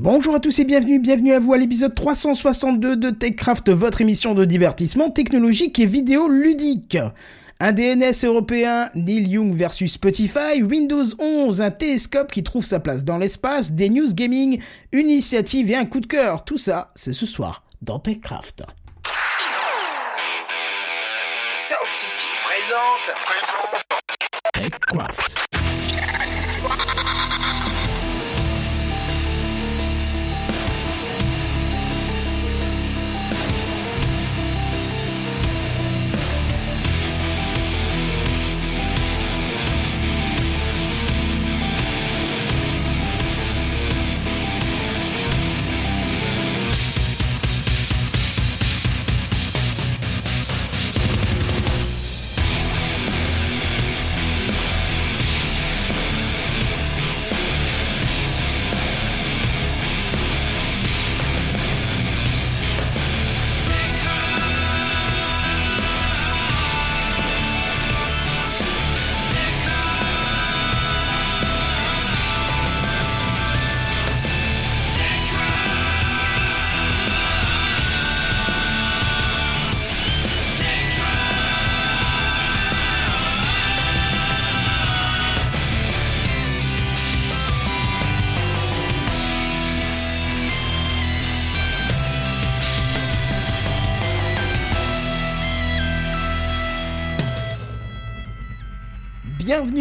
Bonjour à tous et bienvenue, bienvenue à vous à l'épisode 362 de TechCraft, votre émission de divertissement technologique et vidéo ludique. Un DNS européen, Neil Young versus Spotify, Windows 11, un télescope qui trouve sa place dans l'espace, des news gaming, une initiative et un coup de cœur. Tout ça, c'est ce soir dans TechCraft. Sound City présente. TechCraft.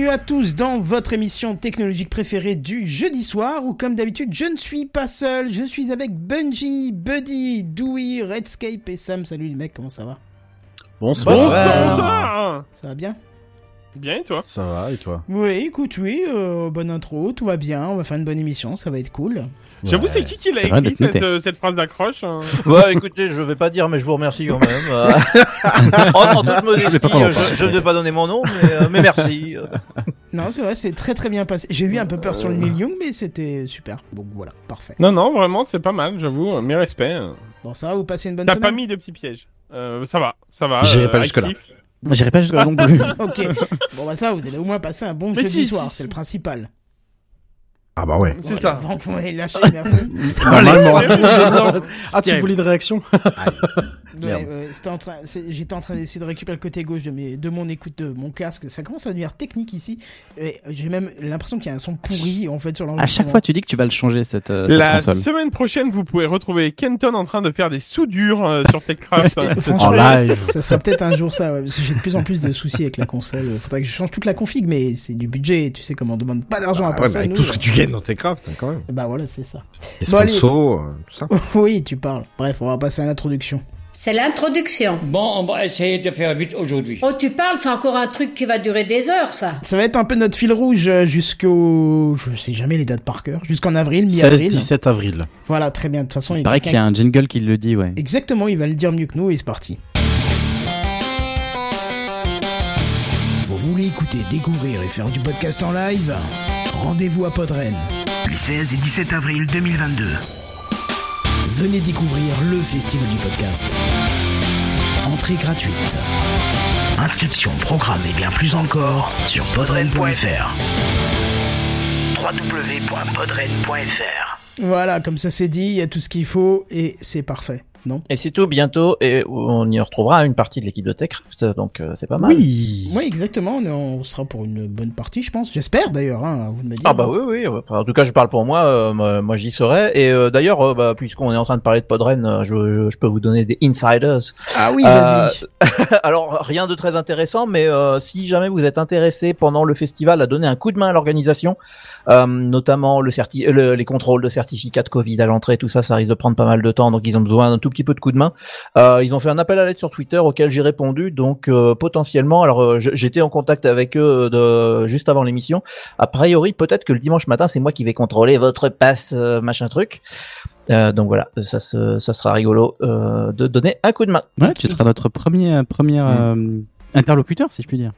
Bienvenue à tous dans votre émission technologique préférée du jeudi soir où comme d'habitude je ne suis pas seul, je suis avec Bungie, Buddy, Dewey, Redscape et Sam. Salut les mecs, comment ça va? Bonsoir. Ça va bien? Bien et toi? Ça va et toi? Oui, écoute, oui, euh, bonne intro, tout va bien, on va faire une bonne émission, ça va être cool. J'avoue, c'est qui qui l'a écrit cette, euh, cette phrase d'accroche hein Ouais, écoutez, je vais pas dire, mais je vous remercie quand même. Euh, en, en toute modestie, je, ne vais pas donner mon nom, mais, euh, mais merci. Non, c'est vrai, c'est très très bien passé. J'ai eu un peu peur sur le Neil Young, mais c'était super. Bon, voilà, parfait. Non, non, vraiment, c'est pas mal, j'avoue. Mes respects. Bon, ça va, vous passez une bonne T'as semaine pas mis de petits pièges. Euh, ça va, ça va. J'irai euh, pas jusque-là. J'irai pas jusque-là non plus. Ok. Bon, bah ça, vous allez au moins passer un bon Mais jeudi si, soir, si, c'est le principal. Ah bah ouais. C'est ça. Avant qu'on ait lâché, merci. Normalement. Allez, ah, tu voulais de réaction? J'étais en train d'essayer de récupérer le côté gauche de, mes, de mon écoute de mon casque. Ça commence à devenir technique ici. J'ai même l'impression qu'il y a un son pourri en fait sur À l'enregistrement. chaque fois, tu dis que tu vas le changer cette, euh, cette La console. semaine prochaine, vous pouvez retrouver Kenton en train de faire des soudures euh, sur TechCraft. Franchement, En live. Ça sera peut-être un jour ça, ouais, parce que j'ai de plus en plus de soucis avec la console. Faudrait que je change toute la config, mais c'est du budget. Tu sais comment on demande pas d'argent à Ah ouais, personne. bah, avec nous, tout ce que euh, tu gagnes dans tes crafts, hein, quand même. Bah voilà, c'est ça. Les sponsors, euh, tout ça. oui, tu parles. Bref, on va passer à l'introduction. C'est l'introduction. Bon, on va essayer de faire vite aujourd'hui. Oh, tu parles, c'est encore un truc qui va durer des heures, ça. Ça va être un peu notre fil rouge euh, jusqu'au, je sais jamais les dates par cœur, jusqu'en avril, 16, mi-avril. 17 avril. Voilà, très bien. De toute façon, il Il paraît qu'il y a un jingle qui le dit, ouais. Exactement, il va le dire mieux que nous et c'est parti. Vous voulez écouter, découvrir et faire du podcast en live? Rendez-vous à Podren, les 16 et 17 avril 2022. Venez découvrir le festival du podcast. Entrée gratuite. Inscription, programme et bien plus encore sur podren.fr. www.podren.fr Voilà, comme ça c'est dit, il y a tout ce qu'il faut et c'est parfait, non Et c'est tout, bientôt, et on y retrouvera une partie de l'équipe de TechCraft, donc euh, c'est pas mal. Oui Oui, exactement. On, sera pour une bonne partie, je pense. J'espère d'ailleurs. Hein, vous de me dire. Ah bah oui, oui. enfin, en tout cas, je parle pour moi. euh, moi, j'y serai. Et euh, d'ailleurs, euh, bah, puisqu'on est en train de parler de Podren, je, je peux vous donner des insiders. Ah oui, Euh, vas-y. Alors, rien de très intéressant, mais euh, si jamais vous êtes intéressé pendant le festival à donner un coup de main à l'organisation, euh, notamment le certi le- les contrôles de certificat de Covid à l'entrée, tout ça, ça risque de prendre pas mal de temps, donc ils ont besoin d'un tout petit peu de coup de main. Euh, ils ont fait un appel à l'aide sur Twitter auquel j'ai répondu, donc euh, potentiellement, alors euh, j'étais en contact avec eux de, juste avant l'émission. A priori, peut-être que le dimanche matin, c'est moi qui vais contrôler votre passe, machin truc. Euh, donc voilà, ça, se- ça sera rigolo euh, de donner un coup de main. Ouais, tu seras notre premier, premier euh, interlocuteur, si je puis dire.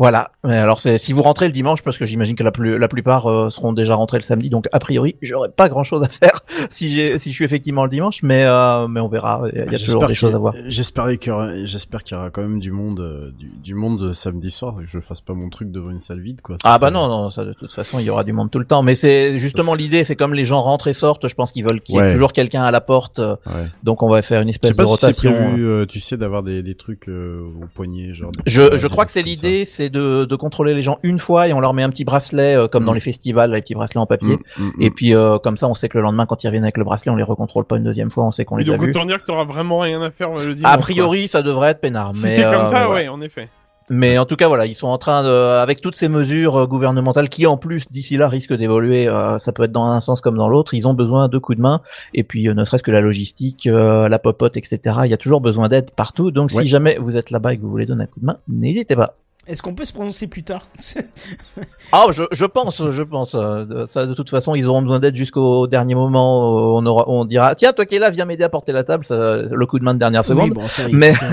Voilà. Mais alors, c'est si vous rentrez le dimanche, parce que j'imagine que la, plus, la plupart euh, seront déjà rentrés le samedi, donc a priori, j'aurai pas grand-chose à faire si j'ai si je suis effectivement le dimanche, mais euh, mais on verra. Il y a, il y a toujours des choses à voir. J'espère qu'il y aura, j'espère qu'il y aura quand même du monde, euh, du, du, monde samedi soir, que je fasse pas mon truc devant une salle vide, quoi. Ah bah non, non, ça, de toute façon, il y aura du monde tout le temps. Mais c'est justement l'idée, c'est comme les gens rentrent et sortent. Je pense qu'ils veulent qu'il y ait Ouais. toujours quelqu'un à la porte. euh, Ouais. Donc on va faire une espèce de si c'est rotation. prévu, euh, tu sais, d'avoir des, des trucs euh, au poignet, genre. Je, je crois que c'est l'idée, c'est de, de contrôler les gens une fois et on leur met un petit bracelet euh, comme dans Mm. les festivals, les petits bracelets en papier. Mm, mm, Et puis euh, comme ça, on sait que le lendemain, quand ils reviennent avec le bracelet, on les recontrôle pas une deuxième fois, on sait qu'on les a donc autant dire que t'auras vraiment rien à faire le dimanche. A priori, ça devrait être peinard, mais Si t'es comme euh, ça, ouais, en effet. Mais en tout cas, voilà, ils sont en train de, avec toutes ces mesures gouvernementales qui, en plus, d'ici là, risquent d'évoluer. euh, ça peut être dans un sens comme dans l'autre. Ils ont besoin de coups de main. Et puis, euh, ne serait-ce que la logistique, euh, la popote, etc. Il y a toujours besoin d'aide partout. Donc, Ouais. si jamais vous êtes là-bas et que vous voulez donner un coup de main, n'hésitez pas. Est-ce qu'on peut se prononcer plus tard Ah, je, je pense, je pense. euh, de- ça, de toute façon, ils auront besoin d'aide jusqu'au dernier moment. On aura, on dira, tiens, toi qui es là, viens m'aider à porter la table. Ça, le coup de main de dernière seconde. Oui, bon, ça, il y a Mais- toujours,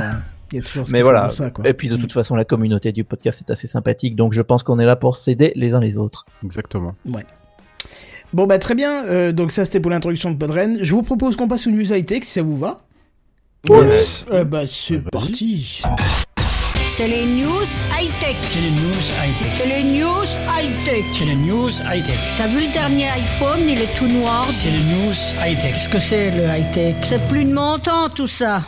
Il y a toujours ce Mais qu'il faut voilà. pour ça, quoi. Et puis, de toute façon, la communauté du podcast est assez sympathique. Donc, je pense qu'on est là pour s'aider les uns les autres. Exactement. Bon, bah très bien. Euh, donc ça, c'était pour l'introduction de Podren. Je vous propose qu'on passe aux news high-tech, si ça vous va. Yes. Euh, bah c'est Ouais, parti. C'est les news high-tech. C'est les news high-tech. C'est les news high-tech. C'est les news high-tech. T'as vu le dernier iPhone, il est tout noir. C'est les news high-tech. Qu'est-ce que c'est le high-tech? C'est plus de mon temps tout ça.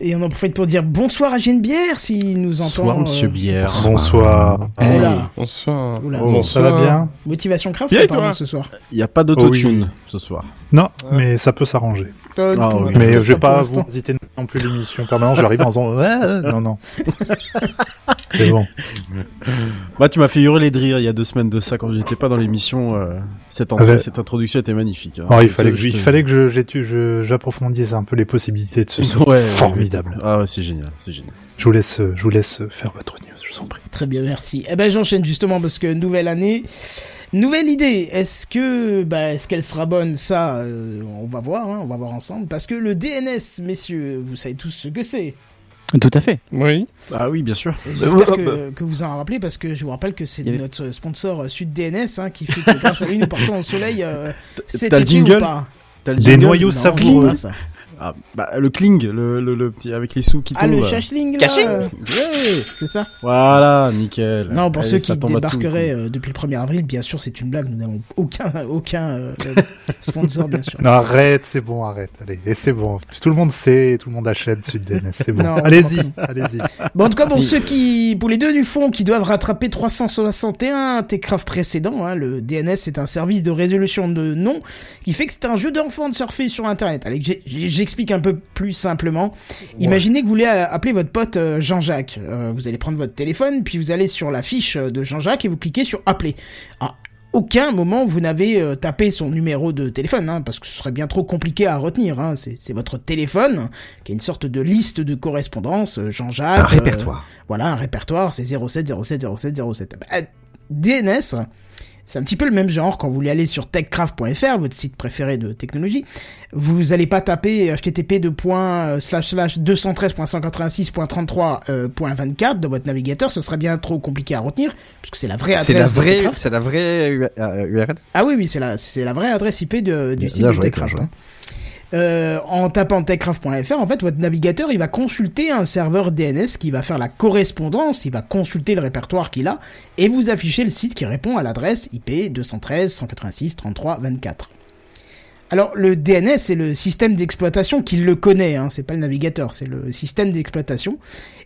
Et on en profite pour dire bonsoir à Genebière, s'il nous entend. Bonsoir, monsieur euh, Bière. Bonsoir. Là. Bonsoir. Oula. Oh, Ça va bien? Motivation craft Bien, ce soir. Il y a pas d'autotune Oh ce soir. Non, mais ça peut s'arranger. Ah, oui. Mais je vais pas vous hésiter non plus l'émission permanente. J'arrive en disant ouais, non non. C'est bon. Bah, tu m'as fait hurler de rire il y a deux semaines de ça quand j'étais pas dans l'émission. euh, cette, entrée, cette introduction était magnifique. hein. Alors, il fallait que je je, il te- fallait que je j'étu- je j'approfondisse un peu les possibilités de ce son Ouais, ouais, formidable. Ah ouais, c'est génial, c'est génial. Je vous laisse je vous laisse faire votre news, je vous en prie. Très bien, merci. Eh ben j'enchaîne justement parce que nouvelle année, nouvelle idée. Est-ce que, bah, est-ce qu'elle sera bonne? Ça, euh, on va voir, hein, on va voir ensemble. Parce que le DNS, messieurs, vous savez tous ce que c'est. Tout à fait. Oui. Ah oui, bien sûr. J'espère que, que vous en rappelez parce que je vous rappelle que c'est avait- notre sponsor euh, Sud DNS hein, qui fait que grâce à lui nous partons au soleil euh, cet t'as le été jingle ou pas? T'as le Des noyaux savoureux. Ah, bah, le cling, le, le, le petit, avec les sous qui Ah tombent. le chachling là, euh, Ouais. c'est ça. Voilà, nickel. Non, pour Allez, ceux qui tout, débarqueraient euh, depuis le 1er avril, bien sûr, c'est une blague. Nous n'avons aucun, aucun euh, sponsor, bien sûr. Non, arrête, c'est bon, arrête. Allez, et c'est bon. Tout le monde sait, tout le monde achète Sud DNS, c'est bon. Allez-y, allez-y. Bon, en tout cas, pour ceux qui, pour les deux du fond, qui doivent rattraper 361 Techcraft précédents, hein, le DNS c'est un service de résolution de nom qui fait que c'est un jeu d'enfant de surfer sur Internet. Allez, j'ai- j'explique un peu plus simplement. Imaginez que vous voulez euh, appeler votre pote euh, Jean-Jacques. Euh, vous allez prendre votre téléphone, puis vous allez sur la fiche de Jean-Jacques et vous cliquez sur appeler. À aucun moment vous n'avez tapé son numéro de téléphone, hein, parce que ce serait bien trop compliqué à retenir. Hein. C'est votre téléphone qui est une sorte de liste de correspondance. Jean-Jacques. Un euh, répertoire. voilà, un répertoire, c'est 07, 07, 07, 07. Bah, DNS, c'est un petit peu le même genre quand vous voulez aller sur techcraft.fr, votre site préféré de technologie. Vous allez pas taper http de point, euh, slash slash 213.186.33.24 euh, 24 de votre navigateur, ce serait bien trop compliqué à retenir, parce que c'est la vraie adresse C'est la vraie, c'est la vraie euh, URL. Ah oui, oui, c'est la, c'est la vraie adresse IP de, du site de Techcraft. hein. Euh, en tapant techcraft.fr, en fait, votre navigateur, va consulter un serveur DNS qui va faire la correspondance, il va consulter le répertoire qu'il a, et vous afficher le site qui répond à l'adresse IP 213 186 33 24. Alors, le DNS, c'est le système d'exploitation qui le connaît, hein, c'est pas le navigateur, c'est le système d'exploitation.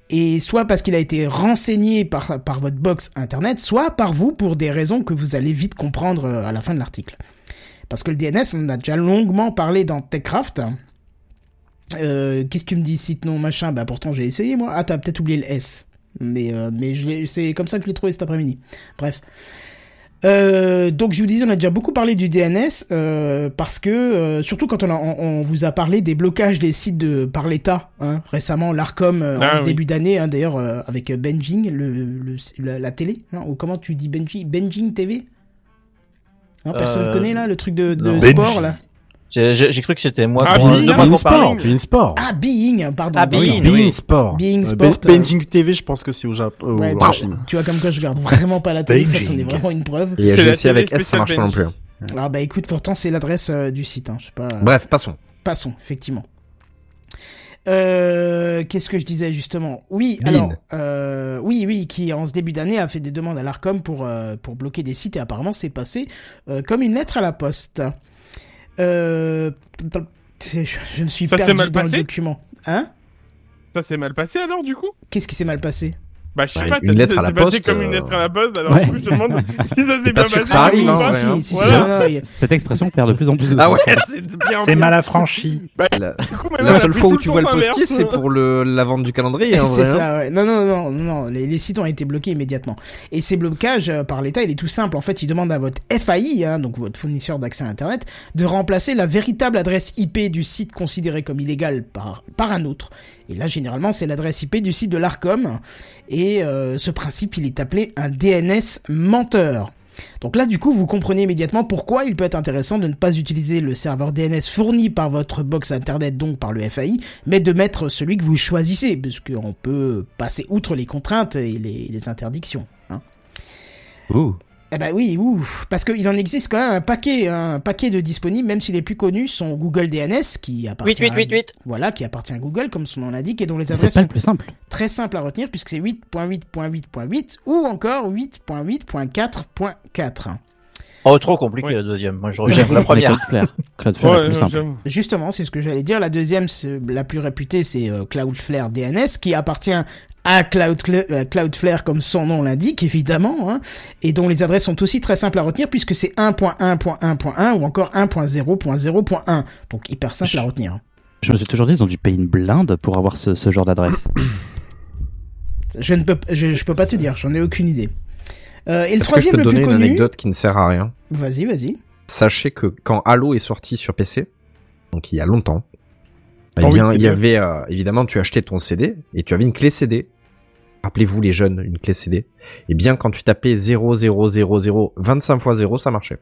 Et soit parce qu'il a été renseigné par, par votre box internet, soit par vous pour des raisons que vous allez vite comprendre euh, à la fin de l'article. Parce que le DNS, on en a déjà longuement parlé dans TechCraft. Euh, Qu'est-ce que tu me dis, site non machin? Bah pourtant j'ai essayé moi. Ah t'as peut-être oublié le S. Mais, euh, mais c'est comme ça que je l'ai trouvé cet après-midi. Bref. Euh, donc je vous disais, on a déjà beaucoup parlé du DNS euh, parce que surtout surtout quand on, a- on, on vous a parlé des blocages des sites de par l'État hein, récemment, l'Arcom Ah en ce oui. début d'année, hein, d'ailleurs avec Benjing, le, le, la, la télé, hein, ou comment tu dis Benjing, Benjing TV Non, personne Euh, connaît là le truc de, sport là. J'ai cru que c'était moi. Ah, Being, de moi qu'on Bein parlait. Sport. Ah, Being, pardon. Ah, Oui. Being. Bein oui. Sport. Being Euh, Sport, Be- euh, Beijing TV, je pense que c'est au Japon. Ouais, tu vois, Chine. tu vois comme quoi je regarde vraiment pas la télé, ça c'en est vraiment une preuve. Et GC avec S, ça marche pas non plus. hein. Ah bah écoute, pourtant c'est l'adresse euh, du site, hein. je sais pas. Bref, passons. Passons, effectivement. Euh, Qu'est-ce que je disais justement? Oui, alors, euh, oui, oui, qui en ce début d'année a fait des demandes à l'Arcom pour euh, pour bloquer des sites et apparemment c'est passé euh, comme une lettre à la poste. Euh, je, je ne suis Ça s'est perdu mal dans le passé? document. Hein? Ça s'est mal passé alors du coup? Qu'est-ce qui s'est mal passé? Bah je sais Bah, pas, une lettre à la poste, comme une euh, lettre à la poste, alors Ouais. du coup je te demande si ça s'est pas bien sûr que passé. ça arrive, hein, si, Voilà. si, il Cette expression perd de plus en plus de Ah sens. ouais C'est bien C'est bien. mal affranchi. La, Du coup, maintenant, la seule fois où le tu vois le postier, c'est pour le, la vente du calendrier, en C'est vrai. hein. ça, ouais. Non, non, non, non, non. Les, les sites ont été bloqués immédiatement. Et ces blocages euh, par l'État, il est tout simple. En fait, ils demandent à votre FAI, hein, donc votre fournisseur d'accès à Internet, de remplacer la véritable adresse IP du site considéré comme illégal par, par un autre. Et là, généralement, c'est l'adresse IP du site de l'ARCOM. Et euh, ce principe, il est appelé un DNS menteur. Donc là, du coup, vous comprenez immédiatement pourquoi il peut être intéressant de ne pas utiliser le serveur DNS fourni par votre box internet, donc par le FAI, mais de mettre celui que vous choisissez, parce qu'on peut passer outre les contraintes et les, interdictions. Hein. Ouh. Eh ben oui, ouf, parce qu'il en existe quand même un paquet, un paquet de disponibles, même si les plus connus sont Google DNS, qui appartient, 8888. À, voilà, qui appartient à Google, comme son nom l'indique, et dont les adresses sont le plus simple. très simples à retenir, puisque c'est 8.8.8.8 ou encore 8.8.4.4. Oh, trop compliqué Oui. la deuxième. Moi, je rejette la première. Cloudflare. Cloudflare est Ouais, plus simple. Justement, c'est ce que j'allais dire. La deuxième, la plus réputée, c'est euh, Cloudflare DNS, qui appartient à euh, Cloudflare, comme son nom l'indique, évidemment, hein, et dont les adresses sont aussi très simples à retenir, puisque c'est 1.1.1.1 ou encore 1.0.0.1. Donc hyper simple à retenir. Je me suis toujours dit, ils ont dû payer une blinde pour avoir ce, ce genre d'adresse. Je ne peux, je, je peux pas te dire, j'en ai aucune idée. Euh, et le Est-ce que je troisième peux te le plus donner une connu. anecdote qui ne sert à rien? Vas-y, vas-y. Sachez que quand Halo est sorti sur PC, donc il y a longtemps, eh Oh oui, bien, c'est il y bien. avait, euh, évidemment, tu achetais ton CD et tu avais une clé CD. Rappelez-vous les jeunes, une clé CD. Et bien, quand tu tapais 0000 25 fois 0, ça marchait.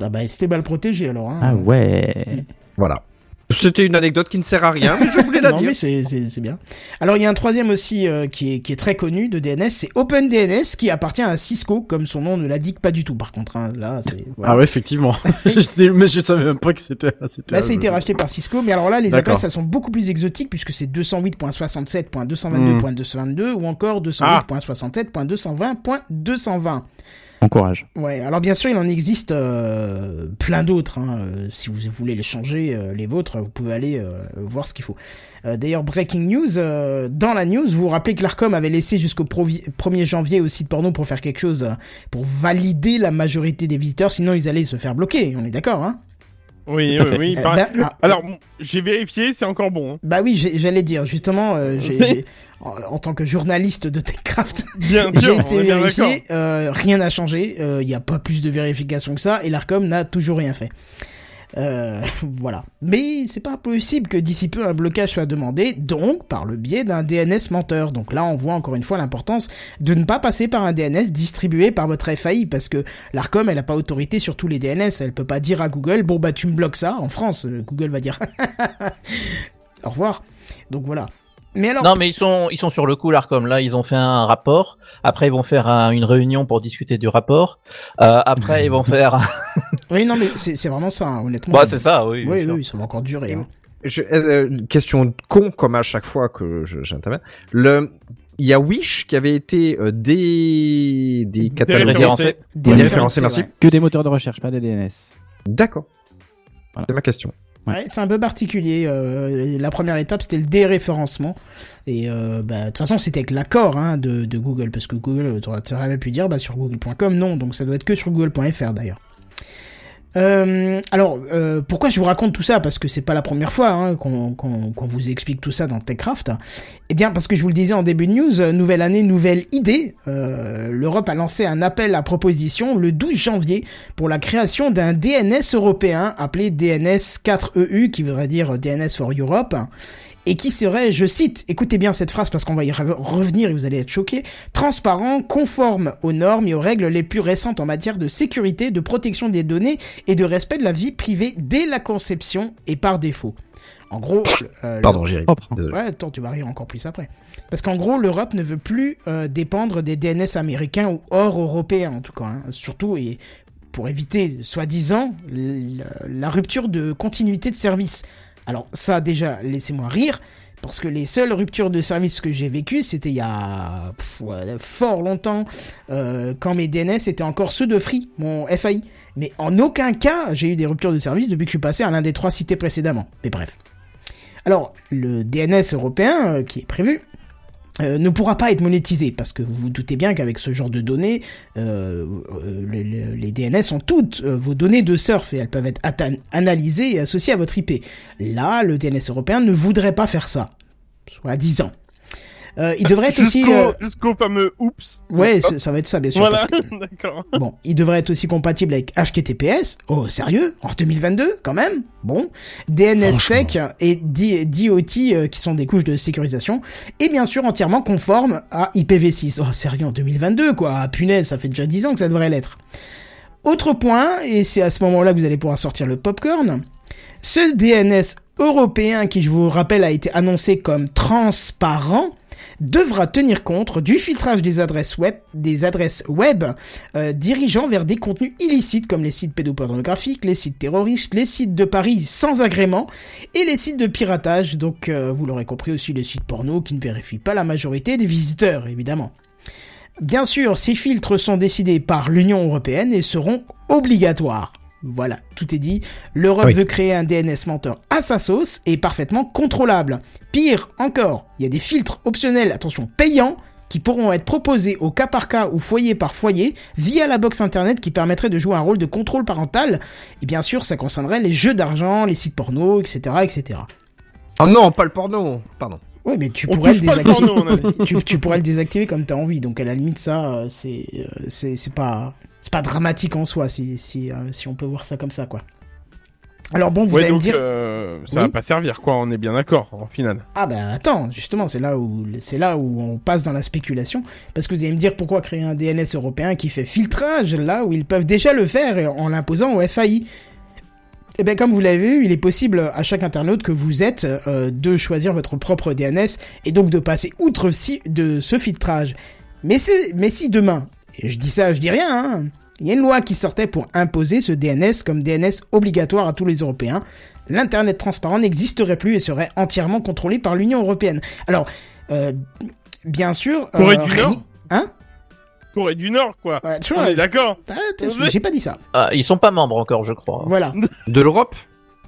Ah bah, c'était mal protégé alors. Hein. Ah ouais. Voilà. C'était une anecdote qui ne sert à rien, mais je voulais la non, dire. mais c'est, c'est, c'est bien. Alors, il y a un troisième aussi euh, qui, est, qui est très connu de DNS, c'est OpenDNS, qui appartient à Cisco, comme son nom ne l'indique pas du tout, par contre. hein. Là, c'est... voilà. Ah ouais, effectivement. Mais je savais même pas que c'était. c'était Là, ça a été racheté par Cisco, mais alors là, les D'accord. adresses, elles sont beaucoup plus exotiques, puisque c'est 208.67.222.222, ou encore 208.67.220.220. Encourage. Ouais, alors bien sûr, il en existe euh, plein d'autres. hein. Euh, Si vous voulez les changer, euh, les vôtres, vous pouvez aller euh, voir ce qu'il faut. Euh, D'ailleurs, breaking news, euh, dans la news, vous vous rappelez que l'Arcom avait laissé jusqu'au provi- 1er janvier au site porno pour faire quelque chose, pour valider la majorité des visiteurs, sinon ils allaient se faire bloquer, on est d'accord, hein Oui, oui, oui. Euh, par- bah, ah, Alors, j'ai vérifié, c'est encore bon. hein. Bah oui, j'allais dire, justement, euh, en, en tant que journaliste de TechCraft, Bien J'ai été vérifié, euh, rien n'a changé, il n'y a pas plus de vérification que ça, et l'ARCOM n'a toujours rien fait. Euh, voilà. Mais c'est pas impossible que d'ici peu un blocage soit demandé, donc par le biais d'un DNS menteur. Donc là, on voit encore une fois l'importance de ne pas passer par un DNS distribué par votre FAI, parce que l'ARCOM, elle a pas autorité sur tous les DNS. Elle peut pas dire à Google, bon bah tu me bloques ça. En France, euh, Google va dire au revoir. Donc voilà. Mais alors, Non, mais ils sont, ils sont sur le coup, l'Arcom. Là, ils ont fait un rapport. Après, ils vont faire un- une réunion pour discuter du rapport. Euh, après, ils vont faire. oui, non, mais c'est c'est vraiment ça, hein, honnêtement. bah, c'est ça, oui. Oui, oui, ça va encore durer. hein. Je, euh, euh, question con comme à chaque fois que j'interviens. Le, il y a Wish qui avait été euh, dé, des catalogues Déréférencé. Déréférencé, merci. ouais. Que des moteurs de recherche, pas des DNS. D'accord. Voilà. C'est ma question. Ouais, c'est un peu particulier. euh, la première étape, c'était le déréférencement. Et euh, bah, de toute façon, c'était avec l'accord hein, de, de Google, parce que Google, tu aurais pu dire bah, sur google.com, non. Donc ça doit être que sur google.fr d'ailleurs. Euh, alors, euh, pourquoi je vous raconte tout ça? Parce que c'est pas la première fois hein, qu'on vous explique tout ça dans TechCraft. Eh bien, parce que je vous le disais en début de news, nouvelle année, nouvelle idée. Euh, L'Europe a lancé un appel à proposition le 12 janvier pour la création d'un DNS européen appelé DNS 4EU, qui voudrait dire DNS for Europe. Et qui serait, je cite, écoutez bien cette phrase parce qu'on va y re- revenir et vous allez être choqués, transparent, conforme aux normes et aux règles les plus récentes en matière de sécurité, de protection des données et de respect de la vie privée dès la conception et par défaut. En gros, euh, le- Pardon, Jerry. Désolé. Ouais, attends, tu vas rire encore plus après. Parce qu'en gros, l'Europe ne veut plus euh, dépendre des DNS américains ou hors européens, en tout cas. hein. Surtout, et pour éviter, soi-disant, la rupture de continuité de service. Alors, ça, déjà, laissez-moi rire. Parce que les seules ruptures de service que j'ai vécues, c'était il y a fort longtemps, euh, quand mes DNS étaient encore ceux de Free, mon FAI. Mais en aucun cas, j'ai eu des ruptures de service depuis que je suis passé à l'un des trois cités précédemment. Mais bref. Alors, le DNS européen euh, qui est prévu euh, ne pourra pas être monétisé parce que vous vous doutez bien qu'avec ce genre de données, euh, euh, le- le- les DNS sont toutes euh, vos données de surf et elles peuvent être analysées et associées à votre IP. Là, le DNS européen ne voudrait pas faire ça, soit 10 ans. Euh, il devrait être aussi... Jusqu'au euh, jusqu'au fameux oups. Ouais, ça va être ça, bien sûr. Voilà, parce que- d'accord. Bon, il devrait être aussi compatible avec HTTPS. Oh, sérieux? En 2022, quand même? Bon. DNSSEC et D- DOT, euh, qui sont des couches de sécurisation. Et bien sûr, entièrement conforme à IPv6. Oh, sérieux, en 2022, quoi Ah, Punaise, ça fait déjà 10 ans que ça devrait l'être. Autre point, et c'est à ce moment-là que vous allez pouvoir sortir le popcorn. Ce DNS européen, qui je vous rappelle a été annoncé comme transparent, devra tenir compte du filtrage des adresses web, des adresses web euh, dirigeant vers des contenus illicites comme les sites pédopornographiques, les sites terroristes, les sites de Paris sans agrément et les sites de piratage. Donc, euh, vous l'aurez compris aussi, les sites porno qui ne vérifient pas la majorité des visiteurs, évidemment. Bien sûr, ces filtres sont décidés par l'Union européenne et seront obligatoires. Voilà, tout est dit. L'Europe Oui. veut créer un DNS menteur à sa sauce et parfaitement contrôlable. Pire encore, il y a des filtres optionnels, attention, payants, qui pourront être proposés au cas par cas ou foyer par foyer via la box internet qui permettrait de jouer un rôle de contrôle parental. Et bien sûr, ça concernerait les jeux d'argent, les sites porno, etc., etc. Oh non, pas le porno. Pardon. Oui, mais tu pourrais le désactiver. porno, dit. tu, tu pourrais le désactiver comme t'as envie. Donc à la limite, ça, euh, c'est euh, c'est c'est pas c'est pas dramatique en soi si si euh, si on peut voir ça comme ça quoi. Alors bon, vous Ouais, allez me dire euh, ça Oui. va pas servir, quoi. On est bien d'accord, en final. ah ben attends, justement, c'est là où c'est là où on passe dans la spéculation parce que vous allez me dire pourquoi créer un DNS européen qui fait filtrage là où ils peuvent déjà le faire et en l'imposant au FAI. Eh bien, comme vous l'avez vu, il est possible à chaque internaute que vous êtes euh, de choisir votre propre DNS et donc de passer outre si, de ce filtrage. Mais, mais si demain, et je dis ça, je dis rien, hein, il y a une loi qui sortait pour imposer ce DNS comme DNS obligatoire à tous les Européens, l'Internet transparent n'existerait plus et serait entièrement contrôlé par l'Union Européenne. Alors, euh, bien sûr... Corée euh, du ri- Nord Hein? Corée du Nord, quoi. Ouais, tu On vois, est d'accord. J'ai pas dit ça. Ah, ils sont pas membres encore, je crois. Voilà. De l'Europe?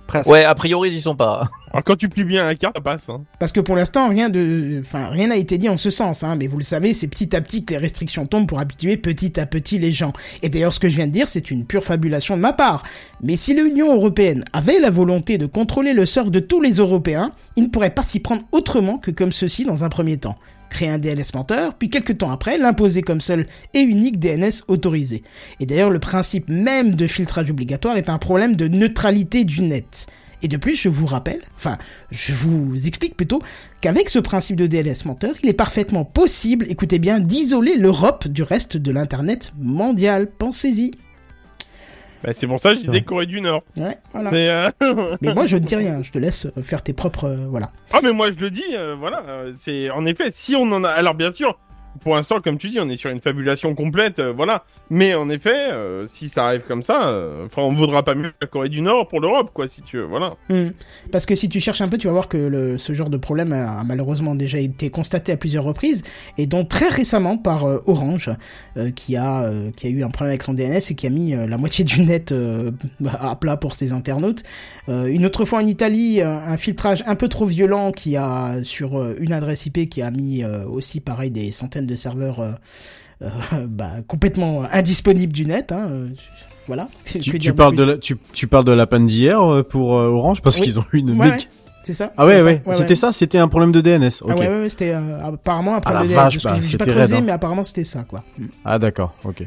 Presque. Ouais, a priori, ils sont pas. Alors, quand tu plies bien la carte, ça passe. Hein. Parce que pour l'instant, rien de, enfin, rien n'a été dit en ce sens, hein, mais vous le savez, c'est petit à petit que les restrictions tombent pour habituer petit à petit les gens. Et d'ailleurs, ce que je viens de dire, c'est une pure fabulation de ma part. Mais si l'Union Européenne avait la volonté de contrôler le surf de tous les Européens, il ne pourrait pas s'y prendre autrement que comme ceci dans un premier temps. Créer un DNS menteur, puis quelques temps après, l'imposer comme seul et unique DNS autorisé. Et d'ailleurs, le principe même de filtrage obligatoire est un problème de neutralité du net. Et de plus, je vous rappelle, enfin, je vous explique plutôt, qu'avec ce principe de DNS menteur, il est parfaitement possible, écoutez bien, d'isoler l'Europe du reste de l'Internet mondial. Pensez-y. Bah, c'est pour ça que j'ai dit Corée du Nord. Ouais, voilà. Mais, euh, Mais moi, je ne dis rien, je te laisse faire tes propres... euh, voilà. ah, mais moi, je le dis, euh, voilà. euh, c'est en effet, si on en a. Alors, bien sûr, pour l'instant, comme tu dis, on est sur une fabulation complète, euh, voilà. Mais en effet, euh, si ça arrive comme ça, euh, enfin, on vaudra pas mieux la Corée du Nord pour l'Europe, quoi, si tu veux, voilà. Hmm. Parce que si tu cherches un peu, tu vas voir que ce genre de problème a, a malheureusement déjà été constaté à plusieurs reprises, et dont très récemment par Orange, qui, a, qui a eu un problème avec son DNS et qui a mis la moitié du net à plat pour ses internautes. Une autre fois en Italie, un filtrage un peu trop violent qui a sur une adresse IP qui a mis aussi pareil des centaines de serveurs euh, euh, bah, complètement indisponibles du net. Hein, euh, voilà. Tu, parles de la, tu, tu parles de la panne d'hier pour Orange parce Oui. qu'ils ont eu une Ouais, méga- ouais, c'est ça. Ah ouais, ouais, Ouais, c'était ouais. ça, c'était un problème de DNS. Ah ouais, ouais, ouais, c'était euh, apparemment un Ah vache, bah, pas creusé, mais apparemment c'était ça, quoi. Mm. Ah d'accord, ok.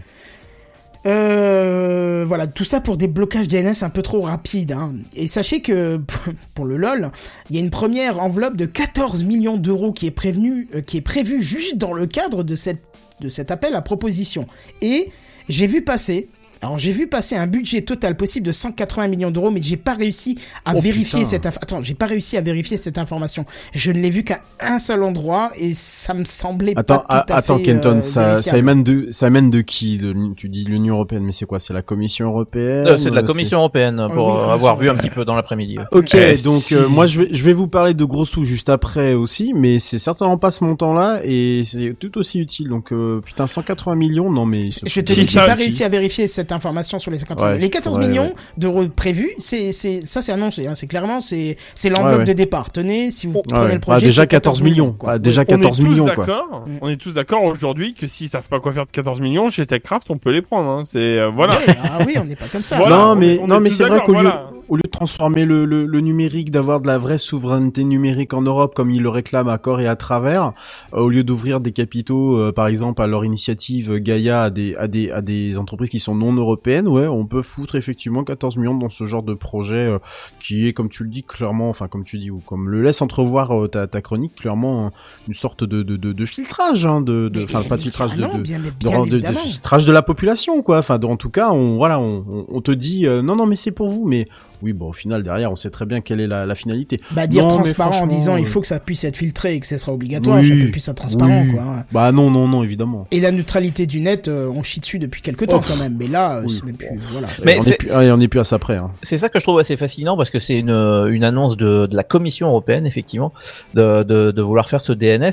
Euh, voilà, tout ça pour des blocages DNS un peu trop rapides. Hein. Et sachez que pour le LOL, il y a une première enveloppe de 14 millions d'euros qui est euh, qui est prévue juste dans le cadre de cette de cet appel à proposition. Et j'ai vu passer alors j'ai vu passer un budget total possible de 180 millions d'euros, mais j'ai pas réussi à Oh, vérifier putain. cette inf- attends, j'ai pas réussi à vérifier cette information. Je ne l'ai vu qu'à un seul endroit et ça me semblait Attends, pas tout à a- attends, fait, Kenton, euh, ça, ça émane de, ça émane de qui? De Tu dis l'Union européenne, mais c'est quoi? C'est la Commission européenne Euh, c'est de la euh, Commission européenne Ah pour oui, euh, avoir vu un petit peu dans l'après-midi. ouais. Ok, Eh, donc si. euh, moi je vais je vais vous parler de gros sous juste après aussi, mais c'est certainement pas ce montant-là et c'est tout aussi utile. Donc euh, putain 180 millions, non mais Je te dis, j'ai pas réussi à vérifier cette information sur les 50 Ouais, Les 14 ouais, millions ouais. d'euros prévus, c'est, c'est, ça c'est annoncé, hein, c'est clairement, c'est, c'est l'enveloppe Ouais, ouais. de départ. Tenez, si vous Ouais, prenez ouais. le projet. Ah, déjà c'est 14 millions, quoi. Déjà on 14 est tous millions quoi. d'accord. On est tous d'accord aujourd'hui que s'ils savent pas quoi faire de 14 millions chez TechCraft, on peut les prendre. Hein. C'est euh, voilà. Ah oui, on n'est pas comme ça. Voilà, non on mais est- on non mais c'est vrai qu'au lieu voilà. Au lieu de transformer le, le, le numérique, d'avoir de la vraie souveraineté numérique en Europe comme ils le réclament à corps et à travers, euh, au lieu d'ouvrir des capitaux euh, par exemple à leur initiative euh, Gaia à des à des à des entreprises qui sont non européennes, ouais, on peut foutre effectivement 14 millions dans ce genre de projet euh, qui est comme tu le dis clairement, enfin comme tu dis ou comme le laisse entrevoir euh, ta, ta chronique clairement une sorte de de, de, de filtrage hein, de enfin pas de filtrage de, de filtrage de la population quoi. Enfin en tout cas on voilà on, on, on te dit euh, non non mais c'est pour vous mais oui bon au final derrière on sait très bien quelle est la, la finalité Bah, dire Non, transparent en disant il euh, faut que ça puisse être filtré et que ce sera obligatoire, Oui. ça peut plus être transparent, Oui. quoi. hein. bah non non non évidemment Et la neutralité du net, euh, on chie dessus depuis quelques temps Oh. quand même, mais là, euh, Oui. c'est même plus, voilà. Mais on c'est- est plus, ah, et on est plus à ça près hein. C'est ça que je trouve assez fascinant parce que c'est une, une annonce de, de la Commission européenne effectivement de, de, de vouloir faire ce DNS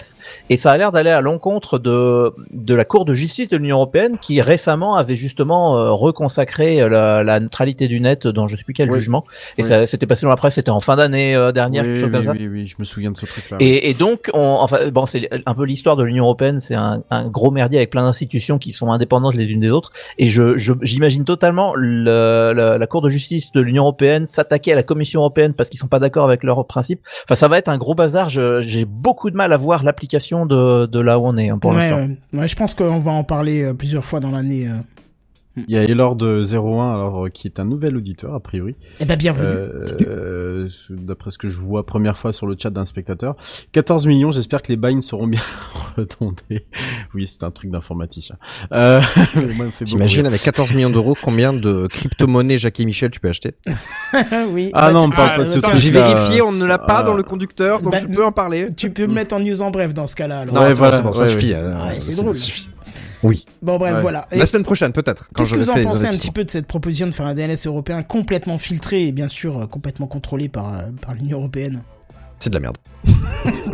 et ça a l'air d'aller à l'encontre de, de la Cour de justice de l'Union européenne qui récemment avait justement euh, reconsacré euh, la, la neutralité du net dans je sais plus quel Oui. Et Oui. ça s'était passé dans la presse c'était en fin d'année euh, dernière oui, quelque chose oui, comme ça. oui, oui, je me souviens de ce truc là Et, et donc, on, enfin, bon, c'est un peu l'histoire de l'Union européenne, c'est un, un gros merdier avec plein d'institutions qui sont indépendantes les unes des autres. Et je, je- j'imagine totalement le, la, la Cour de justice de l'Union européenne s'attaquer à la Commission européenne parce qu'ils sont pas d'accord avec leurs principes. Enfin, ça va être un gros bazar. J'ai beaucoup de mal à voir l'application de, de là où on est hein, pour ouais, l'instant. ouais. Ouais, je pense qu'on va en parler euh, plusieurs fois dans l'année. euh. Il y a Elord 01 alors euh, qui est un nouvel auditeur a priori Eh ben, bienvenue. Euh, euh, D'après ce que je vois, première fois sur le chat d'un spectateur. 14 millions, j'espère que les bails seront bien retombés. Oui, c'est un truc d'informaticien. Euh, T'imagines avec 14 millions d'euros combien de crypto-monnaies Jacques et Michel tu peux acheter oui. Ah Bah, non, tu- on parle ah, pas de ce truc J'ai vérifié, on ne l'a pas dans le conducteur, donc Bah, je peux en parler. Tu peux me mettre en news en bref dans ce cas-là. Non, Ouais, c'est voilà, bon, ouais, ça suffit. ouais. Ouais, c'est ça drôle. suffit. Oui. Bon, bref, Ouais. voilà. Et La semaine prochaine, peut-être, quand Qu'est-ce que vous en pensez un petit peu de cette proposition de faire un DNS européen complètement filtré et bien sûr euh, complètement contrôlé par, euh, par l'Union européenne? C'est de la merde.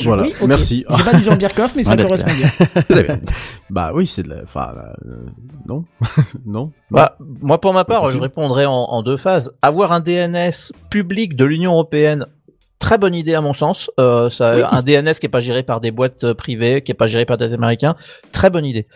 Voilà, Oui, ok. merci. J'ai pas du Jean Birkoff, mais ça correspond bien. Bah oui, c'est de la... Enfin, euh, non Non Bah, moi, pour ma part, je répondrai en, en deux phases. Avoir un DNS public de l'Union européenne, très bonne idée à mon sens. Euh, ça, Un DNS qui est pas géré par des boîtes privées, qui est pas géré par des Américains, très bonne idée.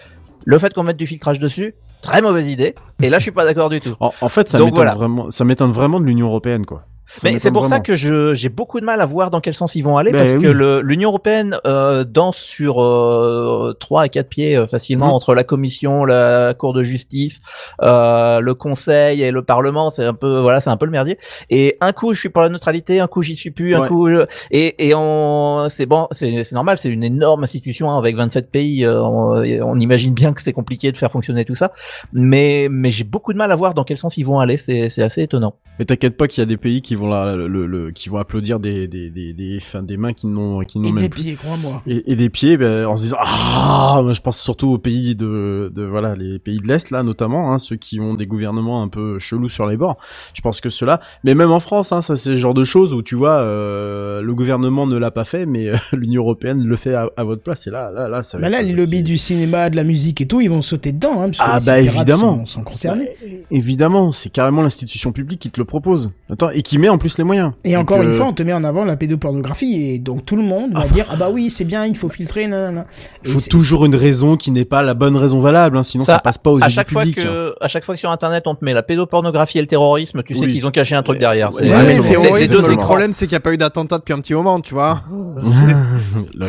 Le fait qu'on mette du filtrage dessus, très mauvaise idée. Et là, je suis pas d'accord du tout. En, en fait, ça m'étonne voilà. vraiment, ça m'étonne vraiment de l'Union européenne, quoi. Ça Mais c'est pour ça que je j'ai beaucoup de mal à voir dans quel sens ils vont aller Ben parce oui. que l'Union européenne euh, danse sur euh, trois à quatre pieds euh, facilement Mhm. entre la Commission, la Cour de justice, euh, le Conseil et le Parlement. C'est un peu voilà, c'est un peu le merdier. Et un coup je suis pour la neutralité, un coup j'y suis plus, un Ouais. coup je- et et on c'est bon, c'est c'est normal, c'est une énorme institution hein, avec 27 pays. on, on imagine bien que c'est compliqué de faire fonctionner tout ça, mais mais j'ai beaucoup de mal à voir dans quel sens ils vont aller. C'est c'est assez étonnant. Mais t'inquiète pas qu'il y a des pays qui vont la, le, le- qui vont applaudir des des des des, mains qui n'ont qui n'ont Et même des plus. pieds, crois-moi. Et, et des pieds, ben, en se disant ah, je pense surtout aux pays de, de voilà les pays de l'est là notamment, hein, ceux qui ont des gouvernements un peu chelous sur les bords. Je pense que ceux-là, mais même en France, hein, ça c'est le genre de choses où tu vois euh, le gouvernement ne l'a pas fait, mais euh, l'Union européenne le fait à, à votre place. Et là, là, là, ça. va Bah là, les c'est- lobbies du cinéma, de la musique et tout, ils vont sauter dedans, hein, parce Ah bah évidemment. sont, sont concernés. Évidemment, c'est carrément l'institution publique qui te le propose. Attends, et qui met met en plus les moyens. Et Donc, encore une euh, fois, on te met en avant la pédopornographie et donc tout le monde va dire ah bah oui c'est bien, il faut filtrer, nanana. Et faut c'est- toujours une raison qui n'est pas la bonne raison valable, hein, sinon ça, passe pas aux à yeux chaque du fois public. hein. que, à chaque fois que sur internet on te met la pédopornographie et le terrorisme, tu sais qu'ils ont caché un truc derrière. Ouais, mais le problème, c'est qu'il n'y a pas eu d'attentat depuis un petit moment, tu vois.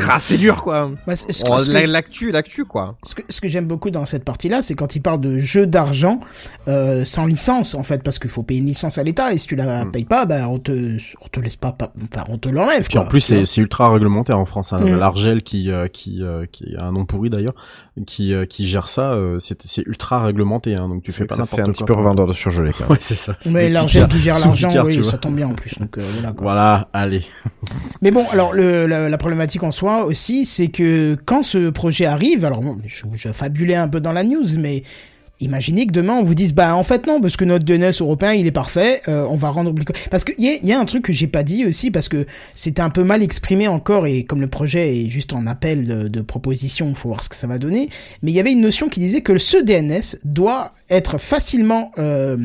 Ah, c'est dur, quoi. Que, L'actu, l'actu, quoi. ce que- ce que j'aime beaucoup dans cette partie-là, c'est quand il parle de jeu d'argent euh, sans licence en fait, parce qu'il faut payer une licence à l'État et si tu la Mm. payes pas, bah on te, on te laisse pas, pas- enfin on te l'enlève. Puis en plus, c'est ultra réglementaire en France. Hein. Mm. L'Argel qui euh, qui euh, qui a un nom pourri d'ailleurs, qui euh, qui gère ça, euh, c'est c'est ultra réglementé. Hein, donc tu fais pas ça n'importe fait quoi. un petit peu revendeur de surgelé, quand même. Ouais, c'est ça. c'est Mais Picard- qui gère l'argent, oui, ça tombe bien en plus. Donc euh, voilà. quoi. Voilà, allez. Mais bon, alors le, la, la problématique en soi aussi, c'est que quand ce projet arrive, alors bon, je, je fabulais un peu dans la news, mais imaginez que demain on vous dise bah en fait non parce que notre DNS européen il est parfait, euh, on va rendre obligatoire. Parce qu'il y a, y a un truc que j'ai pas dit aussi parce que c'était un peu mal exprimé encore et comme le projet est juste en appel de, de proposition, faut voir ce que ça va donner. Mais il y avait une notion qui disait que ce DNS doit être facilement euh,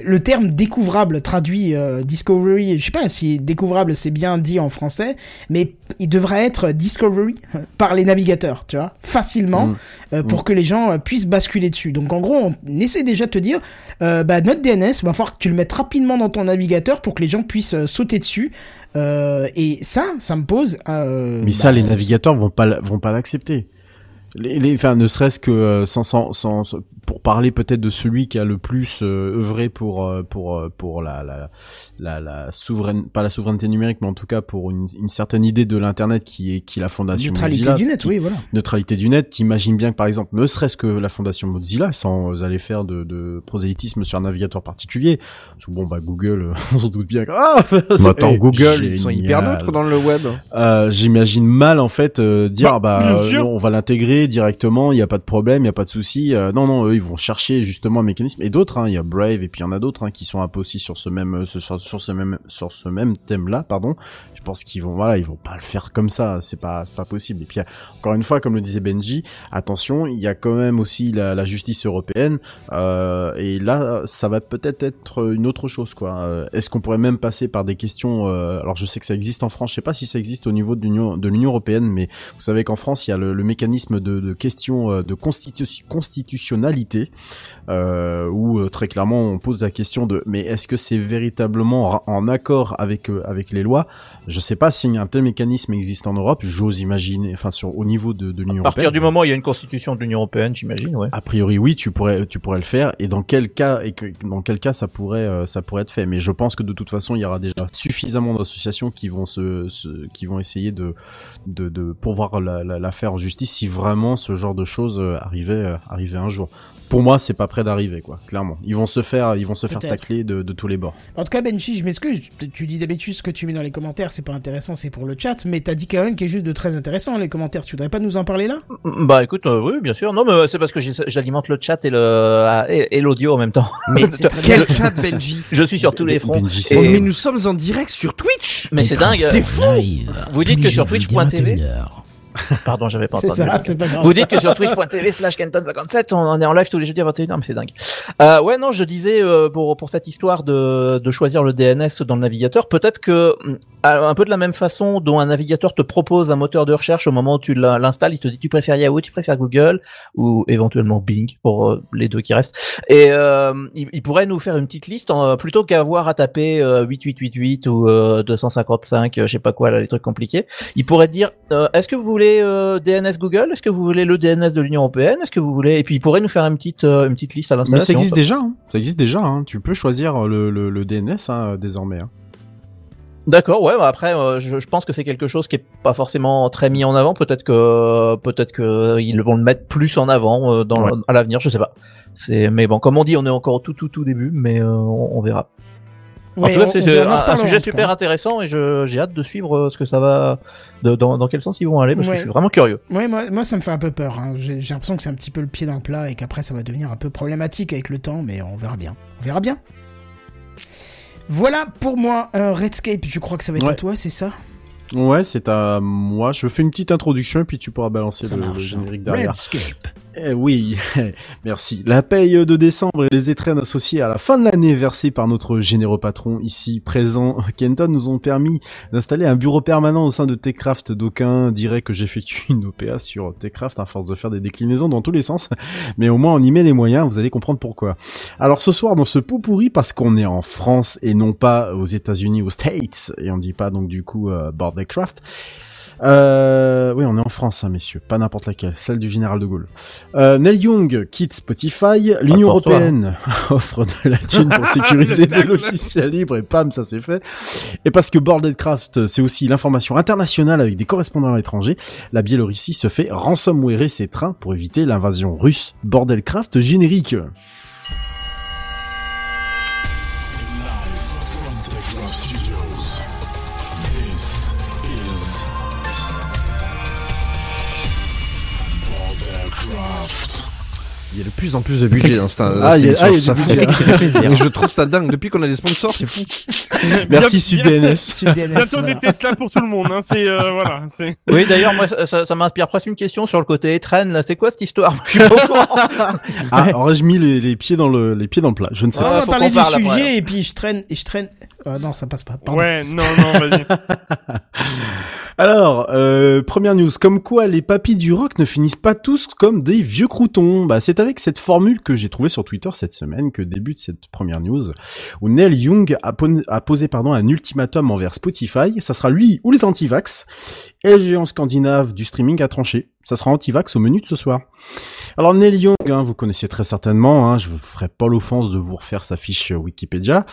le terme découvrable traduit euh, discovery, je sais pas si découvrable c'est bien dit en français, mais il devrait être discovery par les navigateurs, tu vois, facilement Mm. euh, pour que les gens euh, puissent basculer dessus. Donc en gros, on essaie déjà de te dire, euh, bah notre DNS va falloir que tu le mettes rapidement dans ton navigateur pour que les gens puissent euh, sauter dessus. Euh, et ça, ça me pose. Euh, Mais bah, ça, les navigateurs vont pas, vont pas l'accepter. Les, les, enfin, ne serait-ce que euh, sans, sans, sans, pour parler peut-être de celui qui a le plus euh, œuvré pour, euh, pour, euh, pour la, la, la, la souveraine, pas la souveraineté numérique, mais en tout cas pour une, une certaine idée de l'internet qui est, qui est la fondation neutralité Mozilla, du net, qui- oui, voilà. neutralité du net, t'imagines bien que par exemple, ne serait-ce que la fondation Mozilla, sans aller faire de, de prosélytisme sur un navigateur particulier, parce que bon bah Google, on se doute bien que ah, c'est Google, ils sont hyper neutres dans le web. Euh, J'imagine mal en fait euh, dire Bah, ah bah euh, non, on va l'intégrer directement, il y a pas de problème, il y a pas de souci. Euh, non non, eux ils vont chercher justement un mécanisme et d'autres hein, il y a Brave et puis il y en a d'autres hein, qui sont un peu aussi sur ce même euh, sur, ce même sur ce même thème là, pardon. Je pense qu'ils vont voilà, ils vont pas le faire comme ça, c'est pas c'est pas possible. Et puis encore une fois comme le disait Benji, attention, il y a quand même aussi la, justice européenne euh, et là ça va peut-être être une autre chose quoi. Est-ce qu'on pourrait même passer par des questions alors je sais que ça existe en France, je sais pas si ça existe au niveau de l'Union de l'Union européenne mais vous savez qu'en France, il y a le mécanisme de, de question euh, de constitu- constitutionnalité, euh, où euh, très clairement on pose la question de mais est-ce que c'est véritablement en accord avec avec les lois? Je sais pas si un tel mécanisme existe en Europe. J'ose imaginer, enfin sur au niveau de, de l'Union À partir européenne. du moment où il y a une constitution de l'Union européenne, j'imagine, ouais. A priori, oui, tu pourrais, tu pourrais le faire. Et dans quel cas, et que, dans quel cas ça pourrait, euh, ça pourrait être fait. Mais je pense que de toute façon, il y aura déjà suffisamment d'associations qui vont se, se- qui vont essayer de, de, de pourvoir la, la, la faire en justice si vraiment ce genre de choses euh, arrivait, euh, arrivait un jour. Pour moi, c'est pas près d'arriver, quoi. Clairement, ils vont se faire, ils vont se faire tacler de, de tous les bords. En tout cas, Benji, je m'excuse. Tu- Tu dis d'habitude ce que tu mets dans les commentaires, c'est pas intéressant, c'est pour le chat. Mais t'as dit quand même quelque chose de très intéressant, les commentaires. Tu voudrais pas nous en parler là? Bah écoute, euh, oui, bien sûr. Non, mais euh, c'est parce que j'alimente le chat et le ah, et, et l'audio en même temps. Mais Je- quel chat, Benji? Je suis sur tous les fronts. Benji, Et- Mais nous sommes en direct sur Twitch Mais c'est dingue. C'est fou Vous dites que sur twitch.tv Pardon, j'avais pas entendu. ça, c'est pas grave. Vous dites que sur twitch.tv slash Kenton57, on est en live tous les jeudis à 21h, mais c'est dingue. Euh, ouais, non, je disais, euh, pour, pour cette histoire de, de choisir le DNS dans le navigateur, peut-être que, à- un peu de la même façon dont un navigateur te propose un moteur de recherche au moment où tu l'in- l'installes, il te dit tu préfères Yahoo, tu préfères Google, ou éventuellement Bing, pour euh, les deux qui restent. Et euh, il, il pourrait nous faire une petite liste, en- plutôt qu'avoir à taper euh, 8888 ou euh, 255, euh, je sais pas quoi, là, les trucs compliqués. Il pourrait dire, euh, est-ce que vous voulez euh, DNS Google? Est-ce que vous voulez le DNS de l'Union Européenne? Est-ce que vous voulez Et puis il pourrait nous faire une petite, euh, une petite liste à Mais l'installation. ça existe déjà, hein. ça existe déjà. Hein. Tu peux choisir le, le, le DNS hein, désormais. Hein. D'accord, ouais. bah après, euh, je, je pense que c'est quelque chose qui est pas forcément très mis en avant. Peut-être que, peut-être que euh, ils vont le mettre plus en avant euh, dans Ouais. à l'avenir. Je sais pas. C'est, mais bon, comme on dit, on est encore au tout, tout, tout début, mais euh, on, on verra. En Ouais, tout cas, on- c'est euh, en un, sujet super cas. intéressant et je, j'ai hâte de suivre euh, ce que ça va, de- dans, dans quel sens ils vont aller, parce Ouais. que je suis vraiment curieux. Ouais, moi, moi, ça me fait un peu peur. hein. J'ai j'ai l'impression que c'est un petit peu le pied dans le plat et qu'après, ça va devenir un peu problématique avec le temps, mais on verra bien. On verra bien. Voilà pour moi un Redscape. Je crois que ça va être à toi, c'est ça? Ouais, c'est à moi. Je fais une petite introduction et puis tu pourras balancer Ça le, le marche. générique derrière. Redscape. Eh oui, merci. La paye de décembre et les étrennes associées à la fin de l'année versées par notre généreux patron ici présent, Kenton, nous ont permis d'installer un bureau permanent au sein de Techcraft. D'aucuns diraient que j'effectue une OPA sur Techcraft à force de faire des déclinaisons dans tous les sens, mais au moins on y met les moyens, vous allez comprendre pourquoi. Alors ce soir dans ce pot pourri, parce qu'on est en France et non pas aux États-Unis, aux States, et on dit pas donc du coup euh, euh, oui, on est en France, hein, messieurs, pas n'importe laquelle, celle du général de Gaulle. Euh, Neil Young quitte Spotify, l'Union toi, européenne offre de la thune pour sécuriser des logiciels libres et pam, ça c'est fait. Et parce que Boardcraft, c'est aussi l'information internationale avec des correspondants à l'étranger, la Biélorussie se fait ransomwarer ses trains pour éviter l'invasion russe. Bordelcraft générique. Il y a de plus en plus de budget dans cette, dans Ah, cette il y a- émission, ah, ça budget. Je trouve ça dingue. Depuis qu'on a des sponsors, c'est fou. Merci SudDNS. Bientôt des Tesla pour tout le monde, hein, c'est, euh, voilà, c'est. Oui, d'ailleurs, moi, ça, ça- m'inspire presque une question sur le côté traîne. Là, c'est quoi cette histoire? Je suis pas au courant. Ah, aurais-je mis les, les pieds dans le, les pieds dans le plat? Je ne sais on pas. va faut parler du sujet après, et puis je traîne et je traîne. Euh, non, ça passe pas. Pardon. Ouais, non, non, vas-y. Alors, euh, première news, comme quoi les papis du rock ne finissent pas tous comme des vieux croutons. Bah, c'est avec cette formule que j'ai trouvée sur Twitter cette semaine que débute cette première news, où Neil Young a, pon- a posé pardon un ultimatum envers Spotify. Ça sera lui ou les antivax. Et géant scandinave du streaming a tranché. Ça sera antivax au menu de ce soir. Alors Neil Young, hein, vous connaissez très certainement, hein, je vous ferai pas l'offense de vous refaire sa fiche Wikipédia.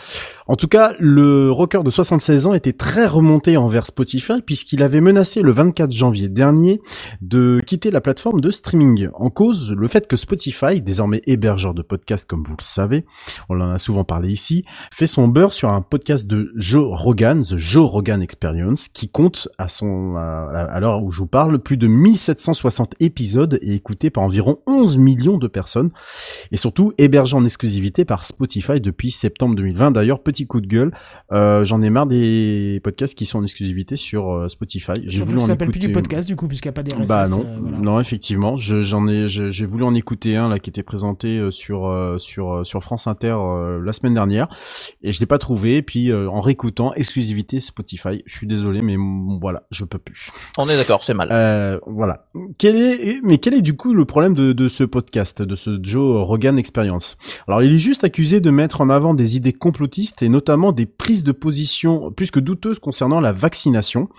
En tout cas, le rocker de 76 ans était très remonté envers Spotify puisqu'il avait menacé le 24 janvier dernier de quitter la plateforme de streaming. En cause, le fait que Spotify, désormais hébergeur de podcasts comme vous le savez, on en a souvent parlé ici, fait son beurre sur un podcast de Joe Rogan, The Joe Rogan Experience, qui compte à son, à, à l'heure où je vous parle, plus de 1760 épisodes et écouté par environ 11 millions de personnes et surtout hébergé en exclusivité par Spotify depuis septembre 2020. D'ailleurs, petit coup de gueule, euh, j'en ai marre des podcasts qui sont en exclusivité sur euh, Spotify. J'ai voulu que en ça s'appelle plus écouter. du podcast du coup puisqu'il n'y a pas des RSS. Bah non, euh, voilà. non effectivement, je- j'en ai, je- j'ai voulu en écouter un là qui était présenté euh, sur euh, sur sur France Inter euh, la semaine dernière et je l'ai pas trouvé. Et puis euh, en réécoutant exclusivité Spotify, je suis désolé mais voilà, je peux plus. On est d'accord, c'est mal. Euh, voilà. Quel est, mais quel est du coup le problème de, de ce podcast, de ce Joe Rogan Experience? Alors, il est juste accusé de mettre en avant des idées complotistes et notamment des prises de position plus que douteuses concernant la vaccination,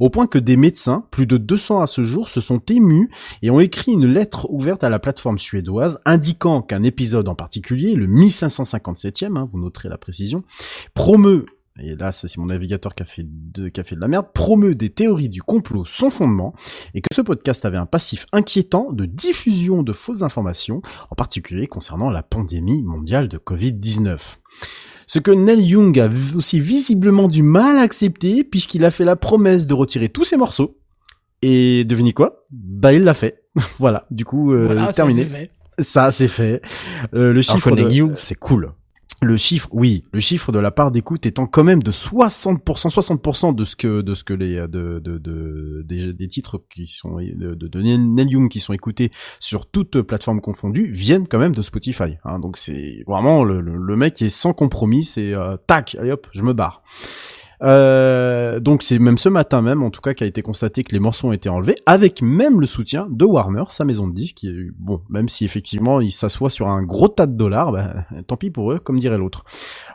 au point que des médecins, plus de 200 à ce jour, se sont émus et ont écrit une lettre ouverte à la plateforme suédoise indiquant qu'un épisode en particulier, le 1557e, hein, vous noterez la précision, promeut et là ça, c'est mon navigateur qui a fait de, qui a fait de la merde, promeut des théories du complot sans fondement, et que ce podcast avait un passif inquiétant de diffusion de fausses informations, en particulier concernant la pandémie mondiale de Covid-19. Ce que Neil Young a aussi visiblement du mal à accepter, puisqu'il a fait la promesse de retirer tous ses morceaux, et devinez quoi? Bah il l'a fait. voilà, du coup, euh, Voilà, terminé. c'est fait. Ça, c'est fait. Euh, le chiffre Chiffre de... Young, c'est cool. Le chiffre, oui, le chiffre de la part d'écoute étant quand même de 60%, 60% de ce que de ce que les de de, de des, titres qui sont de, de, Neil Young qui sont écoutés sur toutes plateformes confondues viennent quand même de Spotify. Hein, donc c'est vraiment le, mec est sans compromis, c'est euh, tac, allez hop, je me barre. Euh, donc c'est même ce matin même, en tout cas, qu'a été constaté que les morceaux ont été enlevés, avec même le soutien de Warner, sa maison de disques. Qui est, bon, même si effectivement il s'assoit sur un gros tas de dollars, bah, tant pis pour eux, comme dirait l'autre.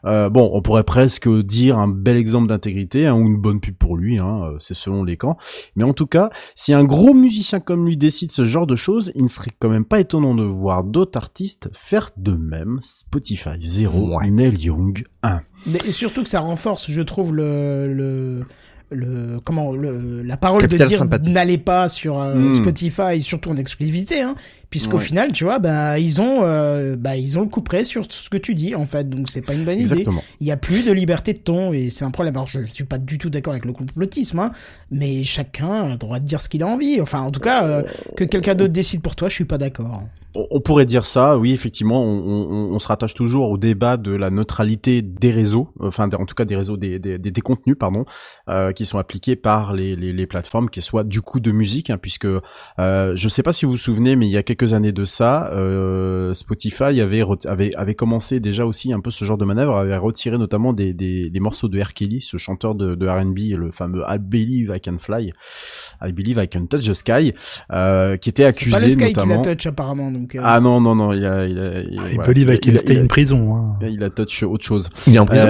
Euh, bon, on pourrait presque dire un bel exemple d'intégrité hein, ou une bonne pub pour lui, hein, euh, c'est selon les camps. Mais en tout cas, si un gros musicien comme lui décide ce genre de choses, il ne serait quand même pas étonnant de voir d'autres artistes faire de même. Spotify 0, Neil Young 1. Mais surtout que ça renforce, je trouve, le, le, le comment, le, la parole Capital de dire n'allez pas sur euh, Mm. Spotify, surtout en exclusivité, hein, puisqu'au Ouais. final, tu vois, bah ils ont, euh, bah ils ont le coup près sur ce que tu dis, en fait, donc c'est pas une bonne Exactement. idée. Il y a plus de liberté de ton et c'est un problème. Alors je suis pas du tout d'accord avec le complotisme, hein, mais chacun a le droit de dire ce qu'il a envie. Enfin, en tout cas, euh, que quelqu'un d'autre décide pour toi, je suis pas d'accord. On, pourrait dire ça, oui, effectivement, on, on- on se rattache toujours au débat de la neutralité des réseaux, enfin, en tout cas des réseaux, des, des, des- des contenus, pardon, euh, qui sont appliqués par les, les, les plateformes, qui soient du coup de musique, hein, puisque euh, je sais pas si vous vous souvenez, mais il y a quelques années de ça, euh, Spotify avait, avait avait commencé déjà aussi un peu ce genre de manœuvre, avait retiré notamment des, des, des morceaux de R. Kelly, ce chanteur de, de R&B, le fameux I Believe I Can Fly, I Believe I Can Touch the Sky, euh, qui était accusé pas le Sky qui la notamment. touch apparemment. Donc, euh, Ah non non non, il a il a il, Il voilà, believe I can il a- stay il a- in prison. hein. il a touch autre chose. Il est en prison.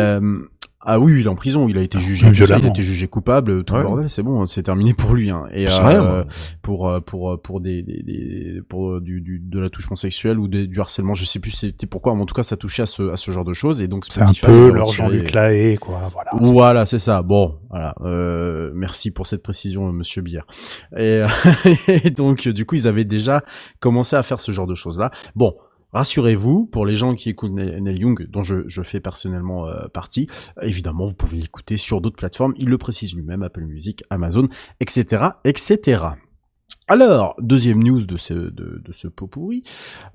Ah oui, il est en prison. Il a été jugé. tout ça, il a été jugé coupable. Tout Ouais. le bordel, c'est bon, c'est terminé pour lui. Hein. Et euh, rien, pour euh, pour euh, pour des, des, des pour du, du de l'attouchement sexuel ou des, du harcèlement, je sais plus c'était pourquoi. Mais en tout cas, ça touchait à ce à ce genre de choses. Et donc C'est un peu leur Jean-Luc Lahaye, quoi. Voilà. Voilà, c'est ça. Bon, voilà. Euh, merci pour cette précision, Monsieur Bière. Et, et donc, du coup, ils avaient déjà commencé à faire ce genre de choses-là. Bon. Rassurez-vous, pour les gens qui écoutent Ne- Neil Young, dont je, je fais personnellement euh, partie, évidemment, vous pouvez l'écouter sur d'autres plateformes. Il le précise lui-même, Apple Music, Amazon, etc., etc. Alors, deuxième news de ce, de, de ce pot pourri,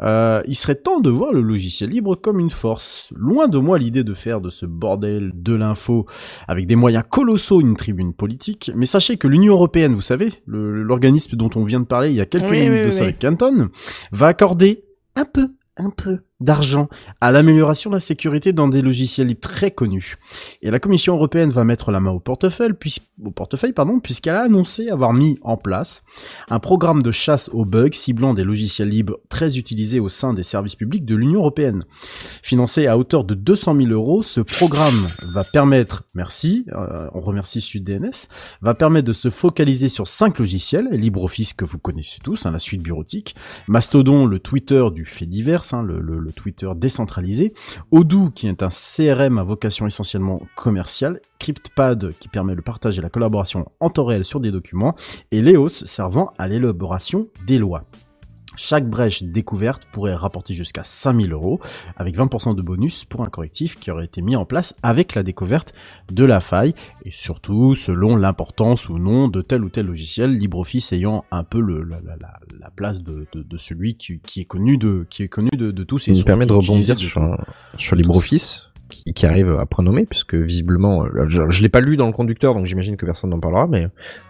euh, il serait temps de voir le logiciel libre comme une force. Loin de moi l'idée de faire de ce bordel de l'info avec des moyens colossaux une tribune politique, mais sachez que l'Union Européenne, vous savez, l'organisme dont on vient de parler il y a quelques Oui, minutes oui, de ça oui. avec Canton, va accorder un peu, un peu d'argent à l'amélioration de la sécurité dans des logiciels libres très connus. Et la Commission européenne va mettre la main au portefeuille, puis, au portefeuille pardon, puisqu'elle a annoncé avoir mis en place un programme de chasse aux bugs ciblant des logiciels libres très utilisés au sein des services publics de l'Union européenne. Financé à hauteur de 200 000 euros, ce programme va permettre, merci, euh, on remercie SudDNS, va permettre de se focaliser sur cinq logiciels, LibreOffice que vous connaissez tous, hein, la suite bureautique, Mastodon, le Twitter du fait divers, hein, le, le- Twitter décentralisé, Odoo qui est un CRM à vocation essentiellement commerciale, CryptPad qui permet le partage et la collaboration en temps réel sur des documents, et Leos servant à l'élaboration des lois. Chaque brèche découverte pourrait rapporter jusqu'à 5000 euros, avec 20% de bonus pour un correctif qui aurait été mis en place avec la découverte de la faille, et surtout selon l'importance ou non de tel ou tel logiciel, LibreOffice ayant un peu le, la, la- la- la place de, de- de celui qui, qui est connu de, qui est connu de, de tous. et Il me permet de rebondir sur, LibreOffice, qui, qui arrive à pronommer, puisque visiblement, euh, je, je l'ai pas lu dans le conducteur, donc j'imagine que personne n'en parlera, mais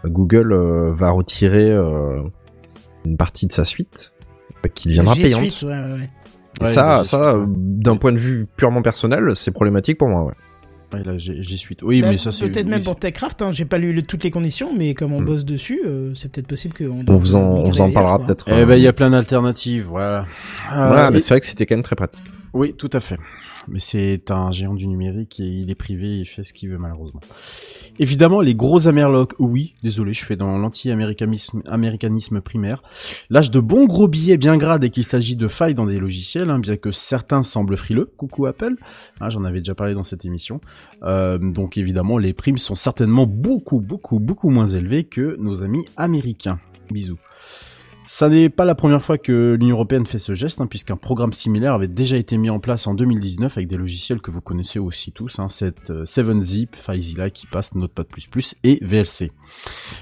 euh, Google euh, va retirer euh, une partie de sa suite, qui deviendra payante. Suite, ouais, ouais, ouais. Et Ouais, ça, G ça, d'un point de vue purement personnel, c'est problématique pour moi, ouais. Ouais, là, j'ai suite. Oui, Bah, mais ça c'est. Peut-être même oui, pour Techcraft, hein, j'ai pas lu le- toutes les conditions, mais comme on Hmm. bosse dessus, euh, c'est peut-être possible qu'on On vous en, on vous en parlera peut-être. Eh euh, ben, il y a plein d'alternatives, voilà. Voilà, Euh, mais et- c'est vrai que c'était quand même très pratique. Oui, tout à fait. Mais c'est un géant du numérique et il est privé, il fait ce qu'il veut malheureusement. Évidemment, les gros amerlocs, oui, désolé, je fais dans l'anti-américanisme américanisme primaire. Lâche de bons gros billets bien gras dès qu'il s'agit de failles dans des logiciels, hein, bien que certains semblent frileux. Coucou Apple, Hein, j'en avais déjà parlé dans cette émission. Euh, donc évidemment, les primes sont certainement beaucoup, beaucoup, beaucoup moins élevées que nos amis américains. Bisous. Ça n'est pas la première fois que l'Union Européenne fait ce geste, hein, puisqu'un programme similaire avait déjà été mis en place en 2019 avec des logiciels que vous connaissez aussi tous, hein, cette euh, 7zip, FileZilla qui passe Notepad++ et VLC.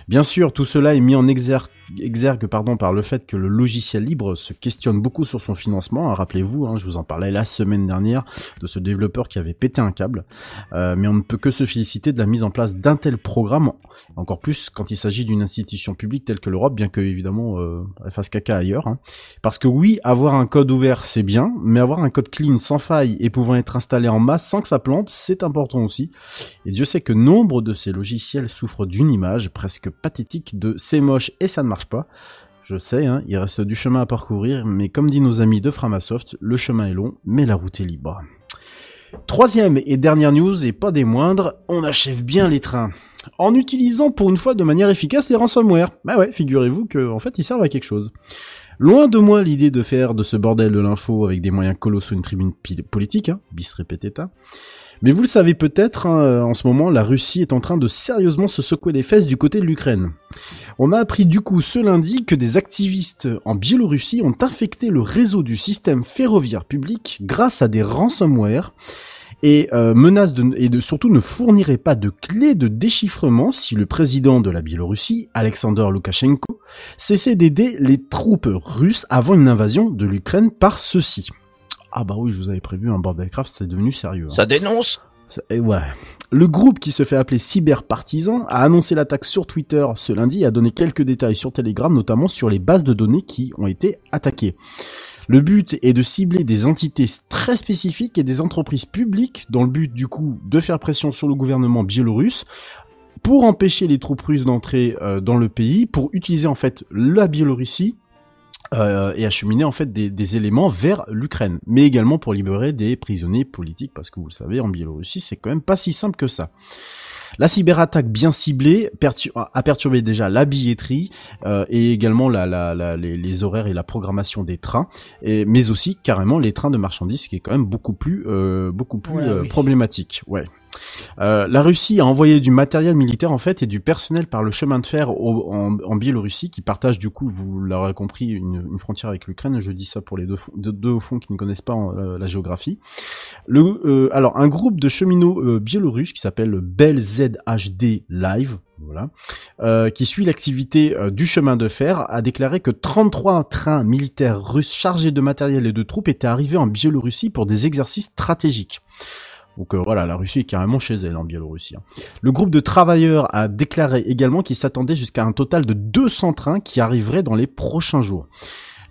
Bien sûr, tout cela est mis en exergue, par le fait que le logiciel libre se questionne beaucoup sur son financement. hein. Rappelez-vous, hein, je vous en parlais la semaine dernière de ce développeur qui avait pété un câble. Euh, mais on ne peut que se féliciter de la mise en place d'un tel programme, encore plus quand il s'agit d'une institution publique telle que l'Europe, bien que évidemment euh, elle fasse caca ailleurs. hein. Parce que oui, avoir un code ouvert c'est bien, mais avoir un code clean sans faille et pouvant être installé en masse sans que ça plante, c'est important aussi. Et Dieu sait que nombre de ces logiciels souffrent d'une image presque pathétique de c'est moche et ça ne marche pas. Je sais, hein, il reste du chemin à parcourir, mais comme dit nos amis de Framasoft, le chemin est long, mais la route est libre. Troisième et dernière news, et pas des moindres, on achève bien les trains. En utilisant pour une fois de manière efficace les ransomware. Bah ouais, figurez-vous que en fait ils servent à quelque chose. Loin de moi l'idée de faire de ce bordel de l'info avec des moyens colossaux une tribune politique, hein, bis repetita. Mais vous le savez peut-être, hein, en ce moment, la Russie est en train de sérieusement se secouer les fesses du côté de l'Ukraine. On a appris du coup ce lundi que des activistes en Biélorussie ont infecté le réseau du système ferroviaire public grâce à des ransomware. et euh, menace de et de surtout ne fournirait pas de clé de déchiffrement si le président de la Biélorussie, Alexander Loukachenko, cessait d'aider les troupes russes avant une invasion de l'Ukraine par ceux-ci. Ah bah oui, je vous avais prévu un bordelcraft, c'est devenu sérieux. hein. Ça dénonce et ouais. Le groupe qui se fait appeler Cyber Partisan a annoncé l'attaque sur Twitter ce lundi et a donné quelques détails sur Telegram, notamment sur les bases de données qui ont été attaquées. Le but est de cibler des entités très spécifiques et des entreprises publiques dans le but du coup de faire pression sur le gouvernement biélorusse pour empêcher les troupes russes d'entrer euh, dans le pays, pour utiliser en fait la Biélorussie euh, et acheminer en fait des, des éléments vers l'Ukraine, mais également pour libérer des prisonniers politiques, parce que vous le savez, en Biélorussie, c'est quand même pas si simple que ça. La cyberattaque bien ciblée a perturbé déjà la billetterie euh, et également la, la, la- les, les horaires et la programmation des trains, et, mais aussi carrément les trains de marchandises, ce qui est quand même beaucoup plus euh, beaucoup plus Voilà, euh, oui. problématique. Ouais. Euh, la Russie a envoyé du matériel militaire en fait et du personnel par le chemin de fer en, en Biélorussie qui partage du coup, vous l'aurez compris, une, une frontière avec l'Ukraine. Je dis ça pour les deux, deux, deux au fond qui ne connaissent pas euh, la géographie. Le, euh, alors un groupe de cheminots euh, biélorusses qui s'appelle le Bell ZHD Live. Voilà, euh, qui suit l'activité euh, du chemin de fer, a déclaré que 33 trains militaires russes chargés de matériel et de troupes étaient arrivés en Biélorussie pour des exercices stratégiques. Donc euh, voilà, la Russie est carrément chez elle en Biélorussie. hein. Le groupe de travailleurs a déclaré également qu'il s'attendait jusqu'à un total de 200 trains qui arriveraient dans les prochains jours.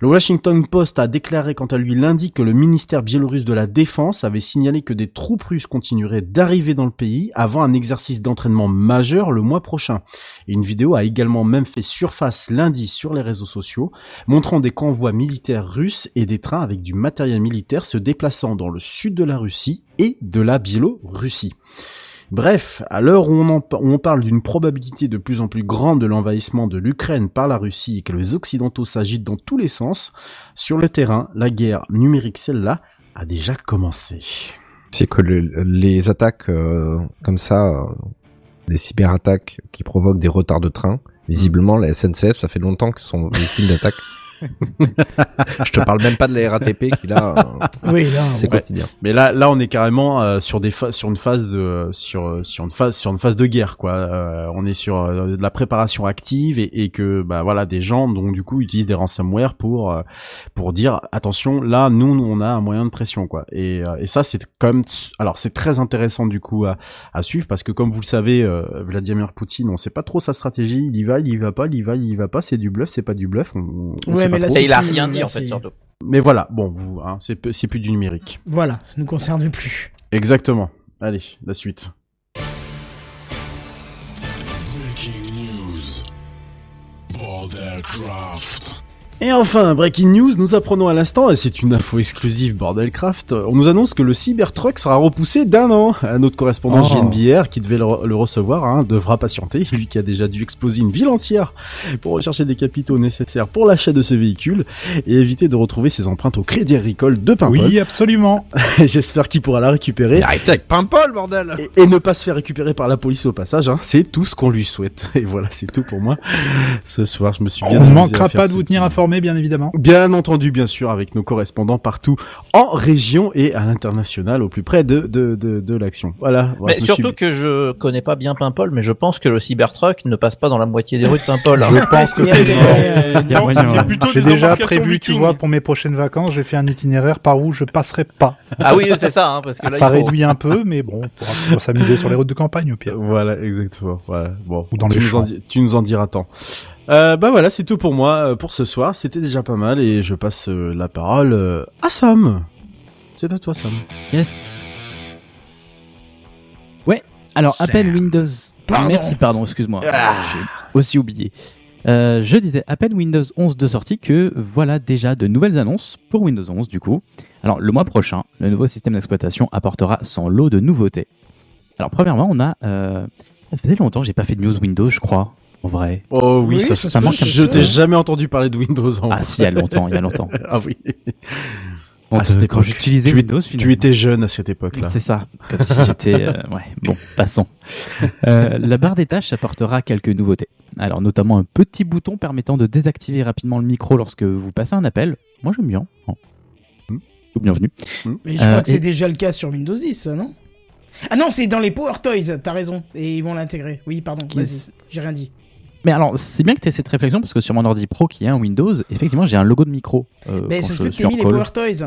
Le Washington Post a déclaré quant à lui lundi que le ministère biélorusse de la Défense avait signalé que des troupes russes continueraient d'arriver dans le pays avant un exercice d'entraînement majeur le mois prochain. Une vidéo a également même fait surface lundi sur les réseaux sociaux, montrant des convois militaires russes et des trains avec du matériel militaire se déplaçant dans le sud de la Russie et de la Biélorussie. Bref, à l'heure où on, en pa- où on parle d'une probabilité de plus en plus grande de l'envahissement de l'Ukraine par la Russie et que les Occidentaux s'agitent dans tous les sens, sur le terrain, la guerre numérique, celle-là, a déjà commencé. C'est que le- les attaques euh, comme ça, euh, les cyberattaques qui provoquent des retards de train, visiblement la SNCF, ça fait longtemps que son véhicule d'attaque. Je te parle même pas de la RATP qui là, euh, Oui, là, c'est ouais. quotidien. Mais là, là, on est carrément euh, sur des sur une phase de, sur, sur une phase, sur une phase de guerre, quoi. Euh, on est sur euh, de la préparation active et, et que, bah voilà, des gens, donc du coup, utilisent des ransomware pour, euh, pour dire attention, là, nous, on a un moyen de pression, quoi. Et, euh, et ça, c'est quand même, alors c'est très intéressant du coup à, à suivre parce que comme vous le savez, euh, Vladimir Poutine, on sait pas trop sa stratégie. Il y va, il y va pas, il y va, il y va pas. C'est du bluff, c'est pas du bluff. On, on Ouais, sait mais pas là, trop. Et il a rien dit en fait surtout. Mais voilà, bon, vous, hein, c'est plus du numérique. Voilà, ça nous concerne plus. Exactement. Allez, la suite. Breaking news. Bordercraft. Et enfin, breaking news, nous apprenons à l'instant, et c'est une info exclusive Bordelcraft, on nous annonce que le Cybertruck sera repoussé d'un an. Un autre correspondant Oh. JNBR qui devait le, re- le recevoir hein, devra patienter, lui qui a déjà dû exploser une ville entière pour rechercher des capitaux nécessaires pour l'achat de ce véhicule et éviter de retrouver ses empreintes au crédit agricole de Paimpol. Oui, absolument. J'espère qu'il pourra la récupérer. Arrêtez avec Pimpol, bordel Et, et ne pas se faire récupérer par la police au passage, hein. c'est tout ce qu'on lui souhaite. Et voilà, c'est tout pour moi. Ce soir, je me suis bien On ne manquera à pas de vous tenir petit- bien évidemment. Bien entendu, bien sûr, avec nos correspondants partout en région et à l'international, au plus près de de de, de l'action. Voilà. Mais surtout suis- que je connais pas bien Paimpol, mais je pense que le Cybertruck ne passe pas dans la moitié des rues de Paimpol. hein. Je pense que c'est mort. euh, J'ai déjà prévu, tu vois, pour mes prochaines vacances, j'ai fait un itinéraire par où je passerai pas. Ah oui, c'est ça, hein, parce que là, Ça réduit un peu, mais bon, on pourra s'amuser sur les routes de campagne au pire. Voilà, exactement. Voilà. Bon, Ou dans tu les nous en champs. dis- tu nous en diras tant. Euh, bah voilà, c'est tout pour moi euh, pour ce soir. C'était déjà pas mal et je passe euh, la parole à Sam. C'est à toi, Sam. Yes. Ouais. Alors, à peine Windows. Pardon. Merci, pardon, excuse-moi. J'ai aussi oublié. Euh, je disais à peine Windows 11 de sortie que voilà déjà de nouvelles annonces pour Windows 11 du coup. Alors le mois prochain, le nouveau système d'exploitation apportera son lot de nouveautés. Alors premièrement, on a euh, ça faisait longtemps que j'ai pas fait de news Windows, je crois, en vrai. Oh oui, Oui, ça, ça manque. Je t'ai jamais entendu parler de Windows. En Ah si, il y a longtemps, il y a longtemps. ah oui. Euh, quand j'utilisais Windows, tu étais jeune à cette époque-là. C'est ça, comme si j'étais... euh, ouais, bon, passons. Euh, la barre des tâches apportera quelques nouveautés. Alors notamment un petit bouton permettant de désactiver rapidement le micro lorsque vous passez un appel. Moi j'aime bien. Bon. bienvenue. Mais je crois Euh, que c'est et- déjà le cas sur Windows 10, ça, non? Ah non, c'est dans les Power Toys, t'as raison. Et ils vont l'intégrer. Oui, pardon, vas-y, j'ai rien dit. Mais alors, c'est bien que tu aies cette réflexion parce que sur mon ordi pro qui est un Windows, effectivement, j'ai un logo de micro. euh, Mais ça se peut que en mis les. Power Toys.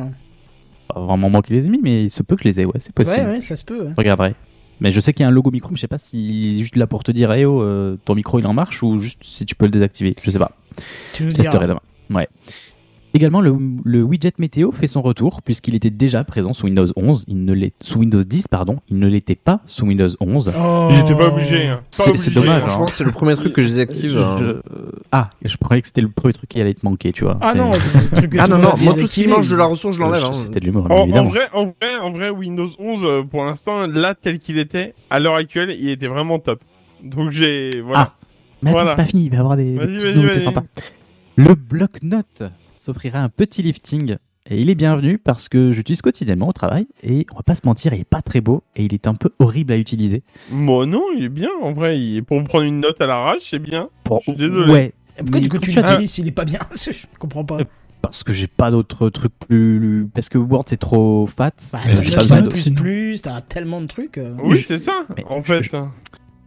Pas vraiment moi qui les ai mis, mais il se peut que je les ai, ouais, c'est possible. Ouais, ouais, ça se peut. ouais. Regarderai. Mais je sais qu'il y a un logo micro, mais je sais pas si juste là pour te dire, eh oh, euh, ton micro il en marche ou juste si tu peux le désactiver. Je sais pas. Tu nous diras. demain. Ouais. Également, le, le widget météo fait son retour puisqu'il était déjà présent sous Windows 11. Il ne l'est sous Windows 10, pardon. Il ne l'était pas sous Windows 11. Oh. Ils étaient pas obligés. hein. C'est- dommage, Franchement, hein. c'est le premier truc que je désactive. Je- hein. Ah, je croyais que c'était le premier truc qui allait te manquer, tu vois. Ah C'est- non, c'est le truc que Ah non, non, moi tout ce qui mange de la ressource, je l'enlève. hein. C'était de l'humour, En, vrai, en vrai, en vrai, Windows 11, euh, pour l'instant, là, tel qu'il était, à l'heure actuelle, il était vraiment top. Donc j'ai, voilà. Ah, Mais attends, Voilà. c'est pas fini, il va y avoir des, des Vas-y, petites vas-y, nouveautés vas-y. sympas. Le bloc-notes s'offrira un petit lifting et il est bienvenu parce que j'utilise quotidiennement au travail et on va pas se mentir, il est pas très beau et il est un peu horrible à utiliser. Moi, non, il est bien, en vrai. Il... Pour prendre une note à l'arrache, c'est bien. Pour- Je suis désolé. Ouais. Pourquoi du coup tu l'utilises s'il est pas bien Je comprends pas. Euh, Parce que j'ai pas d'autres trucs plus. Parce que Word c'est trop fat. Bah, Euh, j'ai pas besoin de. plus plus, t'as tellement de trucs. euh. Oui, c'est ça, Mais en fait. Je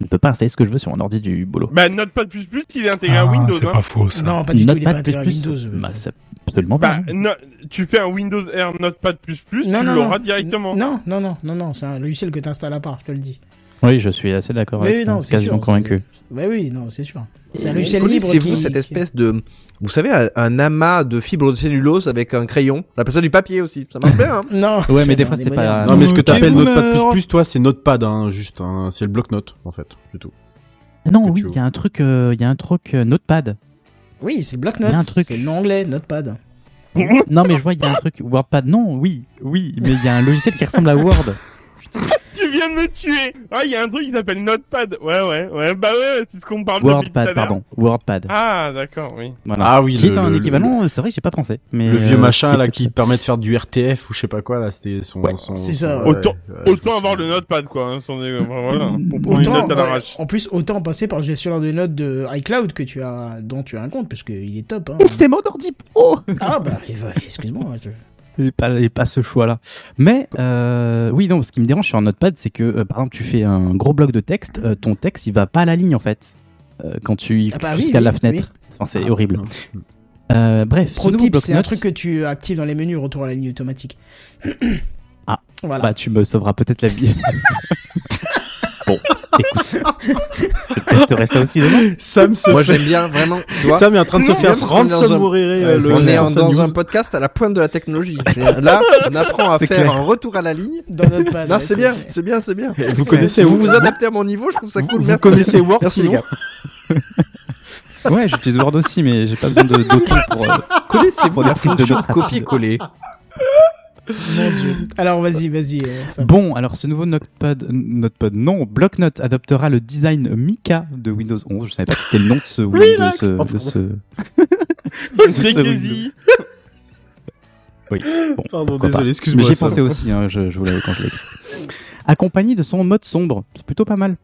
ne peux pas installer ce que je veux sur mon ordi du boulot. Bah, Notepad++, il est intégré Ah, à Windows. c'est hein. pas faux ça. Non, pas du tout, il est pas Notepad++, intégré à Windows. euh. Bah, c'est absolument pas. Bah, no- tu fais un Windows R Notepad++, tu Non, non, l'auras non. directement. Non, non, non, non, non, c'est un logiciel que t'installes à part, je te le dis. Oui, je suis assez d'accord Oui, avec ça. non, c'est quasiment sûr, convaincu. Bah oui, non, c'est sûr. C'est un logiciel libre. Connaissez-vous qui- cette qui- espèce de, vous savez, un, un amas de fibres de cellulose avec un crayon On appelle ça du papier aussi. Ça marche bien. Hein Non. Ouais, mais des fois, c'est pas-. Non, mais ce que t'appelles. Notepad++, toi, c'est Notepad, hein, juste. Hein, c'est le bloc-notes, en fait, c'est tout. Non, oui, il y a un truc, euh, il y a un truc euh, Notepad. Oui, c'est le Il y a un bloc-notes. truc. C'est le nom anglais, Notepad. non, mais je vois, il y a un truc WordPad. Non, oui, oui, mais il y a un logiciel qui ressemble à Word. Tu viens de me tuer Ah, il y a un truc qui s'appelle Notepad. Ouais, ouais, ouais. Bah ouais, c'est ce qu'on me parle à WordPad, pardon. WordPad. Ah, d'accord, oui. Voilà. Ah oui, qui le- est un le- équivalent, euh, c'est vrai que j'ai pas pensé. Mais Le vieux euh, machin, là, qui te permet de faire du RTF ou je sais pas quoi, là, c'était son... Ouais, son- c'est ça. Autant, ouais, avoir le. Notepad, quoi. Hein, sans dé- enfin, voilà, pour prendre une Autant, note à ouais, l'arrache. en plus, autant passer par le gestionnaire de notes de iCloud que tu as, dont tu as un compte, parce qu'il est top. Hein. C'est mon ordi pro Ah bah, excuse-moi. je- J'ai pas, j'ai pas ce choix-là. Mais euh, oui, non, ce qui me dérange sur un notepad, c'est que euh, par exemple, tu fais un gros bloc de texte, euh, ton texte il va pas à la ligne en fait. Euh, quand tu, Ah bah oui, oui, la fenêtre. Enfin, c'est horrible. Euh, bref, Pro ce c'est un truc que tu actives dans les menus retour à la ligne automatique. Ah, Voilà. bah tu me sauveras peut-être la vie. bon, écoute, je testerai ça aussi demain. Sam se Moi fait- j'aime bien vraiment. Tu vois Sam est en train de se Non, faire parce qu'on est dans ransom un- mourir Ouais, le on est en- dans un podcast à la pointe de la technologie. Là, on apprend à faire clair. un retour à la ligne. Dans Notepad. Non, ouais, c'est bien, c'est bien, c'est bien. Vous connaissez Vous vous, vous adaptez à mon niveau, je trouve ça cool. vous merci. connaissez Word Merci les sinon gars. Ouais, j'utilise Word aussi, mais j'ai pas besoin de d'auto pour. euh, Connaissez-vous la de fonction de copier-coller? Mon dieu. Alors vas-y, vas-y. euh. Bon, alors ce nouveau Notepad, Notepad, non, Blocknote adoptera le design Mika de Windows 11. Je savais pas que c'était le nom de ce Windows. Relax, de pardon. ce... C'est ce. Oui, bon, Pardon, désolé, excuse-moi. J'y pensé aussi, hein, je, je vous l'avais quand je l'ai écrit. Accompagné de son mode sombre, c'est plutôt pas mal.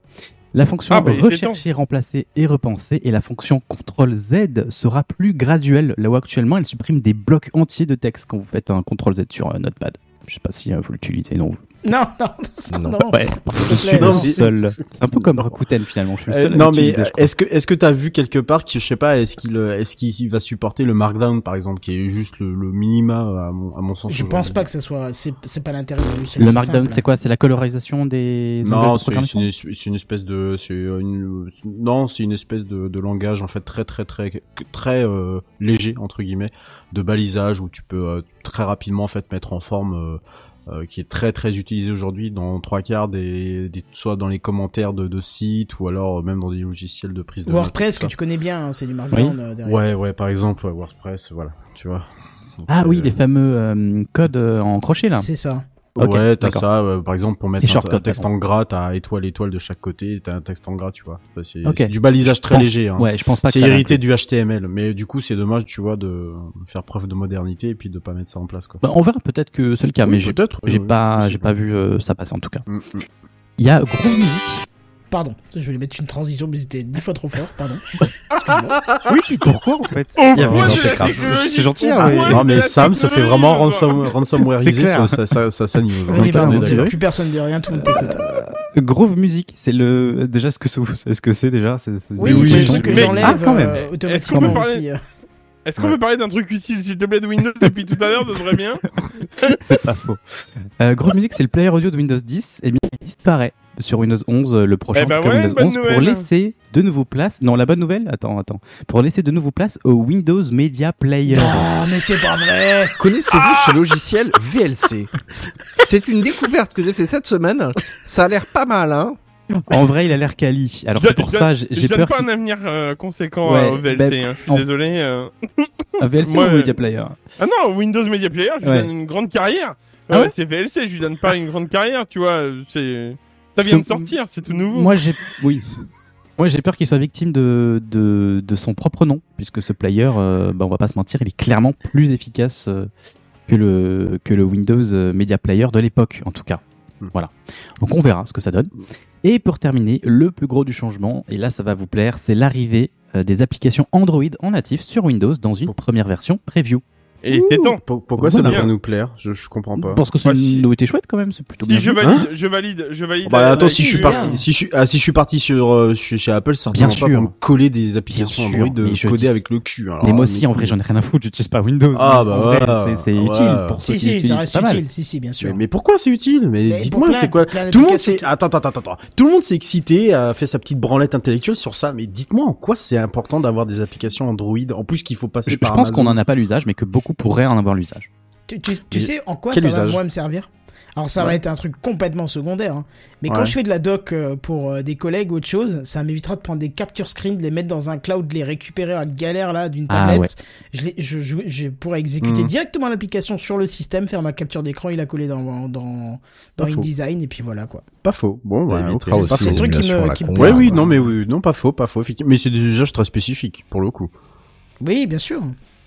La fonction Ah, bah, rechercher, remplacer et repenser et la fonction CTRL Z sera plus graduelle, là où actuellement elle supprime des blocs entiers de texte quand vous faites un CTRL Z sur un Notepad. Je sais pas si euh, vous l'utilisez, non. Non, non, non. Non. non. Ouais, je suis le seul. C'est un peu comme Rakuten finalement, je suis le Euh, seul. non mais est-ce que est-ce que t'as vu quelque part qui je sais pas est-ce qu'il euh, est-ce qu'il va supporter le Markdown par exemple qui est juste le, le minima à mon, à mon sens Je pense pas que ça soit. C'est c'est pas l'intérêt Le Markdown, c'est quoi? C'est la colorisation des Non, c'est une, c'est une espèce de, c'est une, non, c'est une espèce de, de langage en fait très très très très euh, léger entre guillemets de balisage où tu peux euh, très rapidement en fait mettre en forme, euh, qui est très très utilisé aujourd'hui dans trois quarts des, des soit dans les commentaires de, de sites ou alors même dans des logiciels de prise de WordPress que tu connais bien, hein, c'est du Markdown euh, derrière. Ouais, ouais, par exemple, ouais, WordPress, voilà, tu vois. Donc, Ah oui, euh, les fameux euh, codes euh, en crochet là. C'est ça. Ouais, t'as ça, euh, par exemple, pour mettre un, texte en gras, t'as étoile, étoile de chaque côté, t'as un texte en gras, tu vois. C'est du balisage très pense- léger. Hein. Ouais, je pense pas que C'est hérité du HTML, mais du coup, c'est dommage, tu vois, de faire preuve de modernité et puis de pas mettre ça en place, quoi. Bah, on verra peut-être que c'est le cas, Oui, mais j'ai peut-être, j'ai oui, pas oui, j'ai pas vu euh, ça passer en tout cas. Mm, mm. Il y a Groove Music. Pardon. Je vais mettre une transition, mais c'était dix fois trop fort, pardon. Excuse-moi. Oui, pourquoi en fait? C'est gentil, hein, Non mais Sam se fait vraiment ransom, ransomwareiser C'est clair. sa, sa, sa, news. Plus- personne dit rien, tout le monde t'écoute. Groove Music, c'est le déjà ce que c'est, ce que c'est déjà? C'est- Oui, oui, c'est truc que j'enlève Ah, quand même. euh, Est-ce qu'on automatiquement peut parler- aussi. euh. Est-ce qu'on peut parler d'un truc utile, s'il te plaît, de Windows depuis tout à l'heure, ce serait bien c'est pas faux. Euh, Groove Music, c'est le player audio de Windows 10 et bien il disparaît sur Windows 11 euh, le prochain Eh ben ouais, Windows bonne 11 pour laisser de nouveau place. Non, la bonne nouvelle, attends, attends, pour laisser de nouveau place au Windows Media Player. Oh, mais c'est pas vrai Connaissez-vous ce logiciel VLC C'est une découverte que j'ai fait cette semaine. Ça a l'air pas mal, hein En vrai, il a l'air quali. Alors c'est pour ça, j'ai Je j'ai donne peur pas un avenir euh, conséquent Ouais, au VLC, ben, hein, je suis en- désolé. euh. un VLC Moi, ou euh, Media Player. Ah non, Windows Media Player, je lui Ouais. donne une grande carrière. Ah ouais c'est VLC, je lui donne pas une grande carrière, tu vois. C'est ça vient de sortir, c'est tout nouveau. Moi, j'ai, oui. Moi, j'ai peur qu'il soit victime de, de, de son propre nom, puisque ce player, euh, bah, on va pas se mentir, il est clairement plus efficace euh, que le, que le Windows euh, Media Player de l'époque, en tout cas. Hmm. Voilà. Donc, on verra ce que ça donne. Et pour terminer, le plus gros du changement, et là, ça va vous plaire, c'est l'arrivée euh, des applications Android en natif sur Windows dans une première version preview. Et c'est temps. Pour- pourquoi ça devrait nous plaire? Je, je comprends pas. Parce que c'est Ouais, une si- nouveauté chouette quand même, c'est plutôt bien. Si je vu. valide, Hein je valide, je valide. Bah la- attends, si je suis parti, si je suis, ah, si je suis parti sur, euh, chez, Apple, c'est Bien pas me coller des applications Android de je coder dis- avec le cul. Alors, mais moi aussi, en vrai, j'en ai rien à foutre, j'utilise pas Windows. Ah, bah en vrai, voilà. c'est, utile pour Si, si, ça reste utile. Si, si, bien sûr. Mais, pourquoi c'est utile? Mais, dites-moi, c'est quoi Tout le monde s'est attends, attends, attends, attends. Tout le monde s'est excité, a fait sa petite branlette intellectuelle sur ça. Mais dites-moi en quoi c'est important d'avoir des applications Android? En plus qu'il faut passer Je, je par pense qu'on en a pas l'usage, mais que beaucoup pourraient en avoir l'usage. Tu, tu, tu Mais sais en quoi quel ça va moi me servir? Alors ça va être un truc complètement secondaire. hein. Mais quand Ouais. je fais de la doc euh, pour euh, des collègues ou autre chose, ça m'évitera de prendre des capture screen, de les mettre dans un cloud, de les récupérer à galère là d'une Ah, tablette. ouais. je, les- je, je, je pourrais exécuter Mhm. directement l'application sur le système, faire ma capture d'écran et la coller dans. InDesign et puis voilà quoi. Pas faux. Bon, Ça ouais, faux. le truc qui me- qui me plaît. Oui, quoi. non, mais oui, non, pas faux, pas faux, effectivement. Mais c'est des usages très spécifiques, pour le coup. Oui, bien sûr.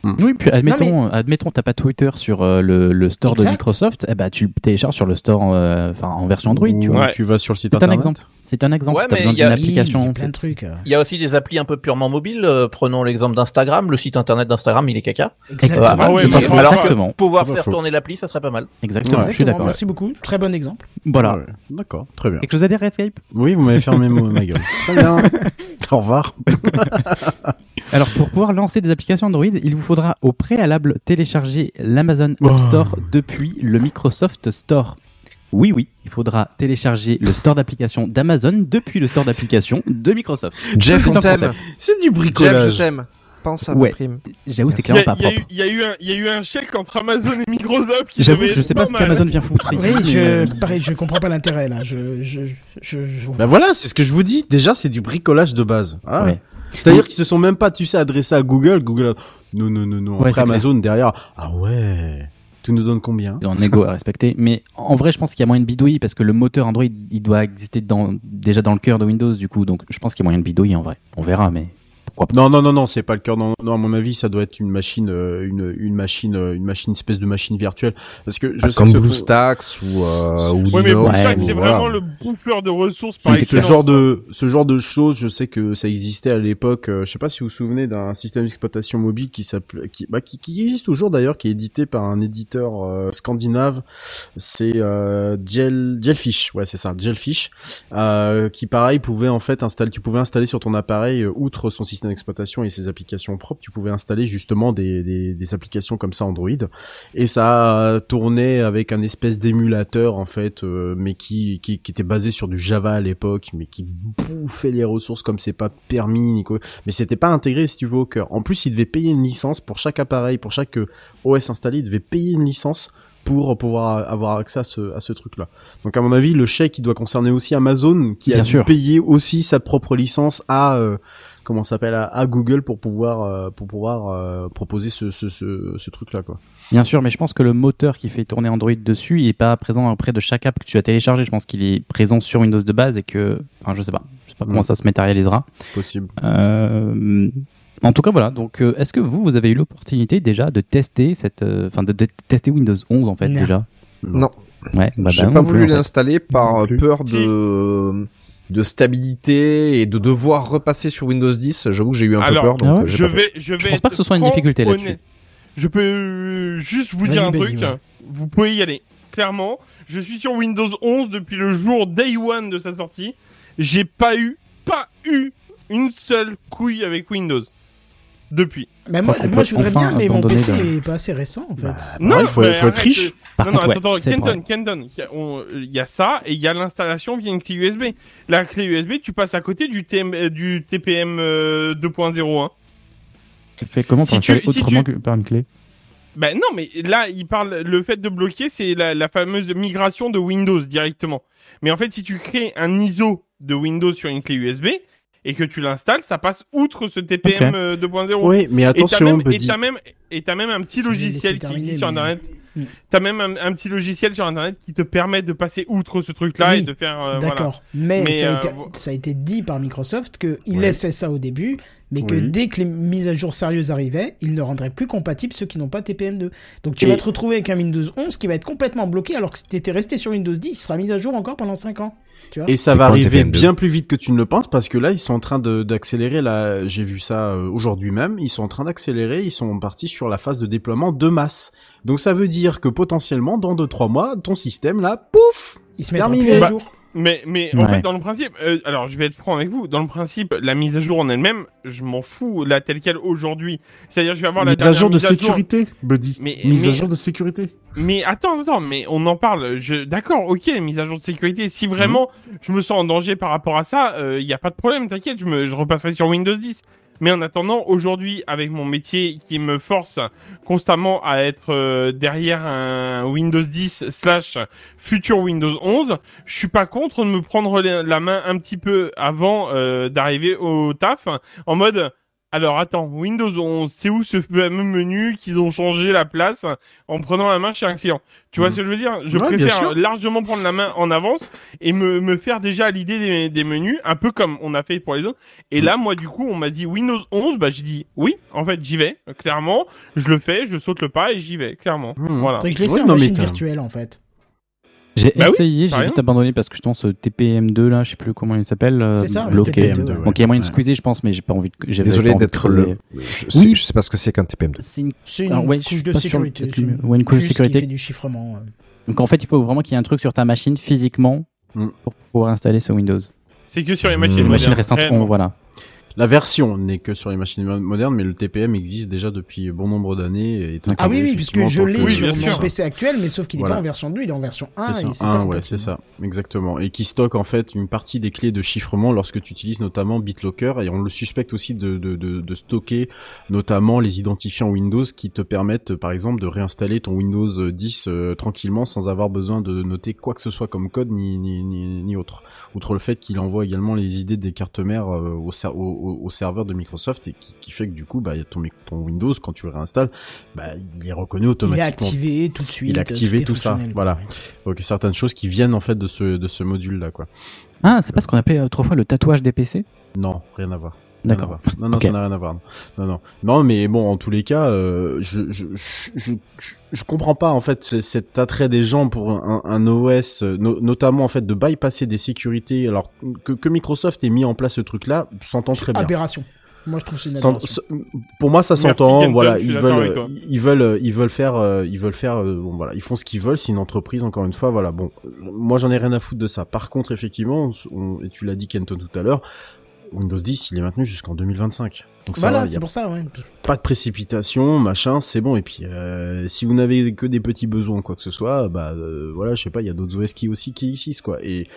Oui, puis admettons, Non, admettons, t'as pas Twitter sur euh, le, le store de. Microsoft, eh ben, tu le télécharges sur le store, euh, enfin, en version Android, tu vois. Ouais. tu vas sur le site C'est un internet. exemple. C'est un exemple. Ouais, si t'as mais besoin il y a- d'une application. il y a plein de trucs. Il y a aussi des applis un peu purement mobiles. euh, prenons l'exemple d'Instagram. Le site internet d'Instagram, il est caca. Exactement. Ah ouais, mais pas faux. pas Exactement. Pouvoir C'est pas faire faux. tourner l'appli, ça serait pas mal. Exactement. Je suis d'accord. Merci beaucoup. Très bon exemple. Voilà. Ouais, D'accord, très bien. Quelque chose à dire, Redscape? Oui, vous m'avez fermé ma gueule. Très bien. Au revoir. Alors, pour pouvoir lancer des applications Android, il vous faudra au préalable télécharger l'Amazon App Oh. Store depuis le Microsoft Store. Oui, oui, il faudra télécharger le store d'applications d'Amazon depuis le store d'applications de Microsoft. Jeff, C'est on t'aime. C'est du Jeff, je bricolage. t'aime. Pense à Ouais. ma prime. J'avoue, c'est clairement pas il y a propre. eu, il y a eu un, il y a eu un chèque entre Amazon et Microsoft. qui J'avoue je sais pas ce mal. qu'Amazon vient foutre ici. Oui, je, pareil, je comprends pas l'intérêt là. Je, je, je, je- Ben voilà, c'est ce que je vous dis. Déjà, c'est du bricolage de base. Ah. Ouais. C'est-à-dire qu'ils se sont même pas, tu sais, adressés à Google. Google, non, non, non, non. Ouais, Après Amazon derrière. Ah ouais. Tu nous donnes combien? Un ego à respecter. Mais en vrai, je pense qu'il y a moyen de bidouiller parce que le moteur Android, il doit exister dans, déjà dans le cœur de Windows, du coup. Donc, je pense qu'il y a moyen de bidouiller en vrai. On verra, mais Non, non, non, non, c'est pas le cœur. Non, non, à mon avis, ça doit être une machine, euh, une, une machine, euh, une machine, une espèce de machine virtuelle. Parce que je Ah, sais Comme BlueStacks ou, euh, ou Ouais, mais BlueStacks, c'est voilà. vraiment le bouffeur de ressources C'est par ce genre de ce genre de choses, je sais que ça existait à l'époque. euh, je sais pas si vous vous souvenez d'un système d'exploitation mobile qui s'appelait, qui, bah, qui, qui existe toujours d'ailleurs, qui est édité par un éditeur euh, scandinave. C'est euh, Gel, Gelfish, ouais, c'est ça, Gelfish, euh, qui pareil pouvait en fait installer, tu pouvais installer sur ton appareil, euh, outre son système d'exploitation et ses applications propres, tu pouvais installer justement des, des, des applications comme ça Android. Et ça tournait avec un espèce d'émulateur en fait, euh, mais qui, qui qui était basé sur du Java à l'époque, mais qui bouffait les ressources comme c'est pas permis, Nico. Mais c'était pas intégré si tu veux au cœur. En plus, il devait payer une licence pour chaque appareil, pour chaque euh, OS installé, il devait payer une licence pour pouvoir avoir accès à ce, à ce truc-là. Donc à mon avis, le chèque il doit concerner aussi Amazon qui a dû sûr. payer aussi sa propre licence à euh, comment ça s'appelle à, à Google pour pouvoir euh, pour pouvoir euh, proposer ce ce, ce, ce truc-là quoi. Bien sûr, mais je pense que le moteur qui fait tourner Android dessus, il est pas présent auprès de chaque app que tu as téléchargé. Je pense qu'il est présent sur Windows de base et que, enfin, je sais pas, je sais pas comment Mm. ça se matérialisera. Possible. Euh, en tout cas, voilà. Donc, est-ce que vous, vous avez eu l'opportunité déjà de tester cette, euh, enfin, de, de tester Windows 11 en fait Non. déjà? Non. Ouais. bah, J'ai bah, pas voulu en fait. l'installer par peur de de stabilité et de devoir repasser sur Windows 10, j'avoue que j'ai eu un Alors, peu peur. Donc, Ah ouais euh, je vais, je vais. Je pense pas que ce soit une difficulté là-dessus. Je peux euh, juste vous dire un truc. ouais. Vous pouvez y aller. Clairement, je suis sur Windows 11 depuis le jour day one de sa sortie. J'ai pas eu, pas eu une seule couille avec Windows depuis. Mais moi, on moi peut je voudrais enfin bien, mais mon PC le- est pas assez récent en fait. Bah, ouais, il faut, faut être riche. Par non, contre, non, ouais, attends, le Kenton. Kenton, on- il y a ça et il y a l'installation via une clé USB. La clé USB, tu passes à côté du, TM, euh, du TPM euh, 2.01. Tu fais comment Si tu- si autrement tu- que par une clé? Ben non, mais là, il parle. Le fait de bloquer, c'est la, la fameuse migration de Windows directement. Mais en fait, si tu crées un ISO de Windows sur une clé USB et que tu l'installes, ça passe outre ce TPM Ok. euh, 2.0. Oui, mais Et t'as attention, même, et t'as même, et t'as même un petit logiciel qui existe sur mais- Mm. T'as même un, un petit logiciel sur Internet qui te permet de passer outre ce truc-là Oui, et de faire. euh, voilà. D'accord. Mais, Mais, ça, a euh, été, ça a été dit par Microsoft qu'ils Ouais. laissaient ça au début, mais que Oui. dès que les mises à jour sérieuses arrivaient, ils ne rendraient plus compatibles ceux qui n'ont pas TPM2. Donc tu Et- vas te retrouver avec un Windows 11 qui va être complètement bloqué alors que si t'étais resté sur Windows 10, il sera mis à jour encore pendant 5 ans. Tu vois Et ça va arriver TPM2? bien plus vite que tu ne le penses parce que là ils sont en train d'accélérer là j'ai vu ça euh, aujourd'hui même ils sont en train d'accélérer ils sont partis sur la phase de déploiement de masse donc ça veut dire que potentiellement dans 2-3 mois ton système là pouf Il se mettra Terminé. à Bah, jour. Mais, mais en fait, dans le principe, euh, alors je vais être franc avec vous, dans le principe, la mise à jour en elle-même, je m'en fous, la telle quelle aujourd'hui. C'est-à-dire, je vais avoir la Mise à jour de mise sécurité, Buddy. Mais- Mise mais- à jour de sécurité. Mais attends, attends, mais on en parle. Je... D'accord, ok, les mises à jour de sécurité. Si vraiment je me sens en danger par rapport à ça, il n'y a pas de problème, t'inquiète, je, me... je repasserai sur Windows 10. Mais en attendant, aujourd'hui, avec mon métier qui me force constamment à être euh, derrière un Windows 10 slash futur Windows 11, je suis pas contre de me prendre la main un petit peu avant euh, d'arriver au taf, en mode... Alors attends, Windows 11, c'est où ce fameux menu qu'ils ont changé la place en prenant la main chez un client? Tu vois Mhm. ce que je veux dire? Je Ouais, préfère largement prendre la main en avance et me, me faire déjà l'idée des, des menus, un peu comme on a fait pour les autres. Et là, moi, du coup, on m'a dit Windows 11, bah j'ai dit oui, en fait, j'y vais, clairement. Je le fais, je saute le pas et j'y vais, clairement. Mhm. Voilà. Laisse Ouais, en machine t'as- virtuelle en fait. J'ai Bah essayé, j'ai vite abandonné parce que justement ce TPM2 là, je sais plus comment il s'appelle, euh, C'est ça, bloqué. TPM2, ouais. Donc il y a moyen de Ouais. squeezer, je pense, mais j'ai pas envie de. Désolé d'être le. Je sais, Oui. je sais pas ce que c'est qu'un TPM2. C'est une une Alors, ouais, je couche de sécurité. c'est une ouais, une couche de sécurité. Qui fait du chiffrement. Donc en fait, il faut vraiment qu'il y ait un truc sur ta machine physiquement Mm. pour pouvoir installer ce Windows. C'est que sur les machines. Les Une machines récentes ont, voilà. La version n'est que sur les machines mo- modernes mais le TPM existe déjà depuis bon nombre d'années et est Ah oui, oui, puisque je l'ai que- Oui, sur bien mon. PC actuel, mais sauf qu'il n'est Voilà. pas en version 2, il est en version 1. C'est ça, ouais, c'est ça, exactement. Et qui stocke en fait une partie des clés de chiffrement lorsque tu utilises notamment BitLocker et on le suspecte aussi de, de, de, de stocker notamment les identifiants Windows qui te permettent par exemple de réinstaller ton Windows 10 euh, tranquillement sans avoir besoin de noter quoi que ce soit comme code ni, ni, ni, ni autre. Outre le fait qu'il envoie également les idées des cartes mères euh, au, au, au- au serveur de Microsoft et qui, qui fait que du coup bah, y a ton, ton Windows quand tu le réinstalles, bah, il est reconnu Il est automatiquement. activé tout de suite. Il est activé est tout ça, voilà. quoi. Donc certaines choses qui viennent en fait de ce de ce module là quoi. Ah, c'est pas ce qu'on appelait autrefois le tatouage des PC Non, rien à voir. D'accord. Non non, ça n'a rien à voir. Non non. Non mais bon en tous les cas euh, je, je, je, je, comprends pas en fait cet attrait des gens pour un, un OS euh, no- notamment en fait de bypasser des sécurités alors que, que Microsoft ait mis en place ce truc là s'entend très bien. Aberration. Moi, je trouve que c'est une pour moi ça s'entend voilà ils veulent euh, ils veulent ils veulent faire euh, ils veulent faire euh, bon voilà ils font ce qu'ils veulent c'est une entreprise encore une fois voilà bon moi j'en ai rien à foutre de ça par contre effectivement on- et tu l'as dit Kenton tout à l'heure Windows 10 il est maintenu jusqu'en 2025 donc ça Voilà, c'est pour ça, ouais. pas de précipitation machin c'est bon. Et puis euh, si vous n'avez que des petits besoins ou quoi que ce soit bah euh, voilà je sais pas il y a d'autres OS qui aussi qui existent quoi. Et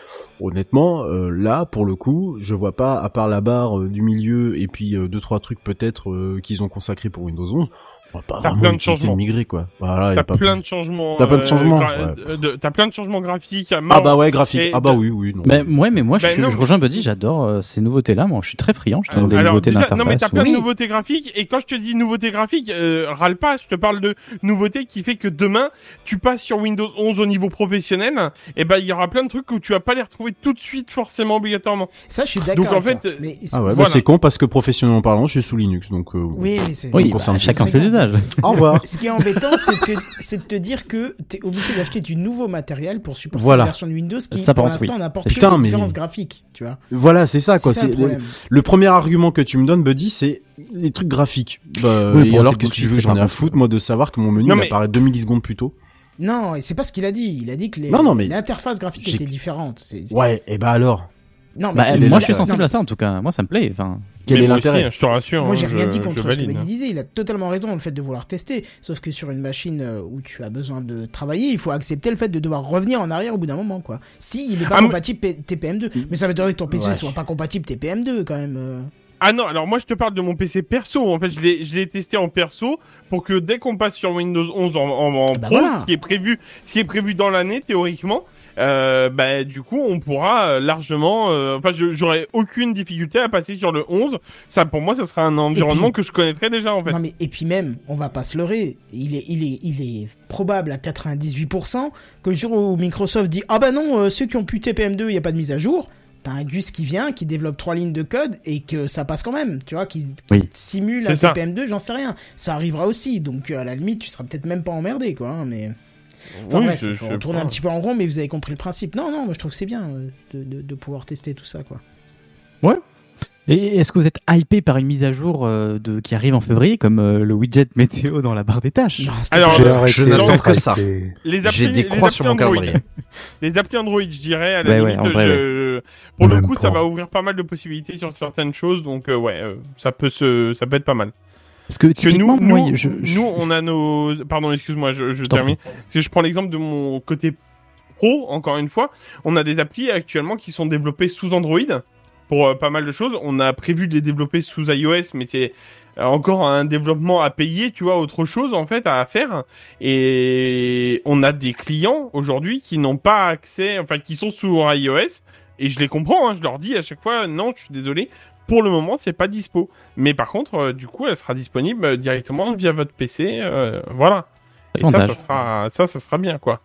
honnêtement euh, là pour le coup je vois pas à part la barre du milieu et puis euh, deux trois trucs peut-être euh, qu'ils ont consacrés pour Windows 11 je pas T'as plein de changements. quoi voilà T'as plein de changements. T'as plein de euh, changements, gra- ouais. euh, de- T'as plein de changements graphiques à ah bah ouais graphique ah bah de- oui oui non Ben, ouais, mais moi, je, Ben suis- non, je mais- rejoins Buddy, j'adore euh, ces nouveautés-là. Moi, je suis très friand, je te donne des Alors, nouveautés d'interface. non mais t'as plein oui. de nouveautés graphiques et quand je te dis nouveauté graphique, euh, râle pas, je te parle de nouveauté qui fait que demain, tu passes sur Windows 11 au niveau professionnel, et ben il y aura plein de trucs où tu vas pas les retrouver tout de suite forcément obligatoirement. Ça, je suis d'accord. Donc en fait. Mais Ah ouais, bah, c'est con parce que professionnellement parlant, je suis sous Linux, donc. euh, Oui, mais c'est. Bah, chacun ses usages. Au revoir. Ce qui est embêtant, c'est de, te- dire que tu es obligé d'acheter du nouveau matériel pour supporter Voilà. une version de Windows qui, Ça, pour l'instant, oui. n'apporte C'est que putain, des mais- différences graphiques, tu vois. Voilà, c'est ça, quoi. Ça, le premier argument que tu me donnes, Buddy, c'est les trucs graphiques. Bah, Oui, et bon, alors, qu'est-ce que tu veux j'en ai à foutre, moi, de savoir que mon menu Non, mais- apparaît 2 millisecondes plus tôt? Non, et c'est pas ce qu'il a dit. Il a dit que l'interface graphique était différente. Ouais, et bah alors? Non, Bah, moi, je suis sensible à ça en tout cas. Moi, ça me plaît. Enfin, Quel Mais est l'intérêt hein, Je te rassure. Moi, hein, j'ai rien dit contre ce que Mehdi disait. Il a totalement raison, le fait de vouloir tester. Sauf que sur une machine euh, où tu as besoin de travailler, il faut accepter le fait de devoir revenir en arrière au bout d'un moment, quoi. Si il est pas Ah, compatible P- TPM2. Mais ça m'étonnerait que ton PC Ouais. soit pas compatible TPM2, quand même. euh. Ah non, alors moi je te parle de mon PC perso. En fait, je l'ai, je l'ai testé en perso pour que dès qu'on passe sur Windows 11 en, en, en Bah pro, voilà. ce qui est prévu, ce qui est prévu dans l'année théoriquement, euh, bah du coup on pourra euh, largement. euh, Enfin, je- j'aurai aucune difficulté à passer sur le 11. Ça, pour moi, ça sera un environnement que je connaîtrais déjà en fait. Non mais et puis même, on va pas se leurrer, il est il est il est probable à 98% que le jour où Microsoft dit ah bah non euh, ceux qui ont pu TPM2 il y a pas de mise à jour, t'as un Gus qui vient qui développe trois lignes de code et que ça passe quand même, tu vois, qui, qui Oui. simule un ça. TPM2, j'en sais rien, ça arrivera aussi donc à la limite tu seras peut-être même pas emmerdé quoi, hein, mais Enfin Oui, bref, je- on tourne un petit peu en rond mais vous avez compris le principe. Non non, moi je trouve que c'est bien euh, de, de, de pouvoir tester tout ça quoi. Et est-ce que vous êtes hypé par une mise à jour euh, de, qui arrive en février, comme euh, le widget météo dans la barre des tâches? Non, Alors, arrêté je n'attends que ça. Les J'ai des les croix applis sur mon Android. calendrier. Les applis Android, je dirais, à la Ouais, limite, ouais, en vrai, je- pour le coup, ça va ouvrir pas mal de possibilités sur certaines choses, donc euh, ouais, euh, ça peut se, ça peut être pas mal. Parce que nous, moi, nous, je, je- nous, on a nos, pardon, excuse-moi, je, termine. Que je prends l'exemple de mon côté pro, encore une fois, on a des applis actuellement qui sont développées sous Android pour euh, pas mal de choses. On a prévu de les développer sous iOS, mais c'est euh, encore un développement à payer, tu vois, autre chose en fait à faire. Et on a des clients aujourd'hui qui n'ont pas accès, enfin qui sont sous iOS, et je les comprends. Hein, je leur dis à chaque fois, non, je suis désolé. Pour le moment, c'est pas dispo. Mais par contre, euh, du coup, elle sera disponible euh, directement via votre PC. euh, voilà. Et ça, ça sera, ça, ça sera bien, quoi.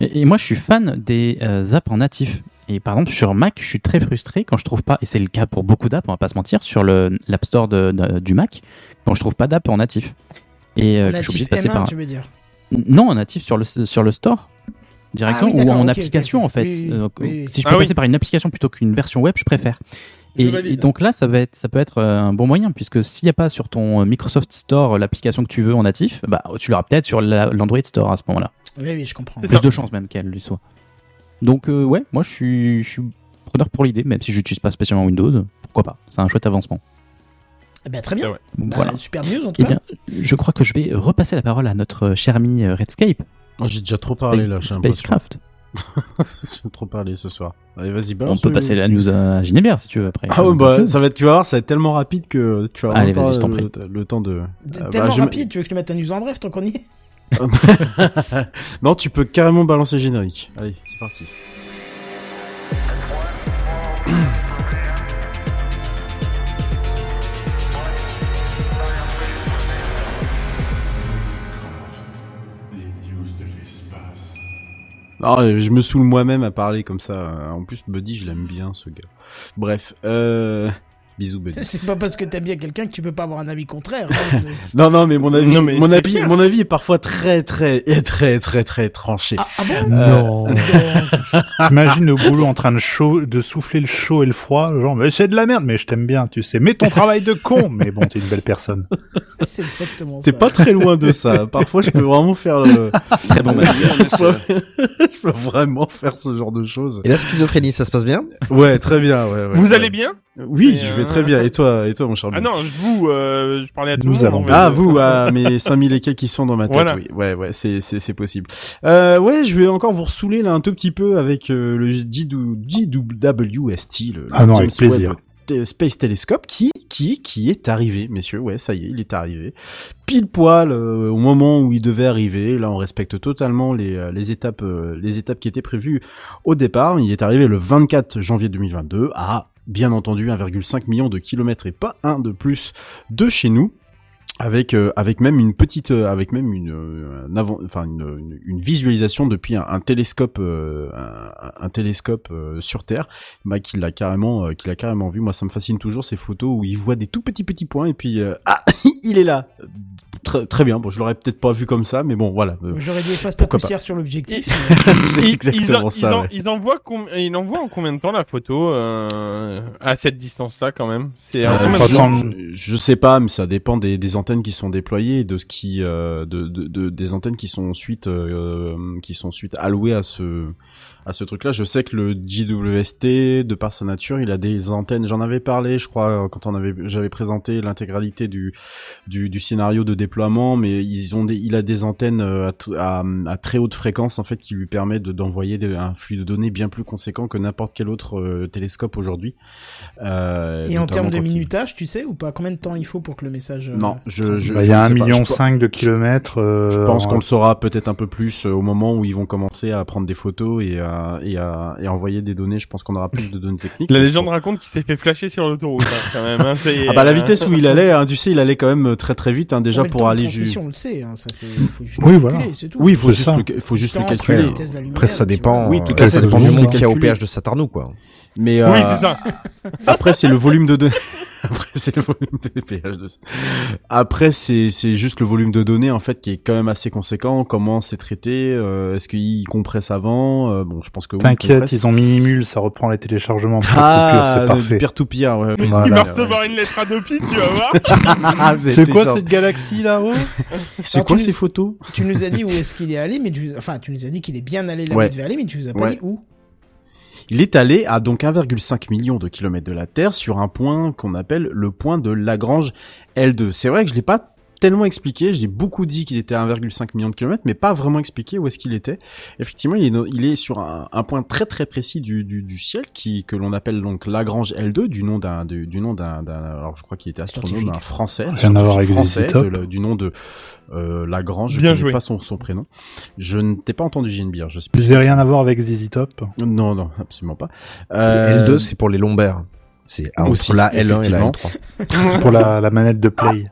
Et, et moi, je suis fan des euh, apps en natif. Et par exemple, sur Mac, je suis très frustré quand je trouve pas, et c'est le cas pour beaucoup d'apps, on va pas se mentir, sur le l'App Store de- de- du Mac, quand je trouve pas d'app en natif. Et euh, que je suis obligé Natif de passer M1, par. tu veux dire Non, en natif sur le, sur le store directement Ah oui, ou d'accord, en ok, application ok, en fait. Oui, oui, Euh, donc, oui, oui. Si je Ah peux oui. passer par une application plutôt qu'une version web, je préfère. Et, donc là, ça va être, ça peut être euh, un bon moyen puisque s'il n'y a pas sur ton euh, Microsoft Store euh, l'application que tu veux en natif, bah tu l'auras peut-être sur la- l'Android Store à ce moment-là. Oui, oui, je comprends. C'est Plus ça. de chances même qu'elle lui soit. Donc euh, ouais, moi je suis, je suis preneur pour l'idée, même si je n'utilise pas spécialement Windows. Pourquoi pas C'est un chouette avancement. Eh ben, très bien. Bah, voilà. Super news en tout Eh cas. bien, je crois que je vais repasser la parole à notre cher ami Redscape. Oh, J'ai déjà trop parlé là, j'ai Spacecraft. J'ai trop parlé ce soir. Allez, vas-y, On balance. peut le- passer la news à Ginebert si tu veux après. Ah ouais, bah, ça va être, tu vas voir, ça va être tellement rapide que tu vas Allez, vas-y, je t'en le, le temps de. Ah, bah, Tellement je- rapide, tu veux que je te mette un news en bref tant qu'on y est? Non, tu peux carrément balancer le générique. Allez, c'est parti. Non, euh, je me saoule moi-même à parler comme ça. En plus, Buddy, je l'aime bien, ce gars. Bref, euh... Bisous, Buddy. C'est pas parce que t'aimes bien quelqu'un que tu peux pas avoir un avis contraire. hein, Non, non, mais mon avis, Non, mais mon avis, clair. mon avis est parfois très, très, et très, très, très tranché. ah, ah bon Non. J'imagine au boulot en train de, chaud, de souffler le chaud et le froid. Genre, mais c'est de la merde, mais je t'aime bien, tu sais. Mais ton travail de con. Mais bon, t'es une belle personne. C'est exactement ça. C'est pas très loin de ça. Parfois, je peux vraiment faire le. Très bon je, peux... je peux vraiment faire ce genre de choses. Et la schizophrénie, ça se passe bien? Ouais, très bien. Ouais, ouais, Vous ouais. allez bien? Oui, Et je vais euh, très bien. Et toi, et toi, mon cher Ah non, vous, euh, je parlais à tout Nous le monde. allons. Ah, vous, ah, mes 5000 et quelques qui sont dans ma tête, Voilà. oui. Ouais, ouais, c'est, c'est, c'est possible. Euh, ouais, je vais encore vous ressouler là un tout petit peu avec euh, le JWST, le Ah non, avec James plaisir. Webb Te- Space Telescope, qui, qui, qui est arrivé, messieurs. Ouais, ça y est, il est arrivé. Pile poil euh, au moment où il devait arriver. Là, on respecte totalement les, euh, les étapes, euh, les étapes qui étaient prévues au départ. Il est arrivé le 24 janvier 2022 à, bien entendu, 1,5 million de kilomètres et pas un de plus de chez nous. Avec euh, avec même une petite euh, avec même une euh, un avant enfin une, une, visualisation depuis un, un télescope euh, un, un télescope euh, sur Terre bah qu'il a carrément euh, qu'il a carrément vu. Moi ça me fascine toujours ces photos où il voit des tout petits petits points et puis ah il est là très très bien bon je l'aurais peut-être pas vu comme ça mais bon voilà Euh, J'aurais dit efface ta poussière sur l'objectif. c'est Ils- exactement ils, en- ça ils, en- ouais. ils envoient com- ils envoient en combien de temps la photo euh, à cette distance-là quand même? C'est Euh, je, je sais pas, mais ça dépend des, des antennes qui sont déployées, et de ce qui, euh, de, de, de- des antennes qui sont ensuite, euh, qui sont ensuite allouées à ce, à ce truc-là. Je sais que le JWST, de par sa nature, il a des antennes. J'en avais parlé, je crois, quand on avait, j'avais présenté l'intégralité du, du, du scénario de déploiement, mais ils ont des, il a des antennes euh, à, à, à très haute fréquence en fait qui lui permet de d'envoyer des- un flux de données bien plus conséquent que n'importe quel autre euh, télescope aujourd'hui. Euh, Et en termes de il- minutage, tu sais ou pas? Combien de temps il faut pour que le message. euh, Non, je, je, Bah, je il y a un million cinq de kilomètres. euh, Je pense en- qu'on le saura peut-être un peu plus euh, au moment où ils vont commencer à prendre des photos et à, et à, et à envoyer des données. Je pense qu'on aura plus de données techniques. La légende raconte qu'il s'est fait flasher sur l'autoroute hein, quand même. Hein, Ah bah la vitesse où il allait, hein, tu sais, il allait quand même très très vite hein, déjà Ouais, pour aller transmission, ju- on le sait, hein, ça c'est. faut juste Oui, le voilà. calculer, c'est tout. Oui, il faut juste ça. le, faut juste le calculer. Après, ça dépend. Oui, tout euh, à ça dépend du juste monde y a au péage de Satarnou, quoi. Mais Oui, euh, c'est ça. Après, c'est le volume de données. Après, c'est le volume de péage de... Après, c'est c'est juste le volume de données en fait qui est quand même assez conséquent. Comment c'est traité euh, Est-ce qu'ils compressent avant Euh, Bon, je pense que oui. T'inquiète, ils ont Minimule, ça reprend les téléchargements. ah, c'est parfait. du peer to peer. Ouais, Il Voilà. va recevoir une lettre Adopi, tu vas voir. C'est quoi genre- cette galaxie là-haut? C'est quoi ces photos? Tu nous as dit où est-ce qu'il est allé, mais tu... enfin, tu nous as dit qu'il est bien allé là où il devait aller, mais tu nous as pas Ouais. dit où? Il est allé à donc 1,5 million de kilomètres de la Terre sur un point qu'on appelle le point de Lagrange L2. C'est vrai que je l'ai pas tellement expliqué, j'ai beaucoup dit qu'il était à 1,5 million de kilomètres, mais pas vraiment expliqué où est-ce qu'il était. Effectivement, il est, no- il est sur un, un point très très précis du, du, du ciel qui que l'on appelle donc Lagrange L2 du nom d'un du, du nom d'un d'un- alors je crois qu'il était astronome un français, un Rien à voir scientifique avec français de du nom de euh, Lagrange, je Bien connais joué. pas son, son prénom. Je ne t'ai pas entendu JNBR, je sais Vous avez rien à voir avec ZZ Top? Non non, absolument pas. Le Euh, L2, c'est pour les lombaires. C'est entre aussi, la L1 et la effectivement. L3. pour la, la manette de Play.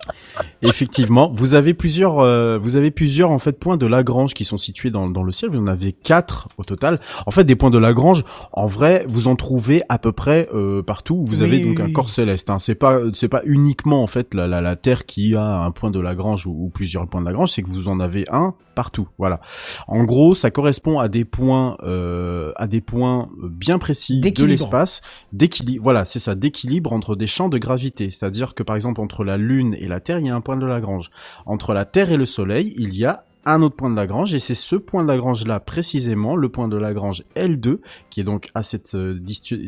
Effectivement, vous avez plusieurs, euh, vous avez plusieurs en fait points de Lagrange qui sont situés dans, dans le ciel. Vous en avez quatre au total. En fait, des points de Lagrange, en vrai, vous en trouvez à peu près euh, partout. où Vous Oui, avez oui, donc un corps céleste. Hein. C'est pas, c'est pas uniquement en fait la, la, la Terre qui a un point de Lagrange ou, ou plusieurs points de Lagrange. C'est que vous en avez un partout. Voilà. En gros, ça correspond à des points, euh, à des points bien précis de l'espace, d'équilibre. Voilà, c'est d'équilibre entre des champs de gravité. C'est-à-dire que par exemple entre la Lune et la Terre, il y a un point de Lagrange. Entre la Terre et le Soleil, il y a un autre point de Lagrange et c'est ce point de Lagrange là précisément le point de Lagrange L2 qui est donc à cette euh,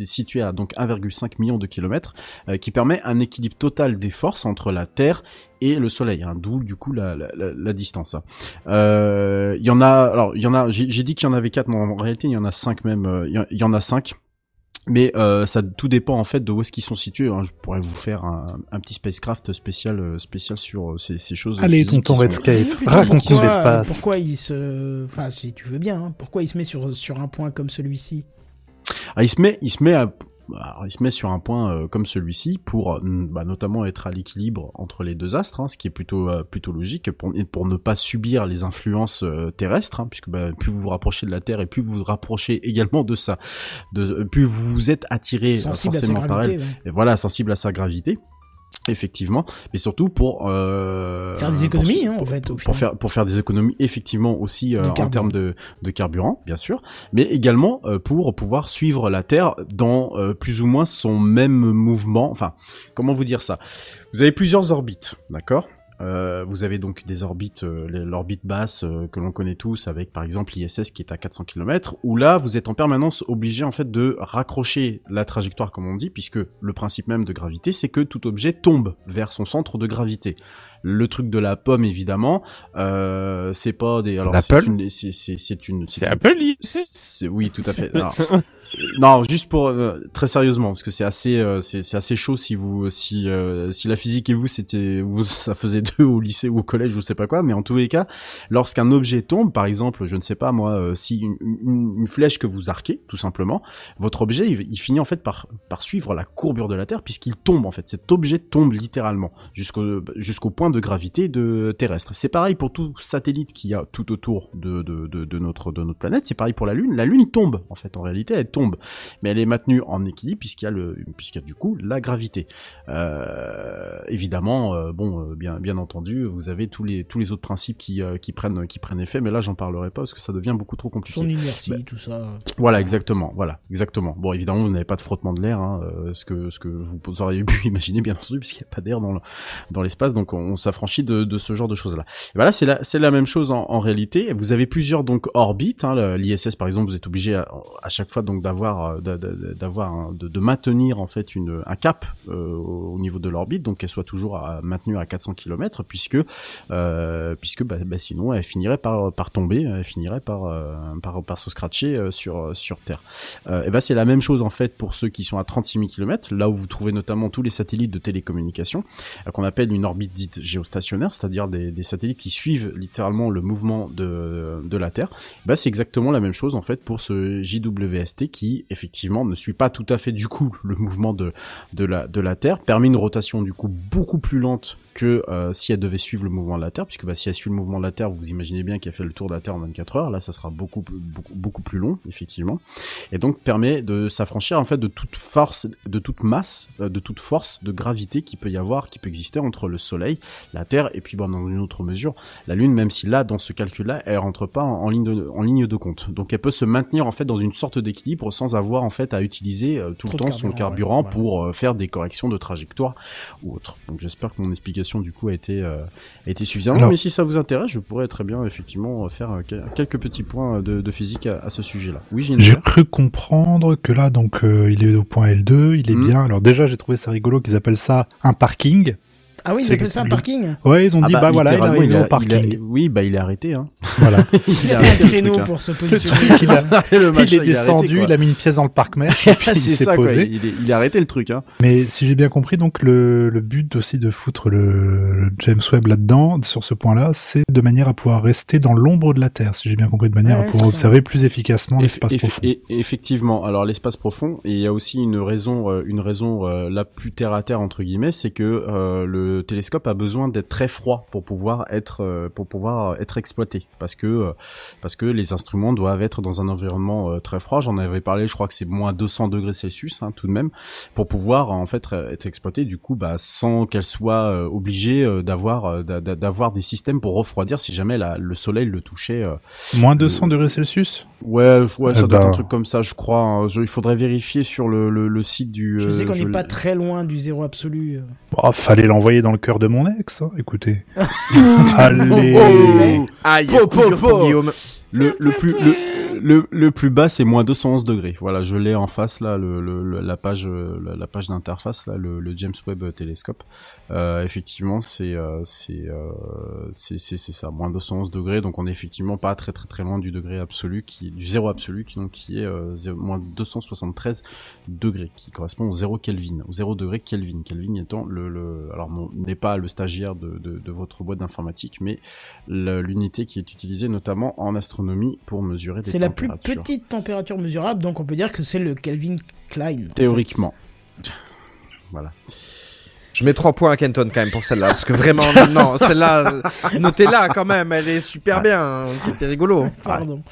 situé à donc 1,5 million de kilomètres euh, qui permet un équilibre total des forces entre la Terre et le Soleil hein, d'où du coup la, la, la, distance hein. Euh, il y en a alors il y en a j'ai dit qu'il y en avait quatre mais en réalité il y en a cinq même euh, il y en a cinq mais euh, ça tout dépend en fait de où est-ce qu'ils sont situés. hein. Je pourrais vous faire un, un petit spacecraft spécial euh, spécial sur euh, ces, ces choses. Allez, tonton Redscape, raconte-nous pourquoi- l'espace. Pourquoi il se, enfin, si tu veux bien, hein, pourquoi il se met sur sur un point comme celui-ci? Ah, il se met, il se met à, alors, il se met sur un point euh, comme celui-ci pour euh, bah, notamment être à l'équilibre entre les deux astres, hein, ce qui est plutôt euh, plutôt logique pour, et pour ne pas subir les influences euh, terrestres, hein, puisque bah, plus vous vous rapprochez de la Terre et plus vous vous rapprochez également de ça, de plus vous vous êtes attiré forcément par elle, ouais. et voilà, sensible à sa gravité. Effectivement, mais surtout pour euh, Faire des économies, hein, en pour, fait, au pour faire pour faire des économies effectivement aussi euh, en termes de, de carburant, bien sûr, mais également euh, pour pouvoir suivre la Terre dans euh, plus ou moins son même mouvement. Enfin, comment vous dire ça? Vous avez plusieurs orbites, d'accord? Euh, vous avez donc des orbites, euh, l'orbite basse euh, que l'on connaît tous, avec par exemple l'ISS qui est à 400 km, où là vous êtes en permanence obligé en fait de raccrocher la trajectoire comme on dit, puisque le principe même de gravité c'est que tout objet tombe vers son centre de gravité. Le truc de la pomme évidemment, euh, c'est pas des. Alors c'est une, c'est une. C'est Apple, Oui, tout à fait. Alors, non, juste pour euh, très sérieusement, parce que c'est assez, euh, c'est assez chaud si vous, si euh, si la physique et vous c'était, vous ça faisait deux au lycée ou au collège, je sais pas quoi, mais en tous les cas, lorsqu'un objet tombe, par exemple, je ne sais pas moi, euh, si une, une- une flèche que vous arquez, tout simplement, votre objet, il, finit en fait par par suivre la courbure de la Terre puisqu'il tombe en fait. Cet objet tombe littéralement jusqu'au jusqu'au point de gravité de terrestre. C'est pareil pour tout satellite qui a tout autour de, de, de notre de notre planète. C'est pareil pour la Lune. La Lune tombe en fait. En réalité, elle tombe, mais elle est maintenue en équilibre puisqu'il y a le puisqu'il y a du coup la gravité. Euh, évidemment, euh, bon, euh, bien bien entendu, vous avez tous les tous les autres principes qui qui prennent qui prennent effet, mais là j'en parlerai pas parce que ça devient beaucoup trop compliqué. Son inertie, Bah, tout ça. voilà, exactement. Voilà, exactement. Bon, évidemment, vous n'avez pas de frottement de l'air, hein, ce que ce que vous auriez pu imaginer, bien entendu, puisqu'il n'y a pas d'air dans le- dans l'espace, donc on, on s'affranchit de, de ce genre de choses-là. Et Voilà, c'est la c'est la même chose en, en réalité. Vous avez plusieurs donc orbites. Hein, L'ISS, par exemple, vous êtes obligé à, à chaque fois donc d'avoir euh, d'a- d'a- d'avoir un- de, maintenir en fait une un cap euh, au niveau de l'orbite, donc qu'elle soit toujours à, maintenue à 400 km, puisque euh, puisque bah, bah, sinon elle finirait par par tomber, elle finirait par euh, par se scratcher euh, sur sur Terre. Euh, et ben c'est la même chose en fait pour ceux qui sont à 36 000 km, là où vous trouvez notamment tous les satellites de télécommunication, euh, qu'on appelle une orbite dite géostationnaire, c'est-à-dire des, des satellites qui suivent littéralement le mouvement de, de la Terre. Ben c'est exactement la même chose en fait pour ce JWST qui effectivement ne suit pas tout à fait du coup le mouvement de la la Terre, permet une rotation du coup beaucoup plus lente que euh, si elle devait suivre le mouvement de la Terre, puisque bah, si elle suit le mouvement de la Terre, vous imaginez bien qu'elle fait le tour de la Terre en 24 heures. Là, ça sera beaucoup plus- beaucoup, beaucoup plus long, effectivement, et donc permet de s'affranchir en fait de toute force, de toute masse, euh, de toute force de gravité qui peut y avoir, qui peut exister entre le Soleil, la Terre, et puis bon, dans une autre mesure, la Lune, même si là, dans ce calcul-là, elle rentre pas en, en ligne de, en ligne de compte. Donc, elle peut se maintenir en fait dans une sorte d'équilibre sans avoir en fait à utiliser euh, tout Trop le temps son carburant, carburant ouais, pour euh, faire des corrections de trajectoire ou autre. Donc, j'espère que mon explication du coup a été euh, a été suffisante. Alors- Mais si ça vous intéresse, je pourrais très bien effectivement faire euh, quel- quelques petits points de, de physique à, à ce sujet-là. Oui, j'ai cru comprendre que là, donc, euh, il est au point L2, il est Mhm. bien. Alors déjà, j'ai trouvé ça rigolo qu'ils appellent ça un parking. Ah oui, ils appellent ça un parking Ouais, ils ont Ah dit, bah, voilà, il littéralement, arrive a- au parking. a- oui, bah il est arrêté. Hein. Voilà. Il a fait un le créneau truc, pour se positionner. il, a- Le machin, il est il est arrêté, descendu, il a mis une pièce dans le parc-mer, et puis il c'est s'est ça, quoi. posé. Il est, il est arrêté le truc. Hein. Mais si j'ai bien compris, donc le, le but aussi de foutre le, le James Webb là-dedans, sur ce point-là, c'est de manière à pouvoir rester dans l'ombre de la Terre, si j'ai bien compris, de manière Ouais, à pouvoir ça. observer plus efficacement Eff- l'espace profond. et- effectivement. Alors l'espace profond, et il y a aussi une raison, euh, une raison euh, la plus terre à terre entre guillemets, c'est que euh, le télescope a besoin d'être très froid pour pouvoir être euh, pour pouvoir être exploité, parce que euh, parce que les instruments doivent être dans un environnement euh, très froid. J'en avais parlé, je crois que c'est moins 200 degrés Celsius, hein, tout de même, pour pouvoir en fait euh, être exploité. Du coup, bah sans qu'elle soit euh, obligée euh, d'avoir euh, d'a- d'a- d'avoir des systèmes pour refroidir si jamais la, le soleil le touchait. euh, Moins 200 degrés Celsius? Ouais, ouais, ça Eh doit être ben. un truc comme ça, je crois. hein. Je- il faudrait vérifier sur le, le, le site du. Je sais euh, qu'on n'est pas très loin du zéro absolu. Oh, Fallait l'envoyer dans le cœur de mon ex, hein, écoutez. Fallait... Oh Aïe, Po, coup po, dur pour po. Guillaume. Le, le plus le, le, le plus bas c'est moins 211 degrés. Voilà, je l'ai en face là, le, le, la page la, la page d'interface là, le, le James Webb Telescope. Euh, effectivement, c'est euh, c'est euh, c'est c'est c'est ça, moins 211 degrés. Donc on est effectivement pas très très très loin du degré absolu qui du zéro absolu qui donc qui est euh, zéro- moins 273 degrés qui correspond au 0 Kelvin, au 0 degré Kelvin. Kelvin étant le, le alors n'est pas le stagiaire de, de, de votre boîte d'informatique, mais l'unité qui est utilisée notamment en astronomie pour mesurer des C'est la plus petite température mesurable, donc on peut dire que c'est le Kelvin Klein. en Théoriquement. Voilà. Je mets trois points à Kenton quand même pour celle-là, parce que vraiment, non, celle-là, notez-la quand même, elle est super bien, hein, c'était rigolo. Pardon.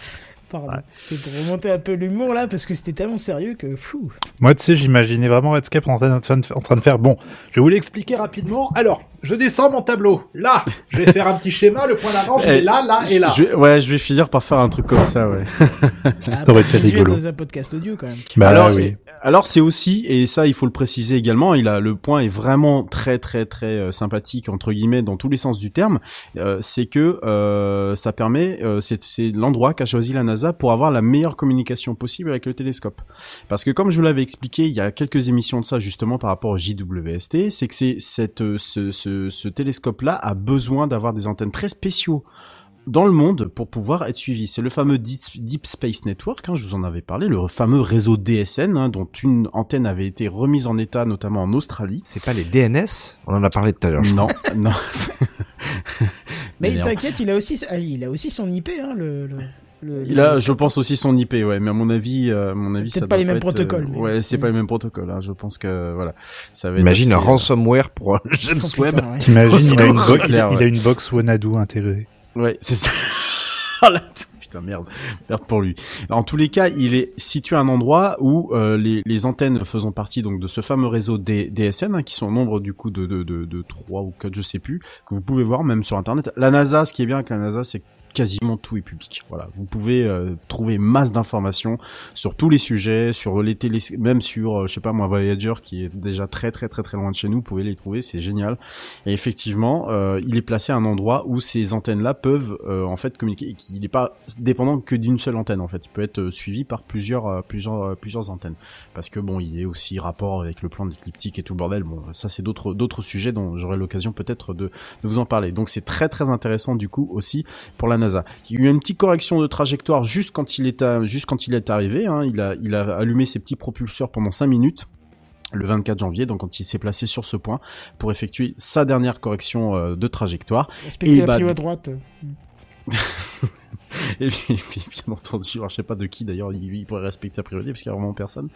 Pardon. C'était pour remonter un peu l'humour là, parce que c'était tellement sérieux que. Fou. Moi, tu sais, j'imaginais vraiment Redscape en train, de, en train de faire. Bon, je vais vous l'expliquer rapidement. Alors, je descends mon tableau. Là, je vais faire un petit schéma. Le point d'avant, je Eh, vais là, là et là. Je ouais, je vais finir par faire un truc comme ça, ouais. Ça aurait été rigolo. dans un podcast audio quand même. Bah alors, oui. c'est- alors c'est aussi, et ça il faut le préciser également, il a le point est vraiment très très très euh, sympathique entre guillemets dans tous les sens du terme, euh, c'est que euh, ça permet, euh, c'est c'est l'endroit qu'a choisi la NASA pour avoir la meilleure communication possible avec le télescope. Parce que comme je vous l'avais expliqué il y a quelques émissions de ça justement par rapport au JWST, c'est que c'est cette euh, ce, ce, ce télescope là a besoin d'avoir des antennes très spéciaux dans le monde pour pouvoir être suivi. C'est le fameux Deep, Space Network, hein, je vous en avais parlé, le fameux réseau DSN, hein, dont une antenne avait été remise en état, notamment en Australie. C'est pas les DNS On en a parlé tout à l'heure. Non, non. Mais t'inquiète, il a aussi, ah, il a aussi son IP, hein, le. le- le- Il a, je pense aussi son IP, ouais, mais à mon avis, euh, mon avis, Peut-être ça pas doit les mêmes être, protocoles, euh, mais- Ouais, c'est pas les mêmes protocoles. Hein, je pense que voilà, ça va. être Imagine un assez, euh, ransomware pour James Oh, Webb. ouais. T'imagines, il, a une C'est bo- il a- il a ouais. une box Wanadu intégrée. Ouais, c'est ça. Oh putain merde, merde pour lui. En tous les cas, il est situé à un endroit où euh, les, les antennes faisant partie donc de ce fameux réseau des DSN, hein, qui sont au nombre du coup de de de, de 3 ou 4, je sais plus, que vous pouvez voir même sur internet. La NASA, ce qui est bien avec la NASA, c'est que quasiment tout est public. Voilà, vous pouvez euh, trouver masse d'informations sur tous les sujets, sur les télé, même sur, euh, je sais pas moi, Voyager qui est déjà très très très très loin de chez nous. Vous pouvez les trouver, c'est génial. Et effectivement, euh, il est placé à un endroit où ces antennes-là peuvent euh, en fait communiquer et qu'il n'est pas dépendant que d'une seule antenne. En fait, il peut être euh, suivi par plusieurs plusieurs plusieurs antennes. Parce que bon, il est aussi rapport avec le plan d'écliptique et tout le bordel. Bon, ça c'est d'autres d'autres sujets dont j'aurai l'occasion peut-être de de vous en parler. Donc c'est très très intéressant du coup aussi pour la NASA. Il y a eu une petite correction de trajectoire juste quand il est à, juste quand il est arrivé. Hein. Il a il a allumé ses petits propulseurs pendant 5 minutes le 24 janvier, donc quand il s'est placé sur ce point pour effectuer sa dernière correction euh, de trajectoire. Respecter la bah, prio à droite. Et puis, bien entendu, alors, je sais pas de qui d'ailleurs il, pourrait respecter sa priorité parce qu'il y a vraiment personne.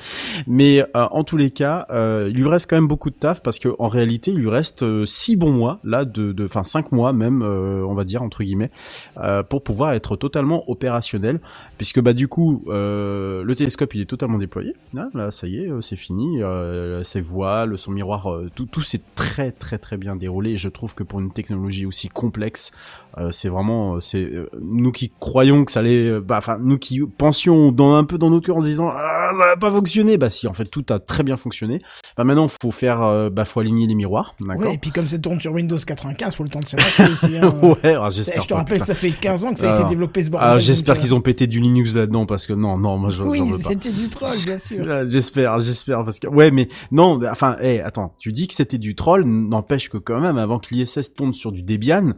Mais euh, en tous les cas, euh, il lui reste quand même beaucoup de taf parce que en réalité, il lui reste euh, six bons mois là, de, enfin cinq mois même, euh, on va dire entre guillemets, euh, pour pouvoir être totalement opérationnel. Puisque bah du coup, euh, le télescope il est totalement déployé. Hein, là, ça y est, euh, c'est fini. Euh, ses voiles, son miroir, euh, tout, tout s'est très très très bien déroulé. Et je trouve que pour une technologie aussi complexe, euh, c'est vraiment, euh, c'est euh, nous qui croyons que ça allait, euh, bah, enfin nous qui pensions dans un peu dans nos cœurs en se disant ah ça va pas fonctionner, bah si en fait tout a très bien fonctionné. Bah maintenant faut faire, euh, bah faut aligner les miroirs, d'accord. Ouais, et puis comme ça tourne sur Windows 95, faut le temps de se passer aussi. Hein. ouais, j'espère. Je te rappelle, putain. ça fait 15 ans que ça a Alors, été développé ce bordel. Ah, j'espère donc, qu'ils ont pété du Linux là-dedans parce que non, non, moi je Oui, j'en veux pas. c'était du troll, bien sûr. J'espère, j'espère parce que ouais, mais non, enfin, hé, attends, tu dis que c'était du troll, n'empêche que quand même, avant que l'ISS tombe sur du Debian,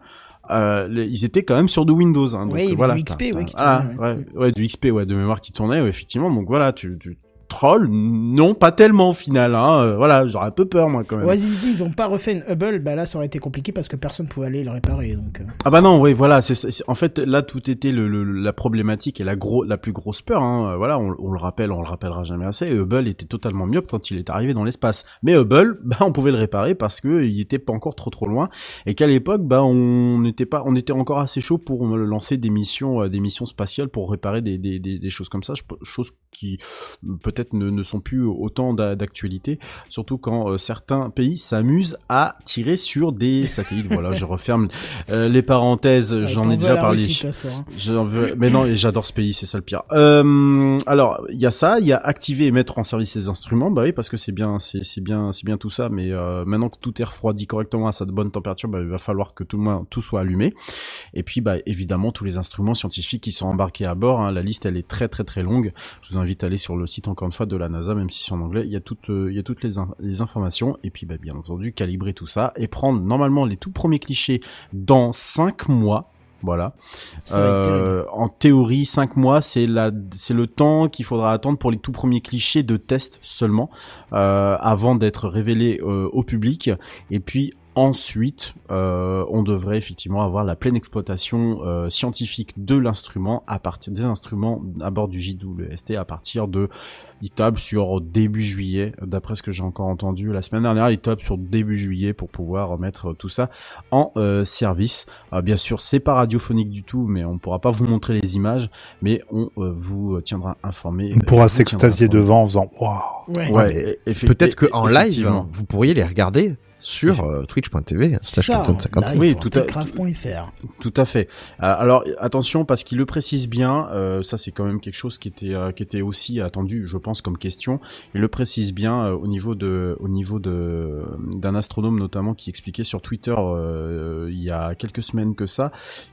euh, les- ils étaient quand même sur du Windows. Hein, donc Ouais, voilà. du XP, ouais, voilà, tournait, ouais, ouais, du XP, ouais, de mémoire qui tournait, ouais, effectivement. Donc voilà, tu, tu troll, non, pas tellement au final. Hein, euh, voilà, j'aurais un peu peur moi quand même. Ouais, ils disent, ils ont pas refait une Hubble, bah là ça aurait été compliqué parce que personne pouvait aller le réparer. Donc, euh. Ah bah non, oui, voilà, c'est en fait là tout était le, le- la problématique et la gros la plus grosse peur. Hein, euh, voilà, on, on le rappelle, on le rappellera jamais assez. Hubble était totalement myope quand il est arrivé dans l'espace, mais Hubble, bah on pouvait le réparer parce que il était pas encore trop trop loin et qu'à l'époque, bah on n'était pas, on était encore assez chaud pour lancer des missions, euh, des missions spatiales pour réparer des des, des, des choses comme ça, choses qui euh, peut-être ne, ne sont plus autant d'a- d'actualité, surtout quand euh, certains pays s'amusent à tirer sur des satellites. voilà, je referme euh, les parenthèses, j'en ai déjà parlé. Russie, hein. Veux, mais non, et j'adore ce pays, c'est ça le pire. Euh, alors, il y a ça, il y a activer et mettre en service les instruments, bah oui, parce que c'est bien, c'est bien, c'est bien tout ça, mais maintenant que tout est refroidi correctement à sa bonne température, bah, il va falloir que tout le tout soit allumé. Et puis, bah évidemment, tous les instruments scientifiques qui sont embarqués à bord, hein, la liste elle est très très très longue. Je vous invite à aller sur le site encore une fois de la NASA, même si c'est en anglais, il y a toutes, euh, il y a toutes les, in- les informations. Et puis, bah bien entendu, calibrer tout ça et prendre normalement les tout premiers clichés dans 5 mois. Voilà. Euh, en théorie, 5 mois, c'est la, c'est le temps qu'il faudra attendre pour les tout premiers clichés de test seulement, euh, avant d'être révélés euh, au public. Et puis ensuite, euh, on devrait effectivement avoir la pleine exploitation euh, scientifique de l'instrument à partir des instruments à bord du JWST à partir de il tape sur début juillet, d'après ce que j'ai encore entendu la semaine dernière, il tape sur début juillet pour pouvoir mettre tout ça en euh, service. Euh, bien sûr, c'est pas radiophonique du tout, mais on pourra pas vous montrer les images, mais on euh, vous tiendra informé. On pourra s'extasier devant en faisant waouh. Ouais. Ouais, Peut-être qu'en live, vous pourriez les regarder sur euh, twitch.tv slash Ça, Captain 56. Oui, tout à- Techcraft.fr. Tout à fait. Euh, alors attention parce qu'il le précise bien, euh, ça c'est quand même quelque chose qui était euh, qui était aussi attendu, je pense comme question. Il le précise bien euh, au niveau de au niveau de d'un astronome notamment qui expliquait sur Twitter euh, il y a quelques semaines que ça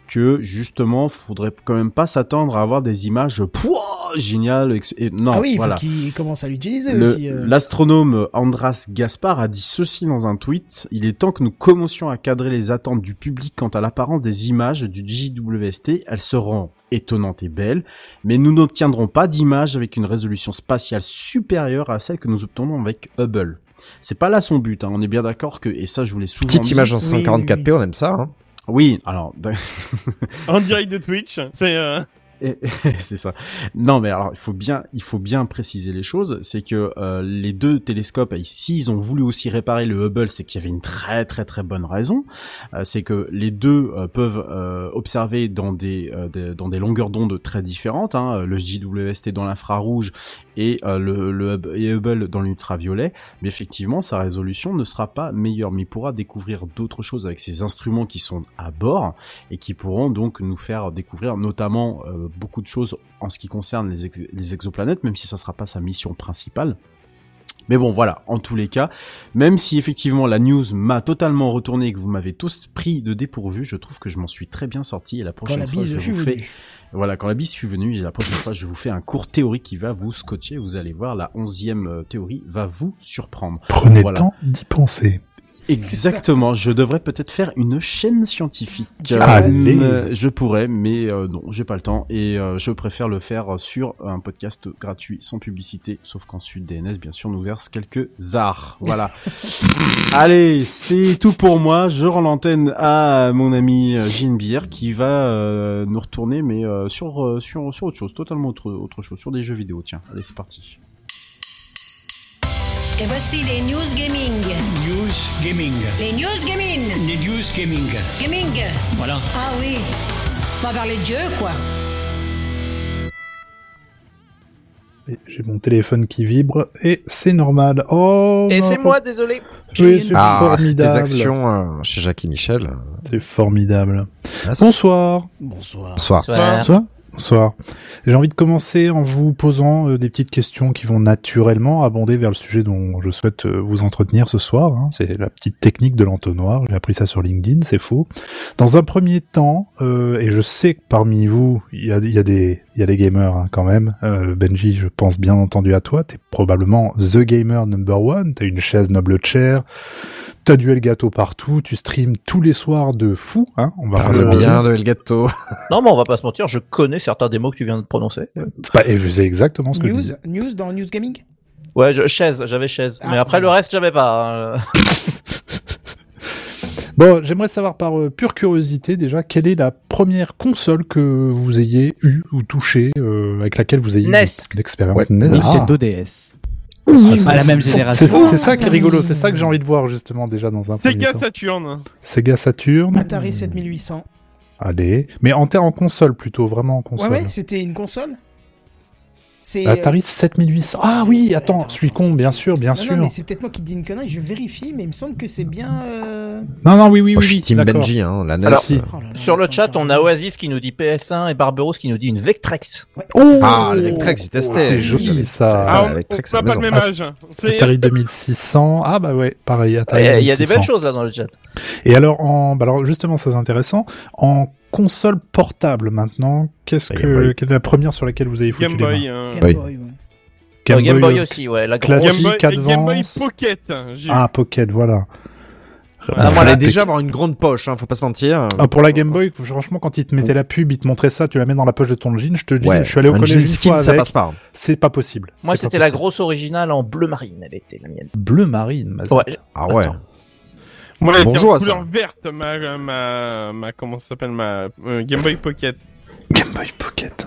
que justement faudrait quand même pas s'attendre à avoir des images pouah, génial. ex- et- non, ah oui, il voilà. faut qu'il commence à l'utiliser aussi. euh. L'astronome Andras Gaspar a dit ceci dans un tweet. Il est temps que nous commencions à cadrer les attentes du public quant à l'apparence des images du JWST. Elles seront étonnantes et belles, mais nous n'obtiendrons pas d'images avec une résolution spatiale supérieure à celle que nous obtenons avec Hubble. C'est pas là son but, hein. on est bien d'accord que, et ça je voulais souvent Petite image en 144p, on aime ça. Hein. Oui, alors, En direct de Twitch, c'est... euh, c'est ça. Non, mais alors il faut bien, il faut bien préciser les choses. C'est que euh, les deux télescopes ici, ils ont voulu aussi réparer le Hubble, c'est qu'il y avait une très très très bonne raison. Euh, c'est que les deux euh, peuvent euh, observer dans des, euh, des- dans des longueurs d'onde très différentes. Hein, le JWST dans l'infrarouge et euh, le, le Hub- et Hubble dans l'ultraviolet. Mais effectivement, sa résolution ne sera pas meilleure, mais il pourra découvrir d'autres choses avec ces instruments qui sont à bord et qui pourront donc nous faire découvrir notamment euh, beaucoup de choses en ce qui concerne les, ex- les exoplanètes, même si ça sera pas sa mission principale. Mais bon, voilà, en tous les cas, même si effectivement la news m'a totalement retourné et que vous m'avez tous pris de dépourvu, je trouve que je m'en suis très bien sorti et la prochaine fois je vous fais... Voilà, quand la bise fut venue, la prochaine fois je vous fais un cours théorique qui va vous scotcher, vous allez voir, la onzième euh, théorie va vous surprendre. Prenez Voilà. le temps d'y penser. Exactement, je devrais peut-être faire une chaîne scientifique. Allez. Euh, je pourrais, mais euh, non, j'ai pas le temps et euh, je préfère le faire sur un podcast gratuit, sans publicité, sauf qu'ensuite DNS, bien sûr, nous verse quelques arts. Voilà. Allez, c'est tout pour moi. Je rends l'antenne à mon ami euh, Ginebir qui va euh, nous retourner, mais euh, sur, euh, sur sur autre chose, totalement autre autre chose, sur des jeux vidéo. Tiens, allez, c'est parti. Et voici les news gaming. News Gaming. Les news gaming. Les News Gaming. Gaming. Voilà. Ah oui. On va parler de jeu, quoi. J'ai mon téléphone qui vibre et c'est normal. Oh Et c'est moi, désolé. Oui, c'est Ah, c'est des formidable. actions euh, chez Jacques et Michel. C'est formidable. Ah, Bonsoir. Bonsoir. Bonsoir. Bonsoir. Bonsoir. J'ai envie de commencer en vous posant euh, des petites questions qui vont naturellement abonder vers le sujet dont je souhaite euh, vous entretenir ce soir. hein. C'est la petite technique de l'entonnoir. J'ai appris ça sur LinkedIn, c'est faux. Dans un premier temps, euh, et je sais que parmi vous, il y a, des, gamers hein, quand même. Benji, je pense bien entendu à toi. T'es probablement the gamer number one. T'as une chaise noble chair. T'as du Elgato partout. Tu streams tous les soirs de fou. Hein on va pas se Parle mentir. bien de Elgato. Non, mais on va pas se mentir, je connais certains des mots que tu viens de prononcer. Bah, et c'est exactement ce que je News, dis. news dans News Gaming? Ouais, je, chaise, j'avais chaise. Ah, mais après, le reste, j'avais pas. hein. Bon, j'aimerais savoir par euh, pure curiosité déjà, quelle est la première console que vous ayez eue ou touchée, euh, avec laquelle vous ayez NES. eu l'expérience Ouais. NES. Nintendo DS. Ah, à la même c'est- génération. C'est ça qui est rigolo, c'est ça que j'ai envie de voir justement déjà dans un premier Sega. Saturn. Sega Saturn. Atari 7800. Allez, mais en terre en console plutôt, vraiment en Ouais, console. ouais, c'était une console. C'est. Atari 7800. Ah oui, attends, je suis con, bien sûr, bien Non, sûr. non, mais c'est peut-être moi qui dis une connerie, je vérifie, mais il me semble que c'est bien. euh, Non, non, oui, oui, Moi, oui, je suis oui, Team. Benji, hein, la NES. Alors, si. euh, oh là là, Sur le attends, chat, attends. on a Oasis qui nous dit PS1 et Barberos qui nous dit une Vectrex. Ouais. Oh Ah, le Vectrex, j'ai testé. C'est joli ça. Ah, on avec on Trex n'a à la pas le même âge. C'est Atari 2600. Ah bah ouais, pareil, Il Atari y a- il y a des 2600. belles choses là dans le chat. Et alors, en, bah alors justement, ça c'est intéressant. En console portable maintenant, qu'est-ce que, quelle est la première sur laquelle vous avez foutu Game les mains Boy. hein. Game Oui. Boy, ouais. Game, Game Boy, Boy aussi, ouais. La grosse. Game Boy, Advance. Game Boy Pocket. eu. Ah, Pocket, voilà. Ah, Il moi, fallait la- déjà avoir une grande poche, hein, faut pas se mentir. Ah, pour la Game Boy, franchement, quand ils te mettaient la pub, ils te montraient ça, tu la mets dans la poche de ton jean, je te dis, Ouais, je suis allé au un collège jean une skin, fois ça avec, passe pas. c'est pas possible. Moi, c'était la grosse originale en bleu marine, elle était la mienne. Bleu marine, ma Ouais. Ah ouais. Attends. Moi, elle était Bonjour en couleur verte, ma, ma, ma, comment ça s'appelle, ma euh, Game Boy Pocket. Game Boy Pocket.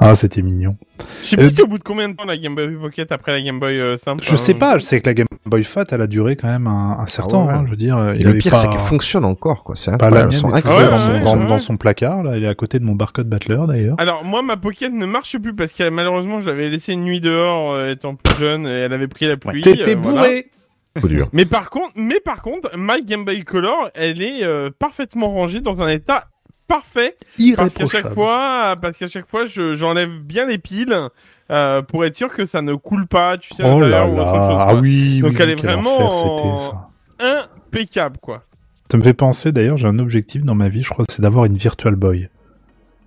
Ah, c'était mignon. Je sais Euh, plus c'est au bout de combien de temps la Game Boy Pocket après la Game Boy euh, simple. Je sais hein. pas, je sais que la Game Boy Fat, elle a duré quand même un, un certain Ah ouais. temps, hein, je veux dire. Et il le pire, pas- c'est qu'elle fonctionne encore, quoi. C'est Pas la mienne, ouais, dans, ouais, dans- ouais. dans son placard, là, elle est à côté de mon barcode Battler d'ailleurs. Alors moi ma Pocket ne marche plus parce que malheureusement je l'avais laissé une nuit dehors euh, étant plus jeune et elle avait pris la pluie. T'étais euh, voilà. Dur. Mais par contre, mais par contre, ma Game Boy Color, elle est euh, parfaitement rangée dans un état parfait parce qu'à chaque fois, parce qu'à chaque fois, je- j'enlève bien les piles euh, pour être sûr que ça ne coule pas, tu sais, Oh là ou autre chose. ah oui, Donc oui, elle est vraiment enfer ça. Impeccable quoi. Ça me fait penser d'ailleurs, j'ai un objectif dans ma vie, je crois, c'est d'avoir une Virtual Boy.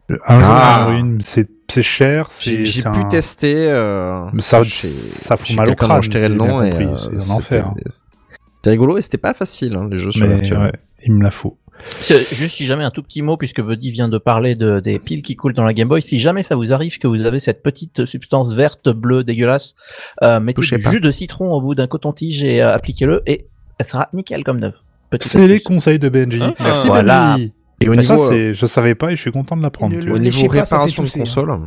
Un Ah. une, c'est c'est cher, J'ai c'est j'ai c'est pu un- tester. euh, Ça- chez- ça fout mal au crâne, je le nom. et, euh, c'est un enfer. C'était rigolo et c'était pas facile, hein, les jeux sur Mais ouais, il me la faut. Juste si jamais un tout petit mot, puisque Buddy vient de parler de, des piles qui coulent dans la Game Boy, si jamais ça vous arrive que vous avez cette petite substance verte, bleue, dégueulasse, euh, mettez Touchez du pas. jus de citron au bout d'un coton-tige et euh, appliquez-le et elle sera nickel comme neuve. C'est les conseils de Benji. Ah, Merci voilà. Benji. Et au ça, niveau, c'est, je savais pas et je suis content de l'apprendre. Au niveau ça réparation de hein. console,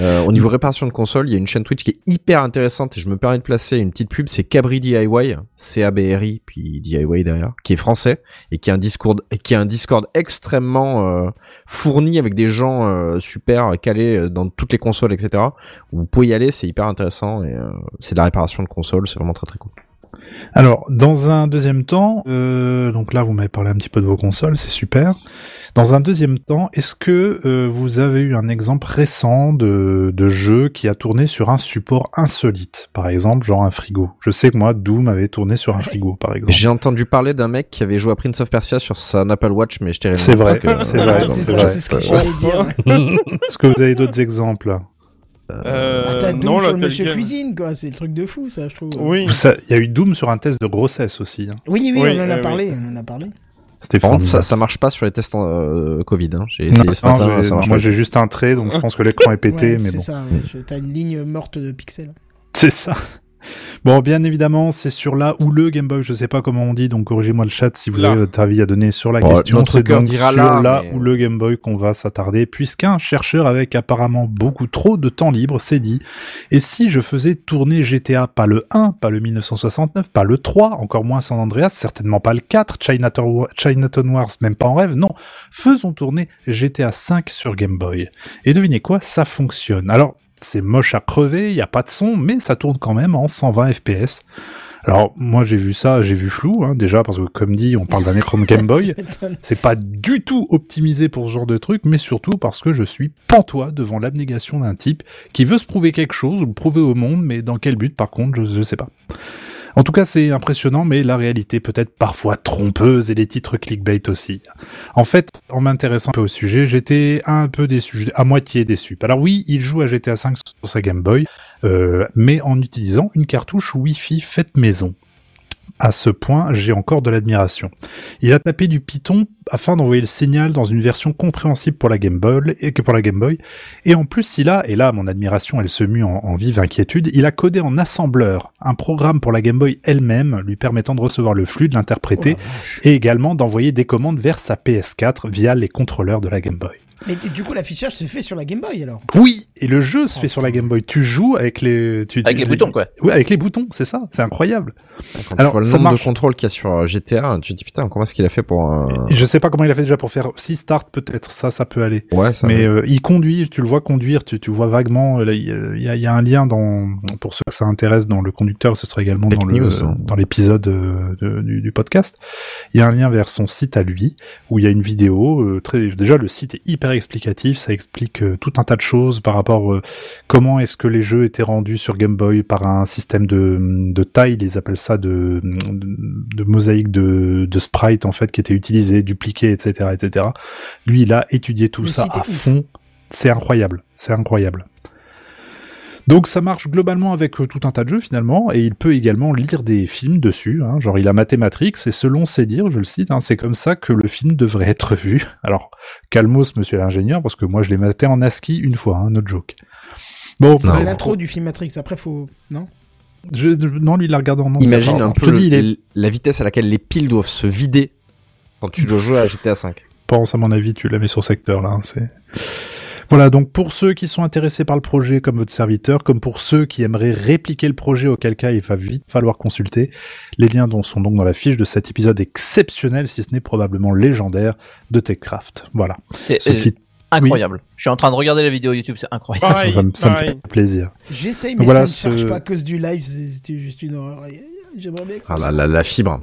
euh, au niveau réparation de console, il y a une chaîne Twitch qui est hyper intéressante et je me permets de placer une petite pub, c'est Cabri DIY, C-A-B-R-I, puis DIY derrière, qui est français et qui a un Discord, et qui a un Discord extrêmement euh, fourni avec des gens euh, super calés dans toutes les consoles, etc. Vous pouvez y aller, c'est hyper intéressant et euh, c'est de la réparation de console, c'est vraiment très très cool. Alors, dans un deuxième temps, euh, donc là, vous m'avez parlé un petit peu de vos consoles, c'est super. Dans un deuxième temps, est-ce que euh, vous avez eu un exemple récent de, de jeu qui a tourné sur un support insolite Par exemple, genre un frigo? Je sais que moi, Doom avait tourné sur un frigo, par exemple. J'ai entendu parler d'un mec qui avait joué à Prince of Persia sur son Apple Watch, mais je t'ai C'est vrai, donc, euh, c'est vrai, c'est vrai. c'est ce que j'allais dire. Est-ce que vous avez d'autres exemples Euh, Ah, T'as non, Doom sur le Monsieur. Cuisine, quoi. C'est le truc de fou, ça, je trouve. Oui. Ça- Il y a eu Doom sur un test de grossesse aussi. hein. Oui, oui, Oui, on en a euh, parlé, on en a parlé. Contre, ça, ça marche pas sur les tests euh, Covid. Hein. J'ai Non, essayé ce non, matin, ça marche moi j'ai juste un trait, donc je pense que l'écran est pété, Ouais, mais c'est bon. ça, ouais. Je- T'as une ligne morte de pixels. C'est ça. Bon, bien évidemment, c'est sur la ou le Game Boy, je sais pas comment on dit, donc corrigez-moi le chat si vous Là. avez votre avis à donner sur la Bon, question. C'est donc dira sur là, la mais- ou le Game Boy qu'on va s'attarder, puisqu'un chercheur avec apparemment beaucoup trop de temps libre s'est dit, et si je faisais tourner GTA, pas le 1, pas le 1969, pas le 3, encore moins San Andreas, certainement pas le 4, Chinatown, Chinatown Wars, même pas en rêve, non, faisons tourner GTA 5 sur Game Boy. Et devinez quoi, ça fonctionne. Alors, c'est moche à crever, il y a pas de son, mais ça tourne quand même en 120 FPS. Alors, moi j'ai vu ça, j'ai vu flou, hein, déjà, parce que comme dit, on parle d'un écran de Game Boy. C'est pas du tout optimisé pour ce genre de truc, mais surtout parce que je suis pantois devant l'abnégation d'un type qui veut se prouver quelque chose ou le prouver au monde, mais dans quel but par contre, je, je sais pas. En tout cas, c'est impressionnant, mais la réalité peut être parfois trompeuse et les titres clickbait aussi. En fait, en m'intéressant un peu au sujet, j'étais un peu déçu, à moitié déçu. Alors oui, il joue à GTA V sur sa Game Boy, euh, mais en utilisant une cartouche Wi-Fi faite maison. À ce point, j'ai encore de l'admiration. Il a tapé du Python afin d'envoyer le signal dans une version compréhensible pour la Game Boy et que pour la Game Boy. Et en plus, il a, et là, mon admiration, elle se mue en, en vive inquiétude, il a codé en assembleur un programme pour la Game Boy elle-même, lui permettant de recevoir le flux, de l'interpréter, Oh et également d'envoyer des commandes vers sa PS4 via les contrôleurs de la Game Boy. Mais du coup, l'affichage se fait sur la Game Boy alors. Oui, et le jeu se Oh, fait sur la. Game Boy. Tu joues avec les, tu, Avec les boutons, quoi. Ouais, avec les boutons, c'est ça, c'est incroyable. Quand Alors, tu vois le ça nombre marche. de contrôles qu'il y a sur euh, GTA, tu te dis putain, comment est-ce qu'il a fait pour. euh, Je sais pas comment il a fait déjà pour faire 6 start peut-être, ça, ça peut aller. Ouais, ça. Mais euh, il conduit, tu le vois conduire, tu, tu vois vaguement, il y, a- y a- il y a un lien dans, pour ceux que ça intéresse dans le conducteur, ce sera également Fake dans le, hein. dans l'épisode euh, du, du podcast. Il y a un lien vers son site à lui, où il y a une vidéo, euh, très, déjà le site est hyper explicatif, ça explique euh, tout un tas de choses par rapport euh, comment est-ce que les jeux étaient rendus sur Game Boy par un système de, de taille, ils appellent ça de, de, de mosaïque de, de sprite en fait qui était utilisé, dupliqué, etc., etc. Lui, il a étudié tout ça à ouf. fond. C'est incroyable, c'est incroyable. Donc ça marche globalement avec euh, tout un tas de jeux finalement, et il peut également lire des films dessus, hein, genre il a maté Matrix, et selon ses dires, je le cite, hein, c'est comme ça que le film devrait être vu. Alors, calmos monsieur l'ingénieur, parce que moi je l'ai maté en ASCII une fois, hein, no joke. Bon, C'est l'intro du film Matrix. Après, faut. Non? Je, non, lui il l'a regardé en anglais. Imagine un peu dis, est la vitesse à laquelle les piles doivent se vider quand tu dois jouer à GTA 5. pense, à mon avis, tu la mets sur secteur là. hein, C'est voilà. Donc pour ceux qui sont intéressés par le projet comme votre serviteur, comme pour ceux qui aimeraient répliquer le projet, auquel cas il va vite falloir consulter. Les liens dont sont donc dans la fiche de cet épisode exceptionnel, si ce n'est probablement légendaire, de TechCraft. Voilà. C'est Ce euh, petit- incroyable. Je suis en train de regarder la vidéo YouTube, c'est incroyable. Pareil, ça me, ça me pareil. fait plaisir. J'essaye, mais Voilà, ça ne ce- charge pas à cause du live. c'est- C'était juste une horreur. J'aimerais bien que ça Ah, la, sorte. la, la fibre.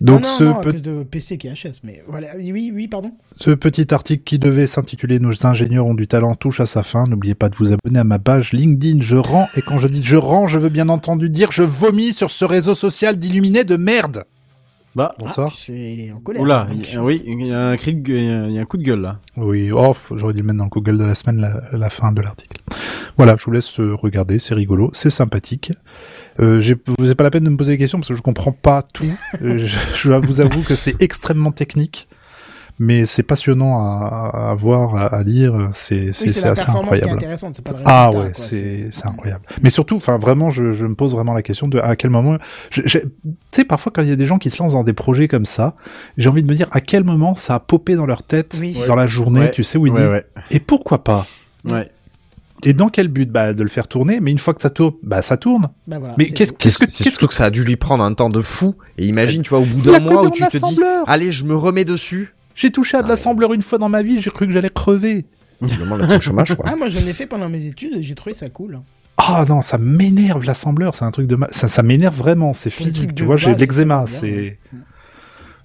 Donc non, non, ce, non, à pe- cause de PC qui est HS, mais voilà. Oui, oui, pardon. ce petit article qui devait s'intituler Nos ingénieurs ont du talent touche à sa fin. N'oubliez pas de vous abonner à ma page LinkedIn. Je rends, et quand je dis je rends, je veux bien entendu dire je vomis sur ce réseau social d'illuminés de merde. Bah, Bonsoir. Ah, c'est- il est en colère. Oula, Donc, il y a- oui, il y a un cri de gueule, il y a- un coup de gueule là. Oui, oh, j'aurais dû le mettre dans le Google de la semaine, la, la fin de l'article. Voilà, je vous laisse euh, regarder, c'est rigolo, c'est sympathique. Euh, vous n'avez pas la peine de me poser des questions parce que je comprends pas tout. Euh, je, je vous avoue que c'est extrêmement technique, mais c'est passionnant à, à voir, à, à lire. C'est Oui, c'est c'est c'est assez performance qui est incroyable. pas le Ah ouais, c'est c'est incroyable. Mais surtout, enfin vraiment, je, je me pose vraiment la question de à quel moment. je- je- Tu sais, parfois quand il y a des gens qui se lancent dans des projets comme ça, j'ai envie de me dire à quel moment ça a popé dans leur tête Oui. dans la journée, Ouais. tu sais où ils Ouais, disent ouais. et pourquoi pas? Ouais. Et dans quel but Bah de le faire tourner, mais une fois que ça tourne, bah ça tourne. Bah voilà, mais qu'est-ce que surtout que ça a dû lui prendre un temps de fou? Et imagine, tu vois, au bout d'un mois où tu te dis, allez, je me remets dessus. J'ai touché à de l'assembleur une fois dans ma vie, j'ai cru que j'allais crever. Le chômage, quoi. Ah, moi j'en ai fait pendant mes études et j'ai trouvé ça cool. Ah non, ça m'énerve l'assembleur, c'est un truc de ma... ça, ça m'énerve vraiment, c'est physique, tu vois, j'ai l'eczéma, c'est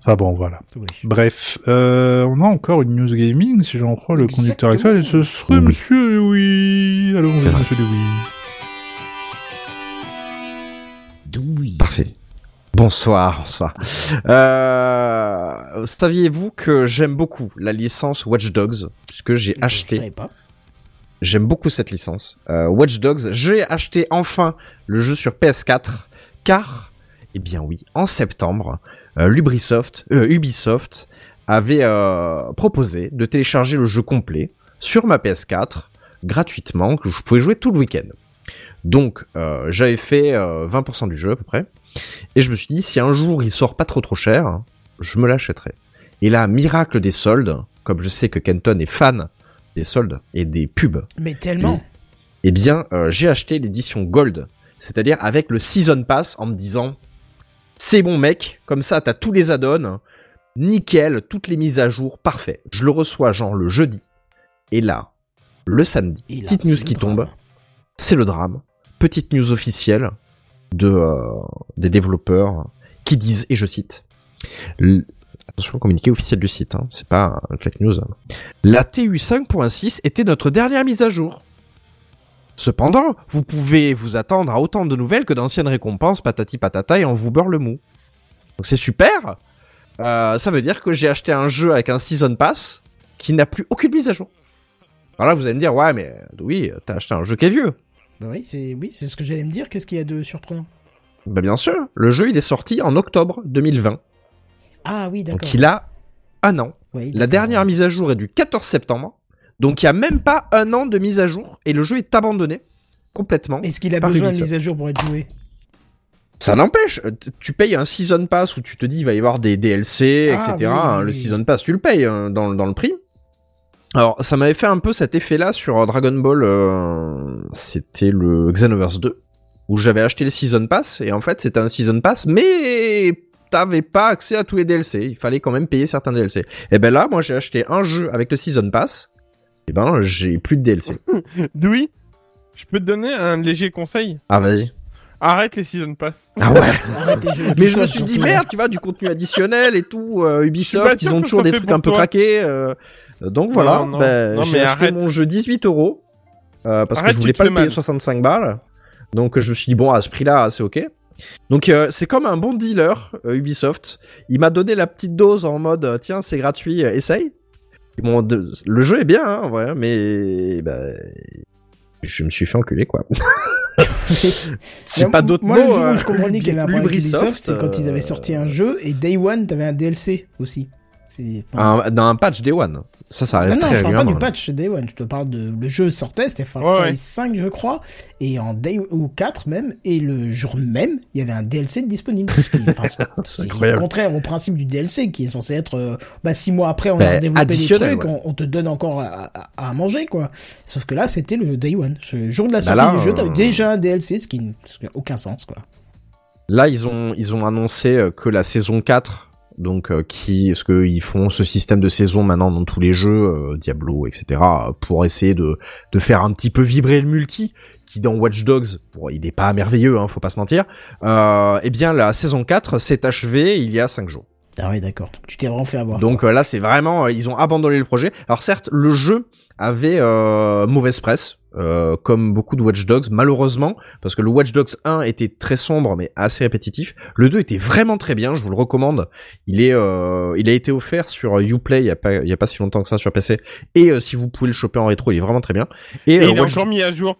c'est... Ah bon, voilà. Oui. Bref, euh, on a encore une news gaming, si j'en crois le conducteur actuel, et ce serait Oui. Monsieur Louis. Allons, C'est vrai. Monsieur Louis. Doui. Parfait. Bonsoir, bonsoir. Euh, saviez-vous que j'aime beaucoup la licence Watch Dogs, puisque j'ai Je savais acheté, pas. j'aime beaucoup cette licence. Euh, Watch Dogs, j'ai acheté enfin le jeu sur PS4, car, eh bien oui, en septembre, euh, l'Ubisoft, euh, Ubisoft avait euh, proposé de télécharger le jeu complet sur ma PS4 gratuitement, que je pouvais jouer tout le week-end. Donc, euh, j'avais fait euh, 20% du jeu à peu près. Et je me suis dit, si un jour il sort pas trop trop cher, je me l'achèterai. Et là, miracle des soldes, comme je sais que Kenton est fan des soldes et des pubs, Mais tellement. eh bien, euh, j'ai acheté l'édition Gold. C'est-à-dire avec le Season Pass en me disant, c'est bon mec, comme ça t'as tous les add-ons, nickel, toutes les mises à jour, parfait. Je le reçois genre le jeudi. Et là, le samedi, Et là, petite news qui tombe, c'est le drame. Petite news officielle de euh, des développeurs qui disent, et je cite, attention, communiqué officiel du site, hein, c'est pas un fake news. hein. La TU 5.6 était notre dernière mise à jour. Cependant, vous pouvez vous attendre à autant de nouvelles que d'anciennes récompenses, patati patata, et on vous beurre le mou. Donc c'est super. Euh, ça veut dire que j'ai acheté un jeu avec un season pass qui n'a plus aucune mise à jour. Alors là, vous allez me dire, ouais, mais oui, t'as acheté un jeu qui est vieux. Bah oui, c'est oui, c'est ce que j'allais me dire. Qu'est-ce qu'il y a de surprenant? Bah bien sûr, le jeu il est sorti en octobre 2020. Ah oui, d'accord. Donc il a un an. Oui, La dernière mise à jour est du 14 septembre. Donc il y a même pas un an de mise à jour et le jeu est abandonné complètement. Est-ce qu'il a besoin de mise à jour pour être joué? Ça n'empêche, euh, tu payes un season pass où tu te dis il va y avoir des DLC, Ah, etc. oui, hein, oui, Le season pass, tu le payes hein, dans, dans le prix. Alors, ça m'avait fait un peu cet effet-là sur euh, Dragon Ball, euh, c'était le Xenoverse 2, où j'avais acheté le season pass, et en fait c'était un season pass, mais t'avais pas accès à tous les DLC, il fallait quand même payer certains DLC. Et ben là, moi j'ai acheté un jeu avec le season pass, et ben j'ai plus de DLC. Doui, je peux te donner un léger conseil? Ah vas-y. Arrête les season pass. Ah ouais Arrête les jeux Mais je me suis dit surtout. merde, tu vois, du contenu additionnel et tout. euh, Ubisoft, ils ont toujours des trucs un peu toi. craqués. euh, donc voilà, Non, ben, Non, j'ai acheté arrête. mon jeu 18 euros euh, parce Arrête, que je voulais pas le payer mal. 65 balles. Donc je me suis dit bon à ce prix-là, c'est ok. Donc euh, c'est comme un bon dealer euh, Ubisoft. Il m'a donné la petite dose en mode tiens c'est gratuit, euh, essaye. Bon, le jeu est bien, hein, en vrai, mais ben, je me suis fait enculer quoi. C'est pas d'autres moi, mots. le euh, où je comprenais qu'il y avait un problème avec Ubisoft, c'est quand ils avaient euh, sorti un jeu et Day One, t'avais un DLC aussi. Enfin, un, dans un patch Day One. Ça, ça arrive non, non, très je parle pas du patch Day One, je te parle de le jeu sortait, c'était Far Cry ouais. 5 je crois, et en Day ou 4 même, et le jour même, il y avait un DLC disponible. Incroyable. contraire au principe du DLC qui est censé être, euh, bah six mois après on Ben, a développé des trucs, ouais. on, on te donne encore à, à- à manger quoi. Sauf que là c'était le Day One, le jour de la Bah sortie là, du jeu, euh, t'avais déjà un DLC, ce qui n'a aucun sens quoi. Là, ils ont, ils ont annoncé euh, que la saison 4, donc euh, qui, parce qu'ils font ce système de saison maintenant dans tous les jeux, euh, Diablo, etc., pour essayer de, de faire un petit peu vibrer le multi, qui dans Watch Dogs, bon, il n'est pas merveilleux, hein, faut pas se mentir. Euh, eh bien, la saison 4 s'est achevée il y a 5 jours. Ah oui d'accord, tu t'es vraiment fait avoir. Donc euh, là, c'est vraiment, euh, ils ont abandonné le projet. Alors certes, le jeu avait euh, mauvaise presse euh, comme beaucoup de Watch Dogs, malheureusement, parce que le Watch Dogs 1 était très sombre mais assez répétitif. Le 2 était vraiment très bien, je vous le recommande. Il est, euh, il a été offert sur Uplay il y a pas, il y a pas si longtemps que ça sur PC. Et euh, si vous pouvez le choper en rétro, il est vraiment très bien. Et, euh, il est Watch- encore mis à jour.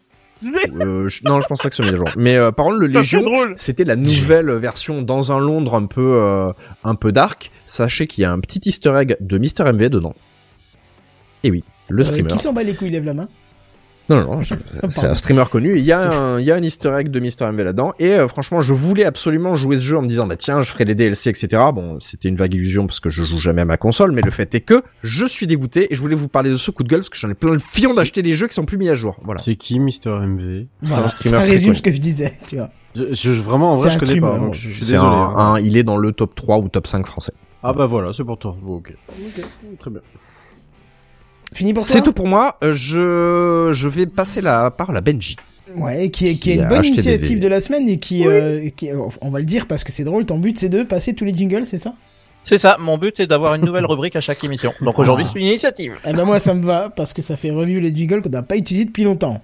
euh, je- non, je pense pas que ce soit mis à jour. Mais euh, par contre, le Légion, c'était la nouvelle version dans un Londres un peu, euh, un peu dark. Sachez qu'il y a un petit Easter egg de Mister MV dedans. Et oui, le Euh, streamer. qui s'en bat les couilles, lève la main? Non, non, je- c'est un streamer connu. Il y, a un, il y a un easter egg de Mr. MV là-dedans. Et euh, franchement, je voulais absolument jouer ce jeu en me disant, bah tiens, je ferai les DLC, etc. Bon, c'était une vague illusion parce que je joue jamais à ma console, mais le fait est que je suis dégoûté et je voulais vous parler de ce coup de gueule parce que j'en ai plein le fion d'acheter des jeux qui sont plus mis à jour. Voilà. C'est qui Mister MV Voilà, un ça streamer très résume ce que je disais, tu vois. je, je- Vraiment, en vrai, je connais pas. donc je suis désolé. un- hein. un- il est dans le top 3 ou top 5 français. Ah bah voilà, c'est pour toi. Bon, ok. Ok, très bien. Fini pour toi C'est tout pour moi. Euh, Je, je vais passer la parole à Benji. Ouais, qui est, qui est Qui une bonne initiative de la semaine et qui, euh, qui- on va le dire parce que c'est drôle, ton but c'est de passer tous les jingles, c'est ça? C'est ça, mon but est d'avoir une nouvelle rubrique à chaque émission. Donc aujourd'hui, Ah. c'est une initiative. Eh ben moi ça me va parce que ça fait review les jingles qu'on n'a pas utilisés depuis longtemps.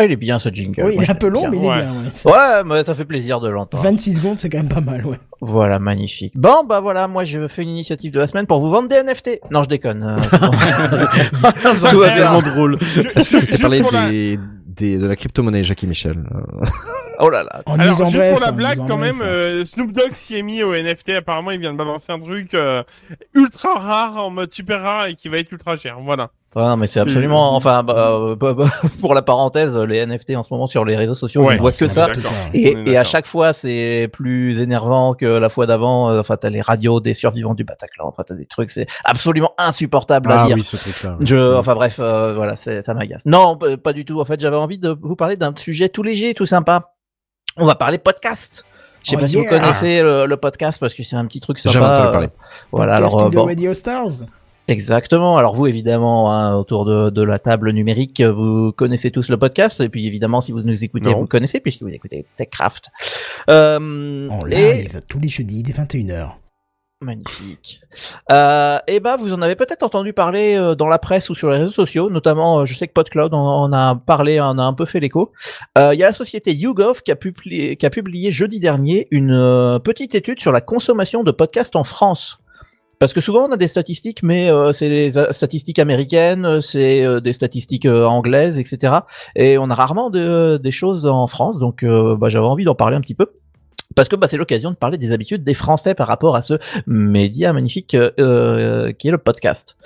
Ah, il est bien ce jingle. oui, il est un peu long, bien. mais il est Ouais. bien. Ouais. Ça- Ouais, mais ça fait plaisir de l'entendre. 26 secondes, c'est quand même pas mal, ouais. Voilà, magnifique. Bon, bah voilà, moi je fais une initiative de la semaine pour vous vendre des NFT. Non, je déconne. euh, c'est bon. Tout va tellement drôle. Est-ce que je t'ai parlé la- des, des, de la crypto-monnaie Jackie Michel oh là là. En Alors, juste bref, pour la blague, quand même, euh, Snoop Dogg s'y est mis au NFT. Apparemment, il vient de balancer un truc euh, ultra rare, en mode super rare, et qui va être ultra cher. Voilà. Ouais, non, mais c'est absolument, enfin, bah, euh, bah, bah, pour la parenthèse, les NFT en ce moment sur les réseaux sociaux, Ouais, je ne vois on que est ça. Et, à chaque fois, c'est plus énervant que la fois d'avant. Euh, Enfin, t'as les radios des survivants du Bataclan. Enfin, t'as des trucs, c'est absolument insupportable à Ah lire. oui, ce truc-là. Je, enfin bref, euh, voilà, ça m'agace. Non, pas du tout. En fait, j'avais envie de vous parler d'un sujet tout léger, tout sympa. On va parler podcast. Je sais Oh pas si vous connaissez le, le podcast parce que c'est un petit truc sympa. Jamais entendu parler. Voilà, Podcast alors euh, de bon, Radio Stars. Exactement. Alors vous, évidemment, hein, autour de, de la table numérique, vous connaissez tous le podcast. Et puis évidemment, si vous nous écoutez, Non. vous connaissez puisque vous écoutez TechCraft. Euh, En et live, tous les jeudis, dès 21h. Magnifique. Euh, et ben, vous en avez peut-être entendu parler euh, dans la presse ou sur les réseaux sociaux, notamment, euh, je sais que PodCloud en, a parlé, en a un peu fait l'écho. Euh, Il y a la société YouGov qui a, publié, qui a publié jeudi dernier une euh, petite étude sur la consommation de podcasts en France. Parce que souvent on a des statistiques, mais euh, c'est des euh, statistiques américaines, c'est euh, des statistiques euh, anglaises, etc. Et on a rarement de- des choses en France, donc euh, bah, j'avais envie d'en parler un petit peu. Parce que bah, c'est l'occasion de parler des habitudes des Français par rapport à ce média magnifique euh, euh, qui est le podcast.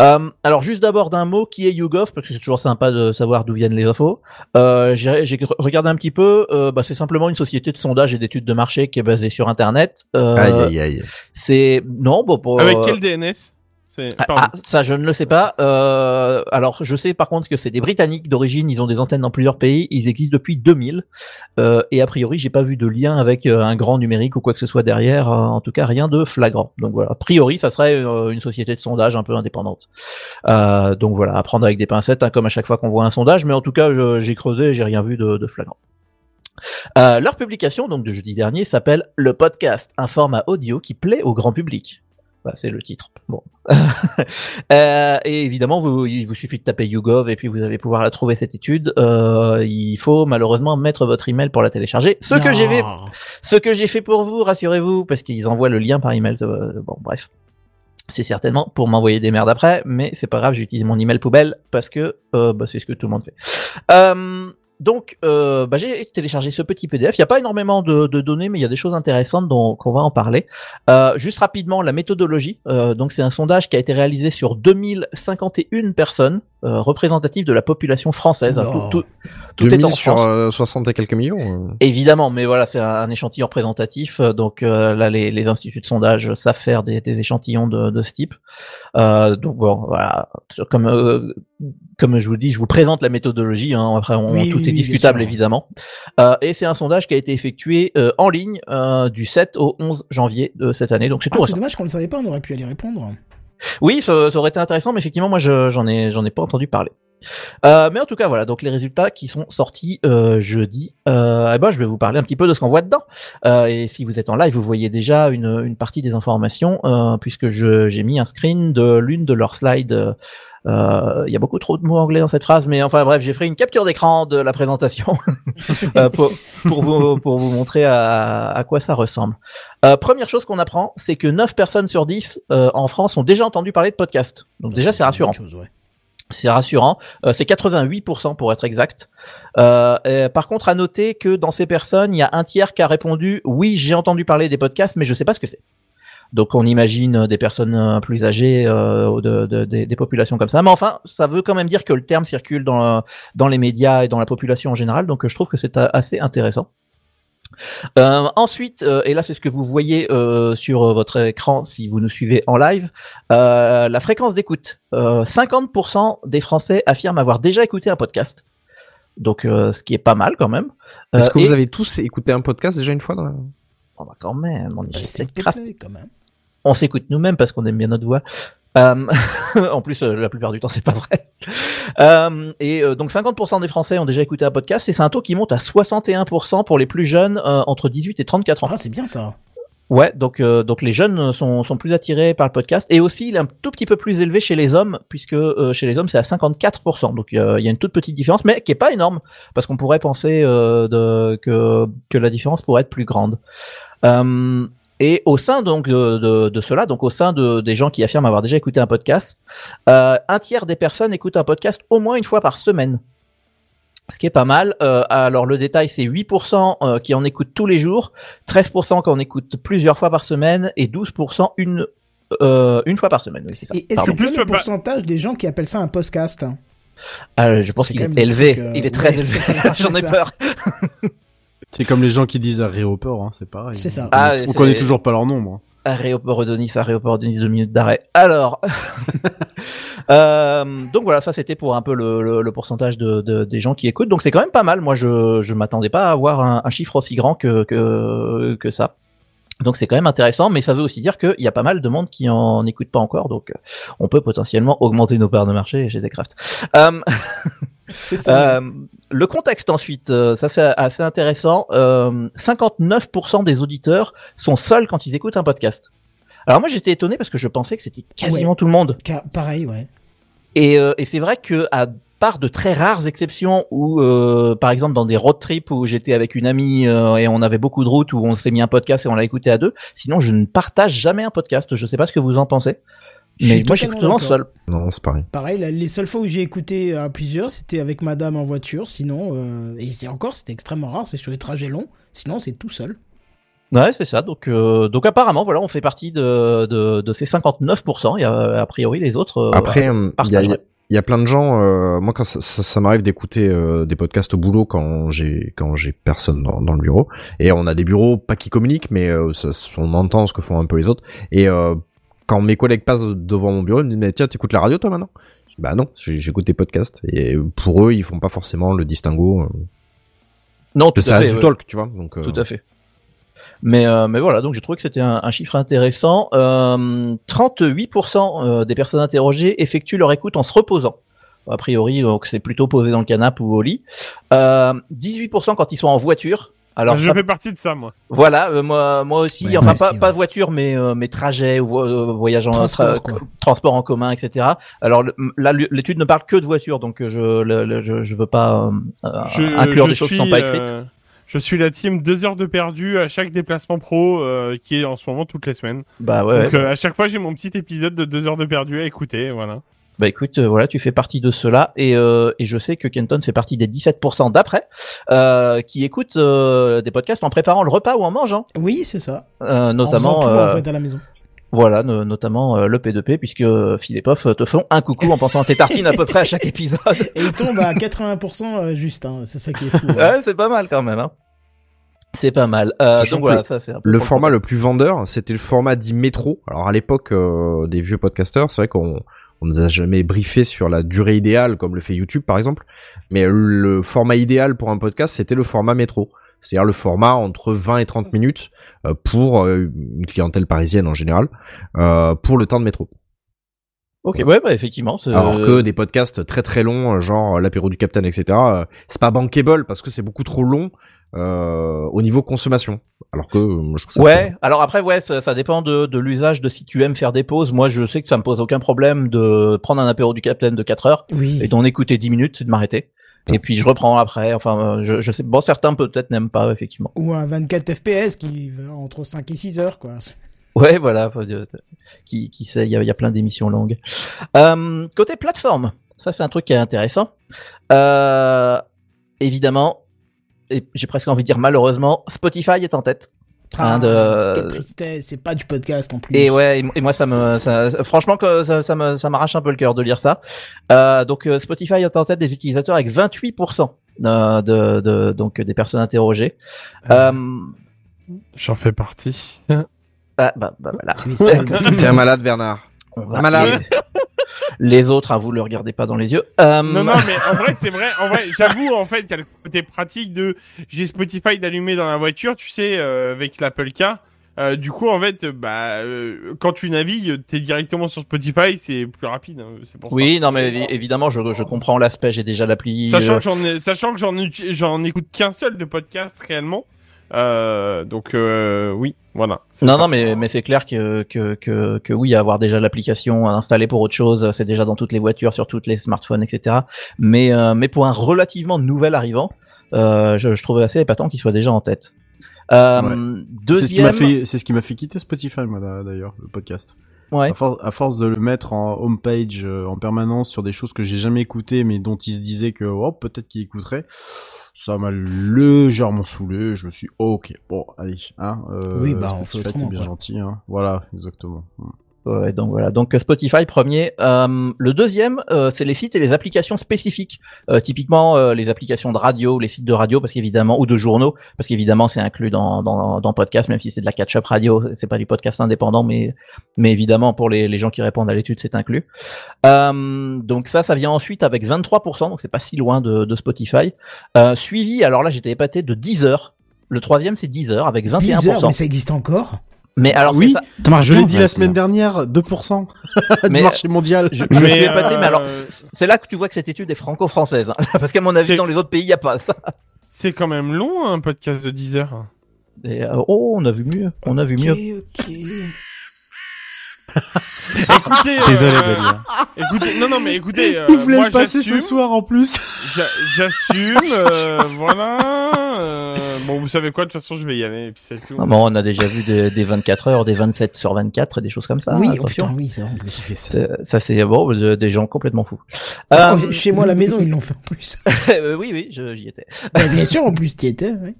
Euh, alors juste d'abord d'un mot qui est YouGov parce que c'est toujours sympa de savoir d'où viennent les infos. Euh, j'ai j'ai regardé un petit peu. euh, bah, c'est simplement une société de sondage et d'études de marché qui est basée sur Internet. Euh, Aïe, aïe, aïe. C'est non bon pour Avec quel DNS ah, ah, ça je ne le sais pas. Euh, alors je sais par contre que c'est des Britanniques d'origine, ils ont des antennes dans plusieurs pays, ils existent depuis 2000 euh, et a priori j'ai pas vu de lien avec euh, un grand numérique ou quoi que ce soit derrière, euh, en tout cas rien de flagrant. Donc voilà, a priori ça serait euh, une société de sondage un peu indépendante. Euh, donc voilà, à prendre avec des pincettes hein, comme à chaque fois qu'on voit un sondage, mais en tout cas j'ai creusé, j'ai rien vu de, de flagrant. Euh, leur publication donc de jeudi dernier s'appelle Le podcast, un format audio qui plaît au grand public. Bah, c'est le titre. Bon. Euh, et évidemment, vous, il vous suffit de taper YouGov et puis vous allez pouvoir la trouver cette étude. Euh, il faut malheureusement mettre votre email pour la télécharger. Ce que j'ai fait, ce que j'ai fait pour vous, rassurez-vous, parce qu'ils envoient le lien par email. bon, bref. C'est certainement pour m'envoyer des merdes après, mais c'est pas grave, j'utilise mon email poubelle parce que euh, bah, c'est ce que tout le monde fait. Euh, donc, euh, bah, j'ai téléchargé ce petit PDF. Il n'y a pas énormément de, données, mais il y a des choses intéressantes donc on va en parler. Euh, juste rapidement, la méthodologie. Euh, donc, c'est un sondage qui a été réalisé sur 2051 personnes. Euh, représentatif de la population française. Non. Tout, tout, tout 2000 est en sur France. euh, 60 et quelques millions. euh. Évidemment, mais voilà, c'est un, un échantillon représentatif. euh, Donc euh, là, les, les instituts de sondage savent faire des, des échantillons de, de ce type. Euh, donc bon, voilà. Comme euh, comme je vous dis, je vous présente la méthodologie. Hein, après, on, Oui, tout oui, est oui, discutable évidemment. Euh, et c'est un sondage qui a été effectué euh, en ligne euh, du 7 au 11 janvier de cette année. Donc c'est tout Ah, c'est dommage qu'on ne savait pas, on aurait pu aller répondre. Oui, ça, ça aurait été intéressant, mais effectivement, moi, je- j'en ai, j'en ai pas entendu parler. Euh, mais en tout cas, voilà. Donc les résultats qui sont sortis euh, jeudi. Euh, eh ben, je vais vous parler un petit peu de ce qu'on voit dedans. Euh, et si vous êtes en live, vous voyez déjà une, partie des informations, euh, puisque j'ai mis un screen de l'une de leurs slides. Euh, euh, Il y a beaucoup trop de mots anglais dans cette phrase, mais enfin bref, j'ai fait une capture d'écran de la présentation euh, pour, pour vous pour vous montrer à, à quoi ça ressemble. Euh, première chose qu'on apprend, c'est que 9 personnes sur 10 euh, en France ont déjà entendu parler de podcast. Donc déjà c'est rassurant. Ouais. C'est rassurant. Euh, c'est 88% pour être exact. Euh, par contre, à noter que dans ces personnes, il y a un tiers qui a répondu oui, j'ai entendu parler des podcasts, mais je sais pas ce que c'est. Donc on imagine des personnes euh, plus âgées, euh, de, de- des- des populations comme ça. Mais enfin, ça veut quand même dire que le terme circule dans, dans les médias et dans la population en général. Donc je trouve que c'est euh, assez intéressant. Euh, ensuite, euh, et là c'est ce que vous voyez euh, sur euh, votre écran si vous nous suivez en live, euh, la fréquence d'écoute. Euh, 50% des Français affirment avoir déjà écouté un podcast. Donc euh, ce qui est pas mal quand même. Est-ce Euh, que et- vous avez tous écouté un podcast déjà une fois dans la... Oh, bah, quand même, on est Bah, plaît, quand même. On s'écoute nous-mêmes parce qu'on aime bien notre voix. Euh, en plus, euh, la plupart du temps, c'est pas vrai. Euh, et donc, 50% des Français ont déjà écouté un podcast, et c'est un taux qui monte à 61% pour les plus jeunes entre 18 et 34 ans. Ah, c'est bien ça. Ouais, donc donc les jeunes sont, sont plus attirés par le podcast et aussi il est un tout petit peu plus élevé chez les hommes puisque chez les hommes c'est à 54%. Donc il y a une toute petite différence mais qui est pas énorme parce qu'on pourrait penser de, que que la différence pourrait être plus grande. Euh, et au sein donc de, de, de cela, donc au sein de, des gens qui affirment avoir déjà écouté un podcast, euh, un tiers des personnes écoutent un podcast au moins une fois par semaine. Ce qui est pas mal. Euh, alors le détail, c'est 8% euh, qui en écoutent tous les jours, 13% qui en écoutent plusieurs fois par semaine et 12% une euh, une fois par semaine. Oui, c'est ça. Et est-ce que le pourcentage des gens qui appellent ça un podcast hein? Ah, je pense qu'il est élevé. truc, euh, Il est très ouais, élevé. J'en ai peur. C'est comme les gens qui disent aéroport, hein, c'est pareil. C'est ça. On, Ah, on connaît toujours pas leur nombre. Aéroport de Nice, aéroport de Nice, deux minutes d'arrêt. Alors, euh, donc voilà, ça c'était pour un peu le, le, le pourcentage de, de- des gens qui écoutent. Donc c'est quand même pas mal. Moi, je je m'attendais pas à avoir un, un chiffre aussi grand que que, que ça. Donc c'est quand même intéressant, mais ça veut aussi dire qu'il y a pas mal de monde qui en écoute pas encore, donc on peut potentiellement augmenter nos parts de marché chez Descraft. Euh, ça. euh, le contexte ensuite, euh, ça c'est assez intéressant. Euh, 59% des auditeurs sont seuls quand ils écoutent un podcast. Alors moi j'étais étonné parce que je pensais que c'était quasiment Ouais. tout le monde. Ca- Pareil, ouais. Et, euh, et c'est vrai que à part de très rares exceptions où, euh, par exemple, dans des road trips où j'étais avec une amie euh, et on avait beaucoup de routes où on s'est mis un podcast et on l'a écouté à deux. Sinon, je ne partage jamais un podcast. Je sais pas ce que vous en pensez, Je mais moi j'écoute souvent seul. Non, c'est pareil. Pareil, la- les seules fois où j'ai écouté à plusieurs, c'était avec madame en voiture, sinon, euh, et c'est encore, c'était extrêmement rare, c'est sur les trajets longs, sinon c'est tout seul. Ouais, c'est ça. Donc, euh, donc apparemment, voilà, on fait partie de, de, de ces 59%. Et euh, a priori, les autres. euh, Après, euh, il a, il y a plein de gens. euh, moi, quand ça, ça- ça m'arrive d'écouter euh, des podcasts au boulot quand j'ai quand j'ai personne dans, dans le bureau, et on a des bureaux pas qui communiquent, mais euh, ça, on entend ce que font un peu les autres. Et euh, quand mes collègues passent devant mon bureau, ils me disent mais tiens, t'écoutes la radio toi maintenant? Je dis, Bah non, j'écoute des podcasts. Et pour eux, ils font pas forcément le distinguo. euh, non, tout ça reste fait. du talk, tu vois. Donc, euh, Tout à fait. Mais, euh, mais voilà, donc j'ai trouvé que c'était un, un chiffre intéressant. Euh, 38% euh, des personnes interrogées effectuent leur écoute en se reposant. A priori, donc c'est plutôt posé dans le canapé ou au lit. Euh, 18% quand ils sont en voiture. Alors je ça- fais partie de ça, moi. voilà, euh, moi, moi aussi. Ouais, enfin, moi pas, aussi, pas ouais. voiture, mais euh, mes trajets ou vo- euh, voyage en Transport, tra- quoi. transport en commun, etc. Alors le- là, l'étude ne parle que de voiture, donc euh, je le- le- je, je veux pas euh, Je, inclure je des choses qui suis, sont pas écrites. euh, je suis la team deux heures de perdu à chaque déplacement pro euh, qui est en ce moment toutes les semaines. Bah ouais. Donc ouais. euh, à chaque fois j'ai mon petit épisode de deux heures de perdu à écouter, voilà. Bah écoute, euh, voilà, tu fais partie de cela et, euh, et je sais que Kenton fait partie des 17% d'après euh, qui écoutent euh, des podcasts en préparant le repas ou en mangeant, Oui, c'est ça. euh, En notamment. faisant tout, euh, en fait, à la maison. Voilà, no- notamment euh, le P2P, puisque euh, Phil et Pof te font un coucou en pensant à tes tartines à peu près à chaque épisode. Et il tombe à 80% euh, juste, hein. c'est ça qui est fou. hein. Ouais, c'est pas mal quand même. Hein. C'est pas mal. Euh, donc voilà, ça c'est un peu Le format le plus vendeur, c'était le format dit métro. Alors à l'époque euh, des vieux podcasteurs, c'est vrai qu'on on nous a jamais briefé sur la durée idéale comme le fait YouTube par exemple, mais le format idéal pour un podcast, c'était le format métro. C'est-à-dire le format entre 20 et 30 minutes euh, pour euh, une clientèle parisienne en général, euh, pour le temps de métro. Ok, ouais, bah effectivement. Alors que des podcasts très très longs, genre l'apéro du Capitaine, etc., c'est pas bankable parce que c'est beaucoup trop long euh, au niveau consommation. Alors que euh, je trouve ça Ouais, alors après, ouais, ça, ça dépend de, de l'usage, de si tu aimes faire des pauses. Moi, je sais que ça me pose aucun problème de prendre un apéro du Capitaine de 4 heures Oui. et d'en écouter 10 minutes, de m'arrêter. Et puis je reprends après. Enfin, euh, je, je sais. Bon, certains peut-être n'aiment pas, effectivement. Ou un 24 FPS qui va entre 5 et 6 heures, quoi. Ouais, voilà. Qui, qui sait, il y a, y a plein d'émissions longues. Euh, côté plateforme, ça c'est un truc qui est intéressant. Euh, évidemment, et j'ai presque envie de dire malheureusement, Spotify est en tête. Hein, de- Ah, Quelle tristesse, c'est pas du podcast en plus. Et ouais, et, moi ça me, ça, franchement que ça, ça me, ça m'arrache un peu le cœur de lire ça. Euh, donc euh, Spotify est en tête des utilisateurs avec 28% euh, de, de, donc des personnes interrogées. Euh, J'en fais partie. ah, bah, bah voilà. T'es un malade, Bernard. On va- Un malade. Les autres, hein, vous le regardez pas dans les yeux. Euh, Non, non, mais en vrai, c'est vrai. En vrai, j'avoue, en fait, il y a le côté pratique de j'ai Spotify d'allumer dans la voiture, tu sais, euh, avec l'Apple Car. Euh, du coup, en fait, bah, euh, quand tu navigues, t'es directement sur Spotify, c'est plus rapide. hein, pour Oui, non, mais évi- évidemment, je, je comprends l'aspect. J'ai déjà l'appli. Sachant euh, que j'en ai- sachant que j'en écoute qu'un seul de podcast réellement. Donc oui, voilà. Non, ça. non, mais, mais c'est clair que, que, que, que oui, avoir déjà l'application installée pour autre chose, c'est déjà dans toutes les voitures, sur toutes les smartphones, etc. Mais, euh, mais pour un relativement nouvel arrivant, euh, je, je trouve assez épatant qu'il soit déjà en tête. Euh, Ouais. C'est ce qui m'a Deuxième, fait, c'est ce qui m'a fait quitter Spotify, moi, d'ailleurs, le podcast. ouais. À, for- à force de le mettre en homepage euh, en permanence sur des choses que j'ai jamais écoutées, mais dont il se disait que oh, peut-être qu'il écouterait, ça m'a légèrement saoulé. Je me suis ok, bon, allez, hein. Euh, Oui, bah, on fait autrement, bien quoi. gentil, hein. Voilà, exactement. Donc voilà. Donc euh, Spotify premier. Euh, le deuxième, euh, c'est les sites et les applications spécifiques. Euh, typiquement euh, les applications de radio, les sites de radio, parce qu'évidemment, ou de journaux, parce qu'évidemment c'est inclus dans, dans dans podcast, même si c'est de la catch-up radio, c'est pas du podcast indépendant, mais mais évidemment pour les, les gens qui répondent à l'étude, c'est inclus. Donc ça, ça vient ensuite avec 23%, donc c'est pas si loin de, de Spotify. Suivi, alors là j'étais épaté de 10 heures. Le troisième c'est 10 heures avec 21%. 10 heures, mais ça existe encore? Mais alors oui, ça. je l'ai dit la semaine dernière, 2% du Mais- marché mondial. Je, je Mais, suis épaté, mais alors euh, c'est là que tu vois que cette étude est franco-française, hein. parce qu'à mon avis dans les autres pays il y a pas ça. C'est quand même long un podcast de 10 heures. Et, euh, oh, on a vu mieux, on a vu mieux. Ok, ok. Écoutez, Désolé, euh, écoutez, non non mais écoutez, euh, Il voulait moi le passer ce soir en plus. j'a- j'assume, euh, voilà. Euh, bon, vous savez quoi, de toute façon, je vais y aller et puis c'est tout. Ah bon, on a déjà vu des, des 24 heures, des 27 sur 24, des choses comme ça. oui, oh attention. putain, oui, c'est vrai. C'est- ça c'est bon, de- des gens complètement fous. Oh, Euh, Chez moi à la maison, ils l'ont fait en plus. euh, oui, oui, j'y étais. Ouais, bien sûr, en plus, t'y étais. ouais.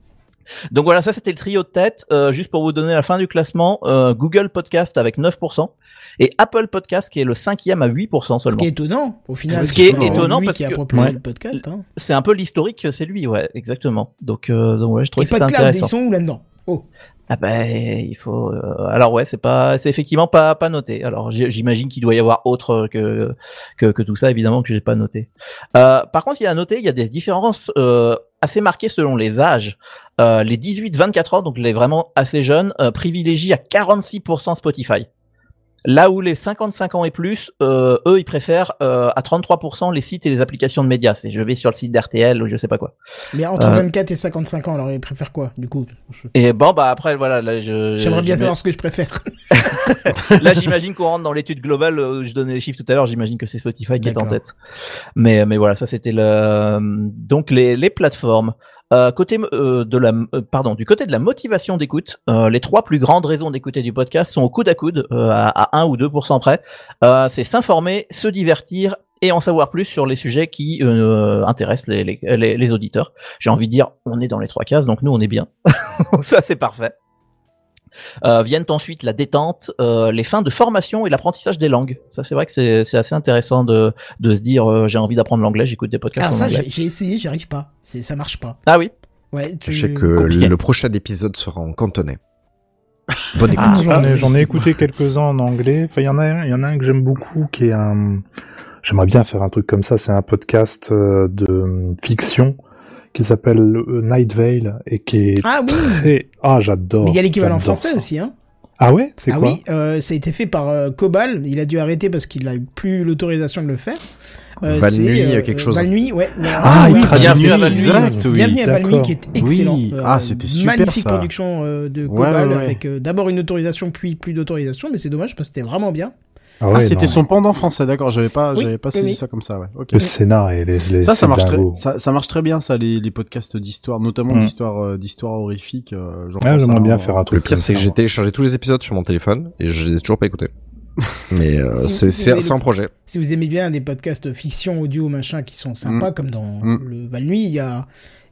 Donc voilà, ça c'était le trio de tête. Euh, juste pour vous donner la fin du classement, euh, Google Podcast avec 9% et Apple Podcast qui est le cinquième à 8% Ce seulement. qui est étonnant, au final. Ce qui est c'est étonnant lui parce qui a que- proposé Ouais. le podcast. Hein. C'est un peu l'historique, c'est lui, ouais, exactement. Donc, euh, donc ouais, je trouve Et que de cloud, ils intéressant. sont où là-dedans? Oh. Ah ben, il faut. euh, alors ouais, c'est pas, c'est effectivement pas pas noté. Alors j'imagine qu'il doit y avoir autre que que, que tout ça, évidemment que j'ai pas noté. Euh, par contre, il a à noter, il y a des différences euh, assez marquées selon les âges. Euh, les 18-24 ans, donc les vraiment assez jeunes, euh, privilégient à 46% Spotify. Là où les 55 ans et plus, euh, eux, ils préfèrent euh, à 33% les sites et les applications de médias. C'est je vais sur le site d'RTL ou je sais pas quoi. Mais entre Euh, 24 et 55 ans, alors ils préfèrent quoi, du coup? Et bon, bah après, voilà, là, je. J'aimerais bien savoir ce que je préfère. Là, j'imagine qu'on rentre dans l'étude globale. euh, Je donnais les chiffres tout à l'heure. J'imagine que c'est Spotify qui est en tête. Mais, mais voilà, ça c'était le. Donc les, les plateformes. Euh, côté euh, de la, euh, pardon, du côté de la motivation d'écoute, euh, les trois plus grandes raisons d'écouter du podcast sont au coude à coude, euh, à, à 1 ou 2% près. C'est s'informer, se divertir et en savoir plus sur les sujets qui intéressent les, les, les, les auditeurs. J'ai envie de dire, on est dans les trois cases, donc nous on est bien. ça c'est parfait. Euh, viennent ensuite la détente, euh, les fins de formation et l'apprentissage des langues. Ça, c'est vrai que c'est c'est assez intéressant de, de se dire euh, j'ai envie d'apprendre l'anglais, j'écoute des podcasts Ah, en ça, j'ai j'ai essayé, j'y arrive pas. C'est, ça marche pas. Ah oui. Ouais, tu... Je sais que compliqué. le prochain épisode sera en cantonais. Bonne écoute. Ah, j'en ai, écouté quelques-uns en anglais. Enfin, il y en a, un- il y en a un que j'aime beaucoup qui est un. J'aimerais bien faire un truc comme ça. C'est un podcast euh, de euh, fiction qui s'appelle euh, Night Vale et qui est Ah oui. très. Ah, j'adore. Mais il y a l'équivalent français ça. aussi, hein. Ah ouais, c'est ah quoi? oui, euh, ça a été fait par euh, Cobal. Il a dû arrêter parce qu'il a eu plus l'autorisation de le faire. Euh, Val Nuit, euh, quelque chose. Val Nuit, ouais. Ah oui, Ouais, Bienvenue à Val Nuit. exact, oui. Bienvenue à Val Nuit d'accord. qui est excellent. Oui. Ah, c'était super, Magnifique ça. production euh, de Ouais, Cobal ouais, ouais. avec euh, d'abord une autorisation puis plus d'autorisation, mais c'est dommage parce que c'était vraiment bien. Ah, Ah, ouais, c'était son pendant français, d'accord. J'avais pas, Oui, j'avais pas saisi oui. ça comme ça, ouais. Le scénar et les, les Ça, ça marche très, ça, ça marche très bien, ça, les, les podcasts d'histoire, notamment Mm. d'histoire, euh, d'histoire horrifique. euh, Ah, j'aimerais bien un- faire un Le truc. pire, comme c'est que j'ai téléchargé tous les épisodes sur mon téléphone et je les ai toujours pas écoutés. Mais euh, Si- c'est un projet. Si vous aimez bien des podcasts fiction, audio, machin, qui sont sympas, Mm. comme dans Mm. le Val Nuit, il y a,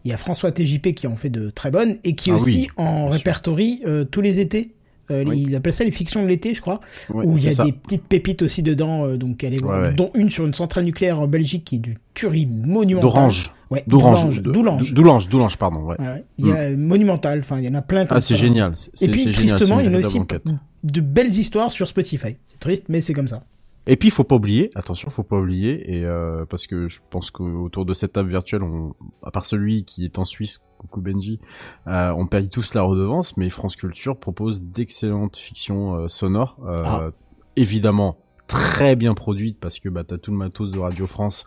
il y a François TJP qui en fait de très bonnes et qui Ah aussi oui, en répertorie euh, tous les étés. Euh, Oui. Il appelle ça les fictions de l'été, je crois, où il y a ça. des petites pépites aussi dedans, euh, donc Ouais, ouais. dont une sur une centrale nucléaire en Belgique qui est du tuerie monumental. D'orange. Ouais, D'orange. D'Oulange. D'Oulange, d'Oulange, pardon, ouais. Ouais, ouais. Il y a monumental, enfin il y en a plein comme Ah, c'est génial. Et puis tristement, il y en a aussi enquête. de belles histoires sur Spotify. C'est triste, mais c'est comme ça. Et puis, il faut pas oublier, attention, faut pas oublier, et euh, parce que je pense qu'autour de cette table virtuelle, on, à part celui qui est en Suisse, coucou Benji, euh, on paye tous la redevance, mais France Culture propose d'excellentes fictions euh, sonores, euh, Ah. évidemment très bien produites parce que bah t'as tout le matos de Radio France.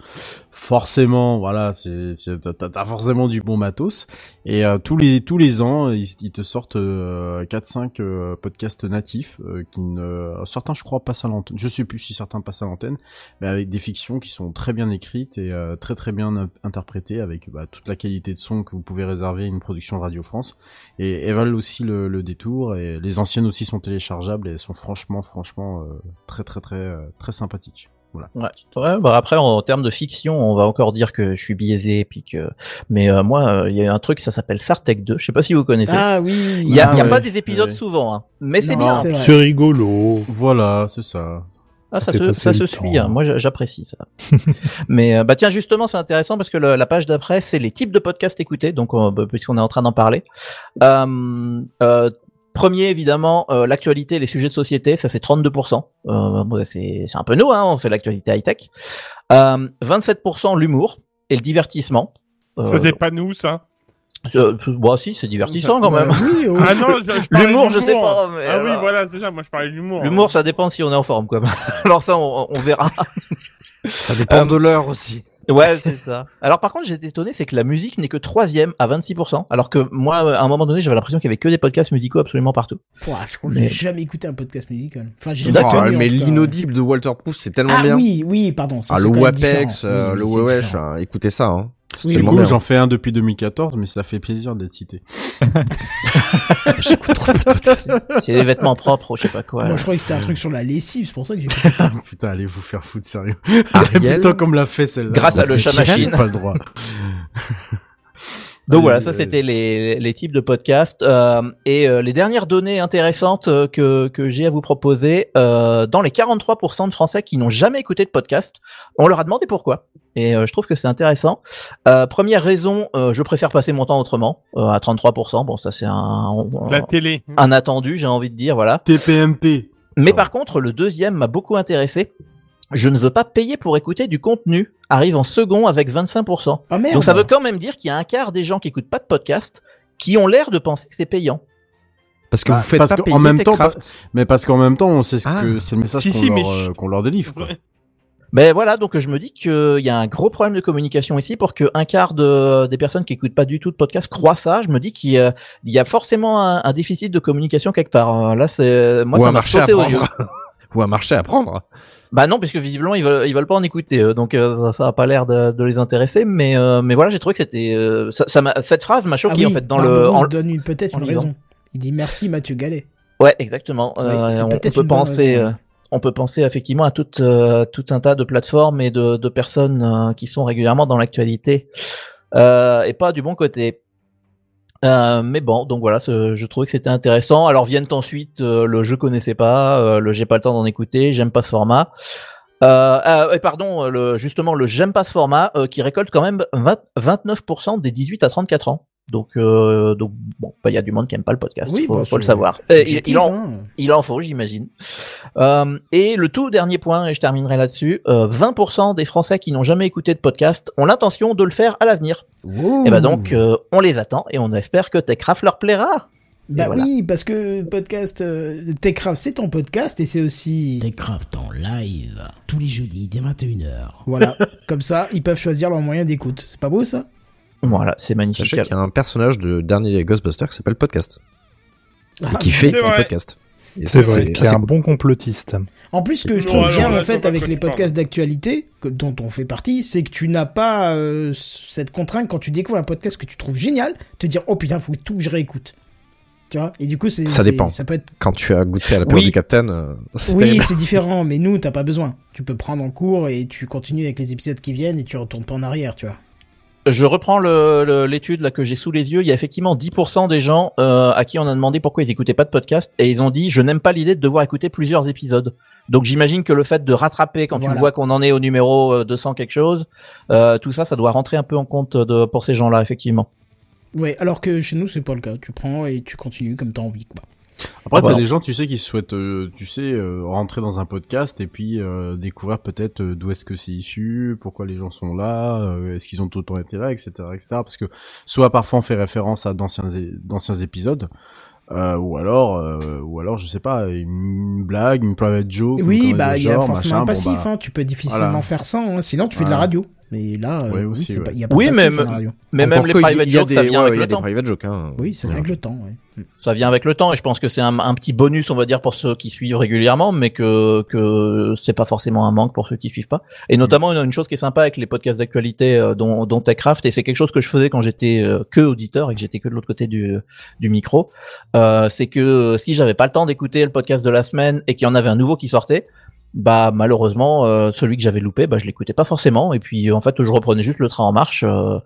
Forcément voilà c'est t'as- forcément du bon matos. Et euh, tous les tous les ans ils, te sortent euh, 4 5 podcasts natifs euh, qui certains je crois passent à l'antenne je sais plus si certains passent à l'antenne mais avec des fictions qui sont très bien écrites et euh, très très bien in- interprétées avec bah, toute la qualité de son que vous pouvez réserver à une production de Radio France. Et elles valent aussi le, détour. Et les anciennes aussi sont téléchargeables et sont franchement franchement euh, très très très euh, très sympathiques voilà Ouais. Ouais, bah après en termes de fiction, on va encore dire que je suis biaisé, puis que. Mais euh, moi, euh, il y a un truc, ça s'appelle Sartec 2. Je sais pas si vous connaissez. Ah oui. Il y a, Ah il y a ouais, pas des épisodes ouais. souvent, hein. mais c'est bien. c'est rigolo. voilà c'est ça Ah, ça, se, ça se temps. suit. hein. Moi, j'a- j'apprécie ça. mais euh, bah tiens, justement, c'est intéressant parce que le- la page d'après, c'est les types de podcasts écoutés. Donc, on- bah, puisqu'on est en train d'en parler. Euh, euh, Premier, évidemment, euh, l'actualité, les sujets de société, ça c'est 32%. Euh, bon, c'est un peu nous, hein, on fait l'actualité high-tech. Euh, 27% l'humour et le divertissement. Euh, Ça, c'est pas nous, ça? euh, bon, si, c'est divertissant quand même. Bah oui. Ah non, L'humour, je sais pas, mais, Ah oui, euh, voilà, c'est ça, moi je parlais de l'humour. L'humour, ça dépend si on est en forme, quoi. Alors ça, on, on verra. Ça dépend Euh, de l'heure aussi. Ouais, c'est ça. Alors par contre, j'ai été étonné, c'est que la musique n'est que troisième à 26%, alors que moi, à un moment donné, j'avais l'impression qu'il y avait que des podcasts musicaux absolument partout. Pouah, je crois que Mais- j'ai jamais écouté un podcast musical. Enfin, j'ai Oh, mais l'inaudible de Walter Proof, c'est tellement Ah bien. oui, oui, pardon. ça, Ah, le WAPEX, euh, Oui, le différent. hein, écoutez ça. Hein. C'est Oui, bien. j'en fais un depuis 2014 mais ça fait plaisir d'être cité J'écoute trop le podcast. C'est les vêtements propres, ou je sais pas quoi. Moi, je croyais que c'était un truc sur la lessive, c'est pour ça que j'ai. putain allez vous faire foutre sérieux Ariel putain comme l'a fait celle-là Grâce à le chat machine. pas le droit Donc voilà, Allez, ça c'était les, les types de podcasts. Euh, et euh, les dernières données intéressantes euh, que, que j'ai à vous proposer, euh, dans les 43% de Français qui n'ont jamais écouté de podcast, on leur a demandé pourquoi. Et euh, je trouve que c'est intéressant. Euh, première raison, euh, je préfère passer mon temps autrement, euh, à 33%. Bon, ça c'est un, La télé. un attendu, j'ai envie de dire, voilà. TPMP Mais par contre, le deuxième m'a beaucoup intéressé. Je ne veux pas payer pour écouter du contenu. Arrive en second avec 25%. Oh merde. Donc ça veut quand même dire qu'il y a un quart des gens qui écoutent pas de podcast qui ont l'air de penser que c'est payant. Parce que Bah, vous faites parce pas qu'en payer même temps, mais parce qu'en même temps on sait ce Ah. que c'est le message Si, qu'on si, leur, mais euh, je- qu'on leur délivre quoi. Ben voilà, donc je me dis qu'il y a un gros problème de communication ici pour que un quart de, des personnes qui écoutent pas du tout de podcast croient ça. Je me dis qu'il y a, il y a forcément un, un déficit de communication quelque part. Là, c'est moi Ou ça m'a marché à prendre. Ou un marché à prendre. Bah non, parce que visiblement ils veulent ils veulent pas en écouter, donc euh, ça, ça a pas l'air de, de les intéresser. Mais euh, mais voilà, j'ai trouvé que c'était euh, ça, ça m'a- cette phrase m'a Ah choqué oui, en fait dans le. En- donne une- peut-être une raison. Il dit merci Mathieu Gallet. Ouais, exactement. Oui, Euh, c'est on, on peut penser, on peut penser effectivement à tout, euh, tout un tas de plateformes et de, de personnes euh, qui sont régulièrement dans l'actualité euh, et pas du bon côté. Euh, mais bon, donc voilà, je trouvais que c'était intéressant. Alors viennent ensuite euh, le je connaissais pas, euh, le j'ai pas le temps d'en écouter, j'aime pas ce format. Euh, euh, et pardon, le, justement le j'aime pas ce format qui récolte quand même 20 29% des 18 à 34 ans. Donc, euh, donc bon, bah, il y a du monde qui aime pas le podcast, Oui, faut, bah, faut le savoir. Euh, il, en, il en faut, j'imagine. Euh, et le tout dernier point, et je terminerai là-dessus, euh, 20% des Français qui n'ont jamais écouté de podcast ont l'intention de le faire à l'avenir. Et bah donc, euh, on les attend et on espère que Techcraft leur plaira. Bah voilà. oui, parce que podcast euh, Techcraft, c'est ton podcast et c'est aussi. Techcraft en live, tous les jeudis dès 21h. Voilà, comme ça, ils peuvent choisir leur moyen d'écoute. C'est pas beau ça? Voilà, c'est magnifique. Sachez qu'il y a un personnage de dernier Ghostbuster qui s'appelle Podcast. Et Ah, qui fait un podcast. C'est vrai, qui est un bon complotiste. En plus, ce que je trouve bien en fait avec les podcasts d'actualité que- dont on fait partie, c'est que tu n'as pas euh, cette contrainte quand tu découvres un podcast que tu trouves génial, te dire oh putain faut tout que je réécoute. Tu vois? Et du coup c'est Ça dépend. Ça peut être Quand tu as goûté à la période Oui. du Captain, euh, oui c'est différent, mais nous t'as pas besoin. Tu peux prendre en cours et tu continues avec les épisodes qui viennent et tu retournes pas en arrière, tu vois. Je reprends l'étude là que j'ai sous les yeux. Il y a effectivement 10% des gens euh, à qui on a demandé pourquoi ils écoutaient pas de podcast et ils ont dit je n'aime pas l'idée de devoir écouter plusieurs épisodes. Donc j'imagine que le fait de rattraper quand Voilà. tu vois qu'on en est au numéro euh, 200 quelque chose, euh, tout ça, ça doit rentrer un peu en compte de, pour ces gens-là effectivement. Ouais, alors que chez nous c'est pas le cas. Tu prends et tu continues comme t'as envie quoi. Après, Voilà. t'as des gens, tu sais, qui souhaitent, euh, tu sais, euh, rentrer dans un podcast et puis euh, découvrir peut-être euh, d'où est-ce que c'est issu, pourquoi les gens sont là, est-ce qu'ils ont tout le temps été là, etc., etc. Parce que soit parfois on fait référence à d'anciens d'anciens épisodes, euh, ou alors, euh, ou alors, je sais pas, une blague, une private joke. Oui, bah il y a forcément un bon, passif. bah, hein. Tu peux difficilement voilà. faire sans. hein. Sinon tu fais de la radio. Mais là, euh, Ouais, oui, aussi, ouais. pas- il y a pas Oui, de mais à la radio. Mais même les y private il y a jokes, des, ça vient ouais, avec il y a le des temps. private jokes, hein. Oui, c'est avec le temps. Ouais. Ça vient avec le temps et je pense que c'est un, un petit bonus, on va dire, pour ceux qui suivent régulièrement, mais que que c'est pas forcément un manque pour ceux qui suivent pas. Et notamment une, une chose qui est sympa avec les podcasts d'actualité, euh, dont, dont Techcraft, et c'est quelque chose que je faisais quand j'étais euh, que auditeur et que j'étais que de l'autre côté du du micro, euh, c'est que si j'avais pas le temps d'écouter le podcast de la semaine et qu'il y en avait un nouveau qui sortait, bah malheureusement euh, celui que j'avais loupé, bah je l'écoutais pas forcément et puis en fait je reprenais juste le train en marche. euh,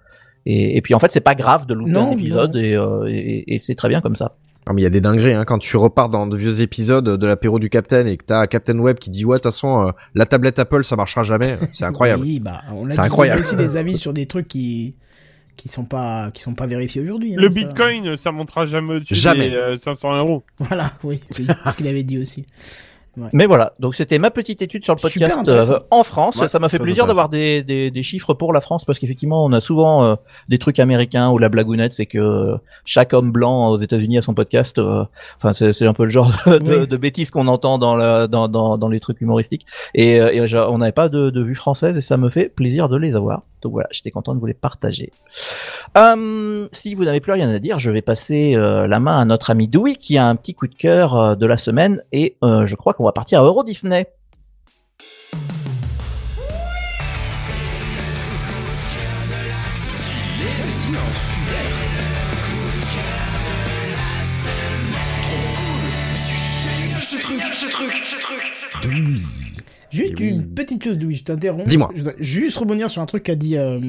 et, et puis en fait c'est pas grave de louper Non, un épisode non. et, euh, et, et c'est très bien comme ça. Ah, mais il y a des dingueries, hein, quand tu repars dans de vieux épisodes de l'apéro du Captain et que t'as Captain Web qui dit ouais, de toute façon, euh, la tablette Apple ça marchera jamais, c'est incroyable. Oui, bah, on a C'est incroyable. aussi des avis sur des trucs qui qui sont pas qui sont pas vérifiés aujourd'hui. hein, Le ça. bitcoin, ça montera jamais au-dessus Jamais. des euh, 500 euros. Voilà, oui, oui, ce qu'il avait dit aussi. Ouais. Mais voilà, donc c'était ma petite étude sur le podcast euh, en France. Ouais, ça m'a fait plaisir d'avoir des, des, des chiffres pour la France parce qu'effectivement, on a souvent euh, des trucs américains où la blagounette, c'est que euh, chaque homme blanc aux États-Unis a son podcast. Enfin, c'est c'est un peu le genre de, de, Oui. de bêtises qu'on entend dans, la, dans, dans, dans les trucs humoristiques. Et, euh, on n'avait pas de, de vue française et ça me fait plaisir de les avoir. Donc voilà, j'étais content de vous les partager. Euh, si vous n'avez plus rien à dire, je vais passer euh, la main à notre ami Dewey qui a un petit coup de cœur euh, de la semaine et euh, je crois qu'on va partir à Euro Disney. Doui. Juste Eh oui. une petite chose, Louis, je t'interromps. Dis-moi. Je dois juste rebondir sur un truc qu'a dit, euh,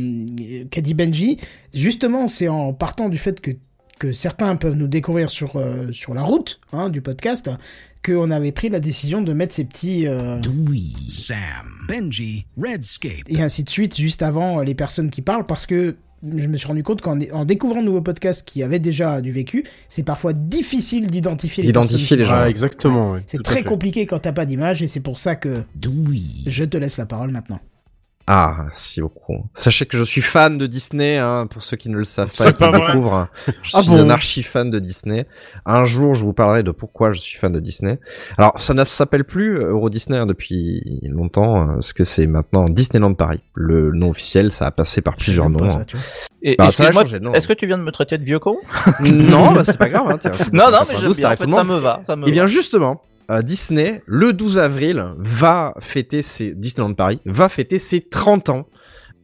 qu'a dit Benji. Justement, c'est en partant du fait que, que certains peuvent nous découvrir sur, euh, sur la route hein, du podcast qu'on avait pris la décision de mettre ces petits... euh, Doui. Sam, Benji, Redscape. et ainsi de suite juste avant euh, les personnes qui parlent parce que je me suis rendu compte qu'en en découvrant de nouveaux podcasts qui avaient déjà du vécu, c'est parfois difficile d'identifier les D'identifier personnes les gens. Ah, exactement, ouais. C'est très compliqué quand t'as pas d'image et c'est pour ça que Doui. je te laisse la parole maintenant. Ah, merci beaucoup. Sachez que je suis fan de Disney, hein, pour ceux qui ne le savent pas et qui pas me vrai. découvrent. Je Ah suis bon un archi fan de Disney. Un jour, je vous parlerai de pourquoi je suis fan de Disney. Alors, ça ne s'appelle plus Euro Disney hein, depuis longtemps, euh, parce que c'est maintenant Disneyland Paris. Le nom officiel, ça a passé par plusieurs noms. ça, hein. tu vois. Et, Bah, ça a changé de nom. Est-ce que tu viens de me traiter de vieux con? Non, bah, c'est pas grave. Hein, tiens, Non, non, mais Nous, bien. En fait, ça me va. Ça me Eh va. bien justement, euh, Disney, le 12 avril, va fêter ses Disneyland Paris, va fêter ses 30 ans.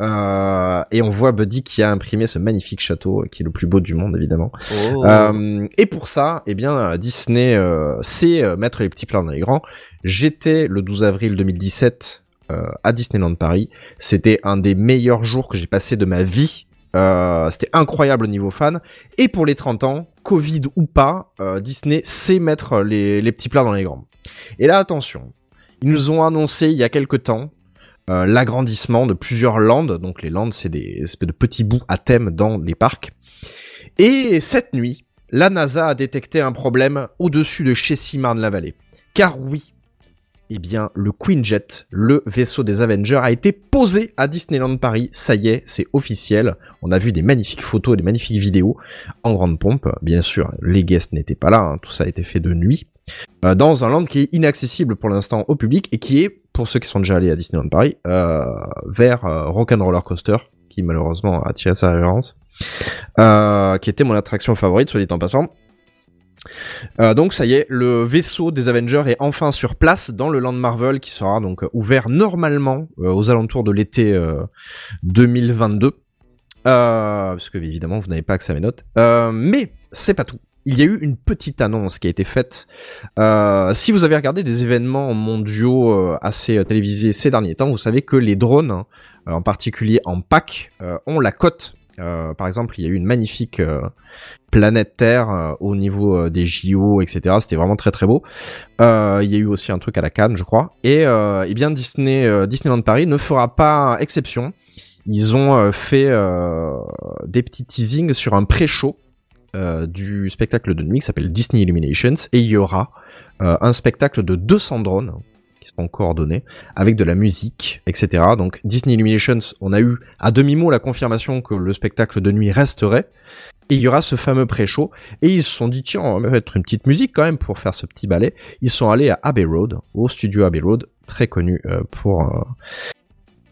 Euh, et on voit Buddy qui a imprimé ce magnifique château, euh, qui est le plus beau du monde évidemment. Oh. Euh, et pour ça, eh bien, euh, Disney sait mettre les petits plats dans les grands. J'étais le 12 avril 2017 euh, à Disneyland Paris. C'était un des meilleurs jours que j'ai passé de ma vie Euh, C'était incroyable au niveau fan. Et pour les 30 ans, Covid ou pas, euh, Disney sait mettre les, petits plats dans les grands. Et là, attention, ils nous ont annoncé il y a quelque temps euh, l'agrandissement de plusieurs landes. Donc les landes, c'est des espèces de petits bouts à thème dans les parcs. Et cette nuit, la NASA a détecté un problème au-dessus de chez Marne-la-Vallée. Car oui, eh bien, le Quinjet, le vaisseau des Avengers, a été posé à Disneyland Paris. Ça y est, c'est officiel. On a vu des magnifiques photos, des magnifiques vidéos en grande pompe. Bien sûr, les guests n'étaient pas là, hein. tout ça a été fait de nuit. Euh, dans un land qui est inaccessible pour l'instant au public et qui est, pour ceux qui sont déjà allés à Disneyland Paris, euh, vers euh, Rock'n'Roller Coaster, qui malheureusement a tiré sa révérence, euh, qui était mon attraction favorite, soit dit en passant. Euh, donc ça y est, le vaisseau des Avengers est enfin sur place dans le Land Marvel qui sera donc ouvert normalement euh, aux alentours de l'été euh, 2022. Euh, parce que évidemment vous n'avez pas accès à mes notes. Euh, mais c'est pas tout. Il y a eu une petite annonce qui a été faite. Euh, si vous avez regardé des événements mondiaux euh, assez euh, télévisés ces derniers temps, vous savez que les drones, hein, en particulier en euh, ont la cote. Euh, par exemple, il y a eu une magnifique euh, planète Terre euh, au niveau des JO, etc. C'était vraiment très très beau. Il y a eu aussi un truc à la Cannes, je crois. Et eh bien Disney, Disneyland Paris ne fera pas exception. Ils ont fait des petits teasings sur un pré-show du spectacle de nuit qui s'appelle Disney Illuminations et il y aura un spectacle de 200 drones qui seront coordonnés avec de la musique, etc. Donc Disney Illuminations, on a eu à demi-mot la confirmation que le spectacle de nuit resterait. Et il y aura ce fameux pré-show. Et ils se sont dit, tiens, on va mettre une petite musique quand même pour faire ce petit ballet. Ils sont allés à Abbey Road, au studio Abbey Road, très connu euh, pour...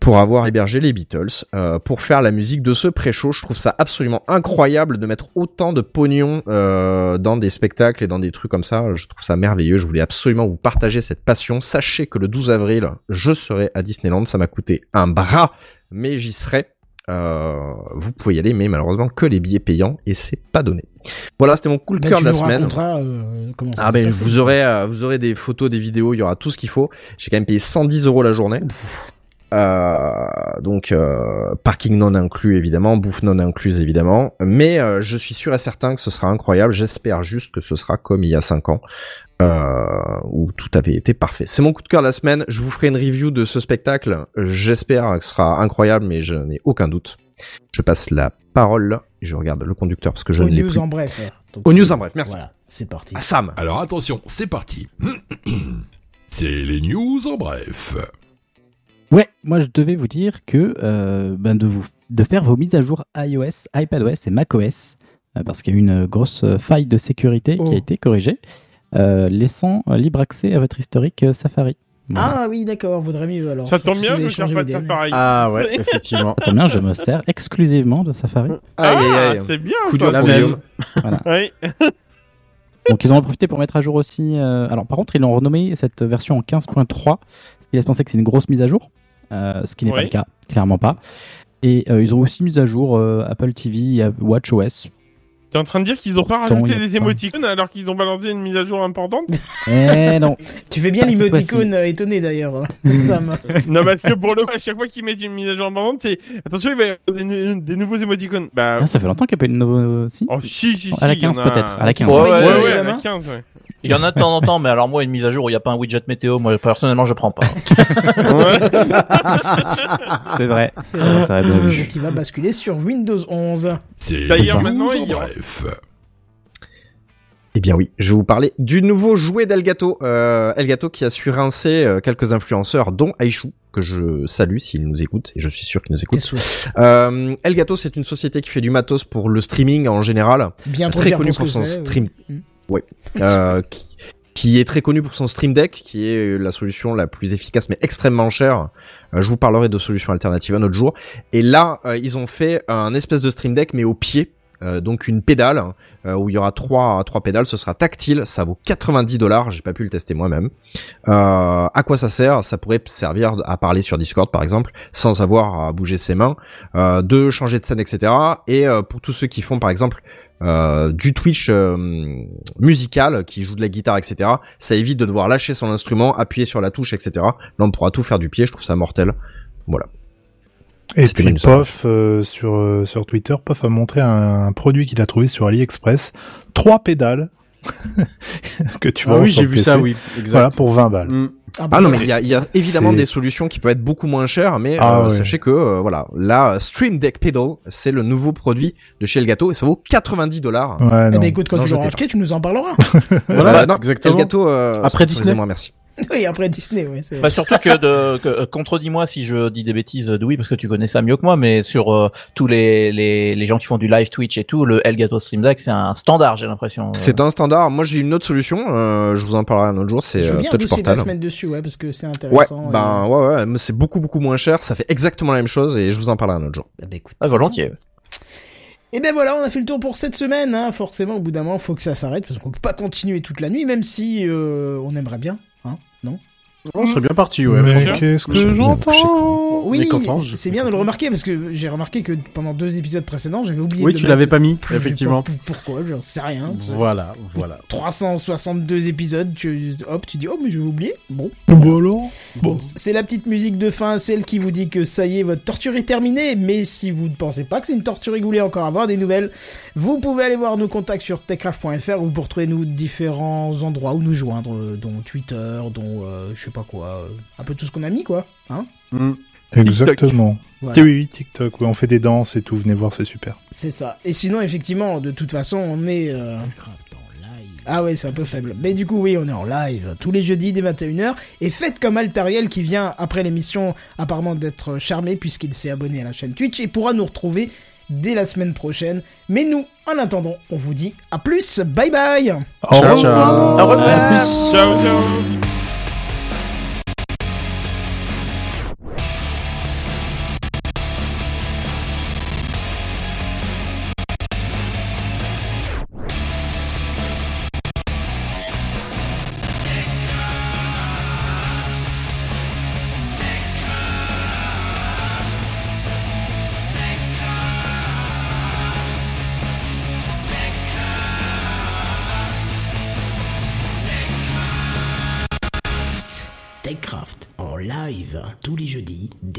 pour avoir hébergé les Beatles, euh, pour faire la musique de ce pré-show. Je trouve ça absolument incroyable de mettre autant de pognon euh, dans des spectacles et dans des trucs comme ça. Je trouve ça merveilleux. Je voulais absolument vous partager cette passion. Sachez que le 12 avril, je serai à Disneyland. Ça m'a coûté un bras, mais j'y serai. Euh, vous pouvez y aller, mais malheureusement que les billets payants et c'est pas donné. Voilà, c'était mon coup de Bah, cœur de la semaine. euh, ça Ah ben vous aurez euh, vous aurez des photos, des vidéos, il y aura tout ce qu'il faut. J'ai quand même payé 110 euros la journée. Euh, donc euh, parking non inclus évidemment, bouffe non incluse évidemment, mais euh, je suis sûr et certain que ce sera incroyable. J'espère juste que ce sera comme il y a 5 ans euh, où tout avait été parfait. C'est mon coup de cœur de la semaine. Je vous ferai une review de ce spectacle. J'espère que ce sera incroyable, mais je n'ai aucun doute. Je passe la parole. Je regarde le conducteur parce que je Aux ne l'ai news plus. en bref. Donc, Aux news en bref, merci. Voilà, c'est parti. À Sam. Alors attention, c'est parti. C'est les news en bref. Ouais, moi je devais vous dire que euh, ben de vous de faire vos mises à jour iOS, iPadOS et macOS euh, parce qu'il y a eu une grosse euh, faille de sécurité qui Oh. a été corrigée, euh, laissant libre accès à votre historique Safari. Voilà. Ah oui, d'accord, vaudrait mieux alors. Ça tombe bien, je avez cherche pas de. Safari. Ah ouais, effectivement. Attends bien, je me sers exclusivement de Safari. Ah, c'est bien Coup ça. La même. Voilà. Oui. Donc ils ont en profité pour mettre à jour aussi. euh, Alors par contre, ils l'ont renommé cette version en 15.3, ce qui laisse penser que c'est une grosse mise à jour, euh, ce qui n'est pas le cas, clairement pas. Et euh, ils ont aussi mis à jour euh, Apple TV et WatchOS. T'es en train de dire qu'ils ont pas rajouté des pas. émoticônes alors qu'ils ont balancé une mise à jour importante Eh non. Tu fais bien l'emoticône euh, étonné d'ailleurs, Sam. Non, parce que pour le coup, à chaque fois qu'ils mettent une mise à jour importante, c'est attention, il va y avoir des, nouveaux émoticônes. Bah, Ah, ça fait longtemps qu'il n'y a pas eu de nouveau aussi. oh, si, si, si. à la il y en 15 a- peut-être. À la 15. Ouais, Ouais, ouais, ouais, ouais, ouais, à la la main. 15, ouais. Il y en a de temps en temps, mais alors moi, une mise à jour où il n'y a pas un widget météo, moi personnellement, je prends pas. C'est vrai. C'est vrai, ça bien vu. Il va basculer sur Windows 11. C'est D'ailleurs, maintenant, il y aura- bref. Eh bien oui, je vais vous parler du nouveau jouet d'Elgato. Euh, Elgato qui a su rincer euh, quelques influenceurs, dont Aishu, que je salue s'il nous écoute, et je suis sûr qu'il nous écoute. Euh, Elgato, c'est une société qui fait du matos pour le streaming en général. Bien trop très cher connu pour son stream. Oui. Euh, qui, qui est très connu pour son Stream Deck, qui est la solution la plus efficace mais extrêmement chère. Euh, je vous parlerai de solutions alternatives un autre jour. Et là, euh, ils ont fait un espèce de Stream Deck mais au pied. Euh, donc une pédale euh, où il y aura trois trois pédales, ce sera tactile, ça vaut 90 dollars, j'ai pas pu le tester moi-même. Euh, à quoi ça sert? Ça pourrait servir à parler sur Discord par exemple, sans avoir à bouger ses mains, euh, de changer de scène, etc. Et euh, pour tous ceux qui font par exemple euh, du Twitch euh, musical, qui joue de la guitare, etc. Ça évite de devoir lâcher son instrument, appuyer sur la touche, etc. Là, on pourra tout faire du pied. Je trouve ça mortel. Voilà. Et puis. Pof euh, sur euh, sur Twitter, Pof a montré un, un produit qu'il a trouvé sur AliExpress, trois pédales que tu Ah vois oui, j'ai vu ça, oui, exact. Voilà pour 20 balles. Mm. Ah non mais il y a, il y a évidemment des solutions qui peuvent être beaucoup moins chères, mais Ah euh, sachez que euh, voilà, la Stream Deck Pedal, c'est le nouveau produit de chez Elgato et ça vaut 90 dollars. Ouais, Eh ben écoute, quand Non, tu l'auras acheté, tu nous en parleras. Voilà, non, exactement. Elgato, euh, Après Disney. moi merci. oui, après Disney, ouais. c'est- Bah surtout que, de, que- euh, contredis-moi si je dis des bêtises, de oui, parce que tu connais ça mieux que moi, mais sur euh, tous les, les, les gens qui font du live Twitch et tout, le Elgato Stream Deck, c'est un standard, j'ai l'impression. C'est un standard. Moi j'ai une autre solution. euh, je vous en parlerai un autre jour. C'est Je euh, Touch Portal. semaine dessus, ouais, parce que c'est Ouais, intéressant. et- ben ouais, ouais, mais c'est beaucoup beaucoup moins cher. Ça fait exactement la même chose et je vous en parlerai un autre jour. Bah, écoute. Ah, volontiers. Et ben voilà, on a fait le tour pour cette semaine. Hein. Forcément, au bout d'un moment, faut que ça s'arrête parce qu'on peut pas continuer toute la nuit, même si euh, on aimerait bien, On serait bien parti, ouais. Mais qu'est-ce que j'entends Oui, je- c'est bien de le remarquer parce que j'ai remarqué que pendant deux épisodes précédents, j'avais oublié. Oui, de tu l'avais pas mis, effectivement. Pour- Pourquoi J'en sais rien. Voilà, voilà. 362 épisodes, tu, hop, tu dis oh mais j'ai oublié. Bon, Bon alors Bon, c'est la petite musique de fin, celle qui vous dit que ça y est, votre torture est terminée. Mais si vous ne pensez pas que c'est une torture et que vous voulez encore avoir des nouvelles, vous pouvez aller voir nos contacts sur techcraft.fr où vous pourrez trouver nous différents endroits où nous joindre, euh, dont Twitter, dont euh, je sais pas quoi, euh, un peu tout ce qu'on a mis quoi, hein Mm. Exactement. Voilà. Oui, oui, TikTok, ouais, on fait des danses et tout, venez voir, c'est super. C'est ça. Et sinon, effectivement, de toute façon, on est. euh, Ah ouais, c'est un peu faible. Mais du coup, oui, on est en live tous les jeudis dès 21h. Et faites comme Altariel qui vient après l'émission, apparemment d'être charmé puisqu'il s'est abonné à la chaîne Twitch et pourra nous retrouver dès la semaine prochaine. Mais nous, en attendant, on vous dit à plus. Bye bye. Au Ciao, revoir. ciao. Au revoir. Ciao, ciao.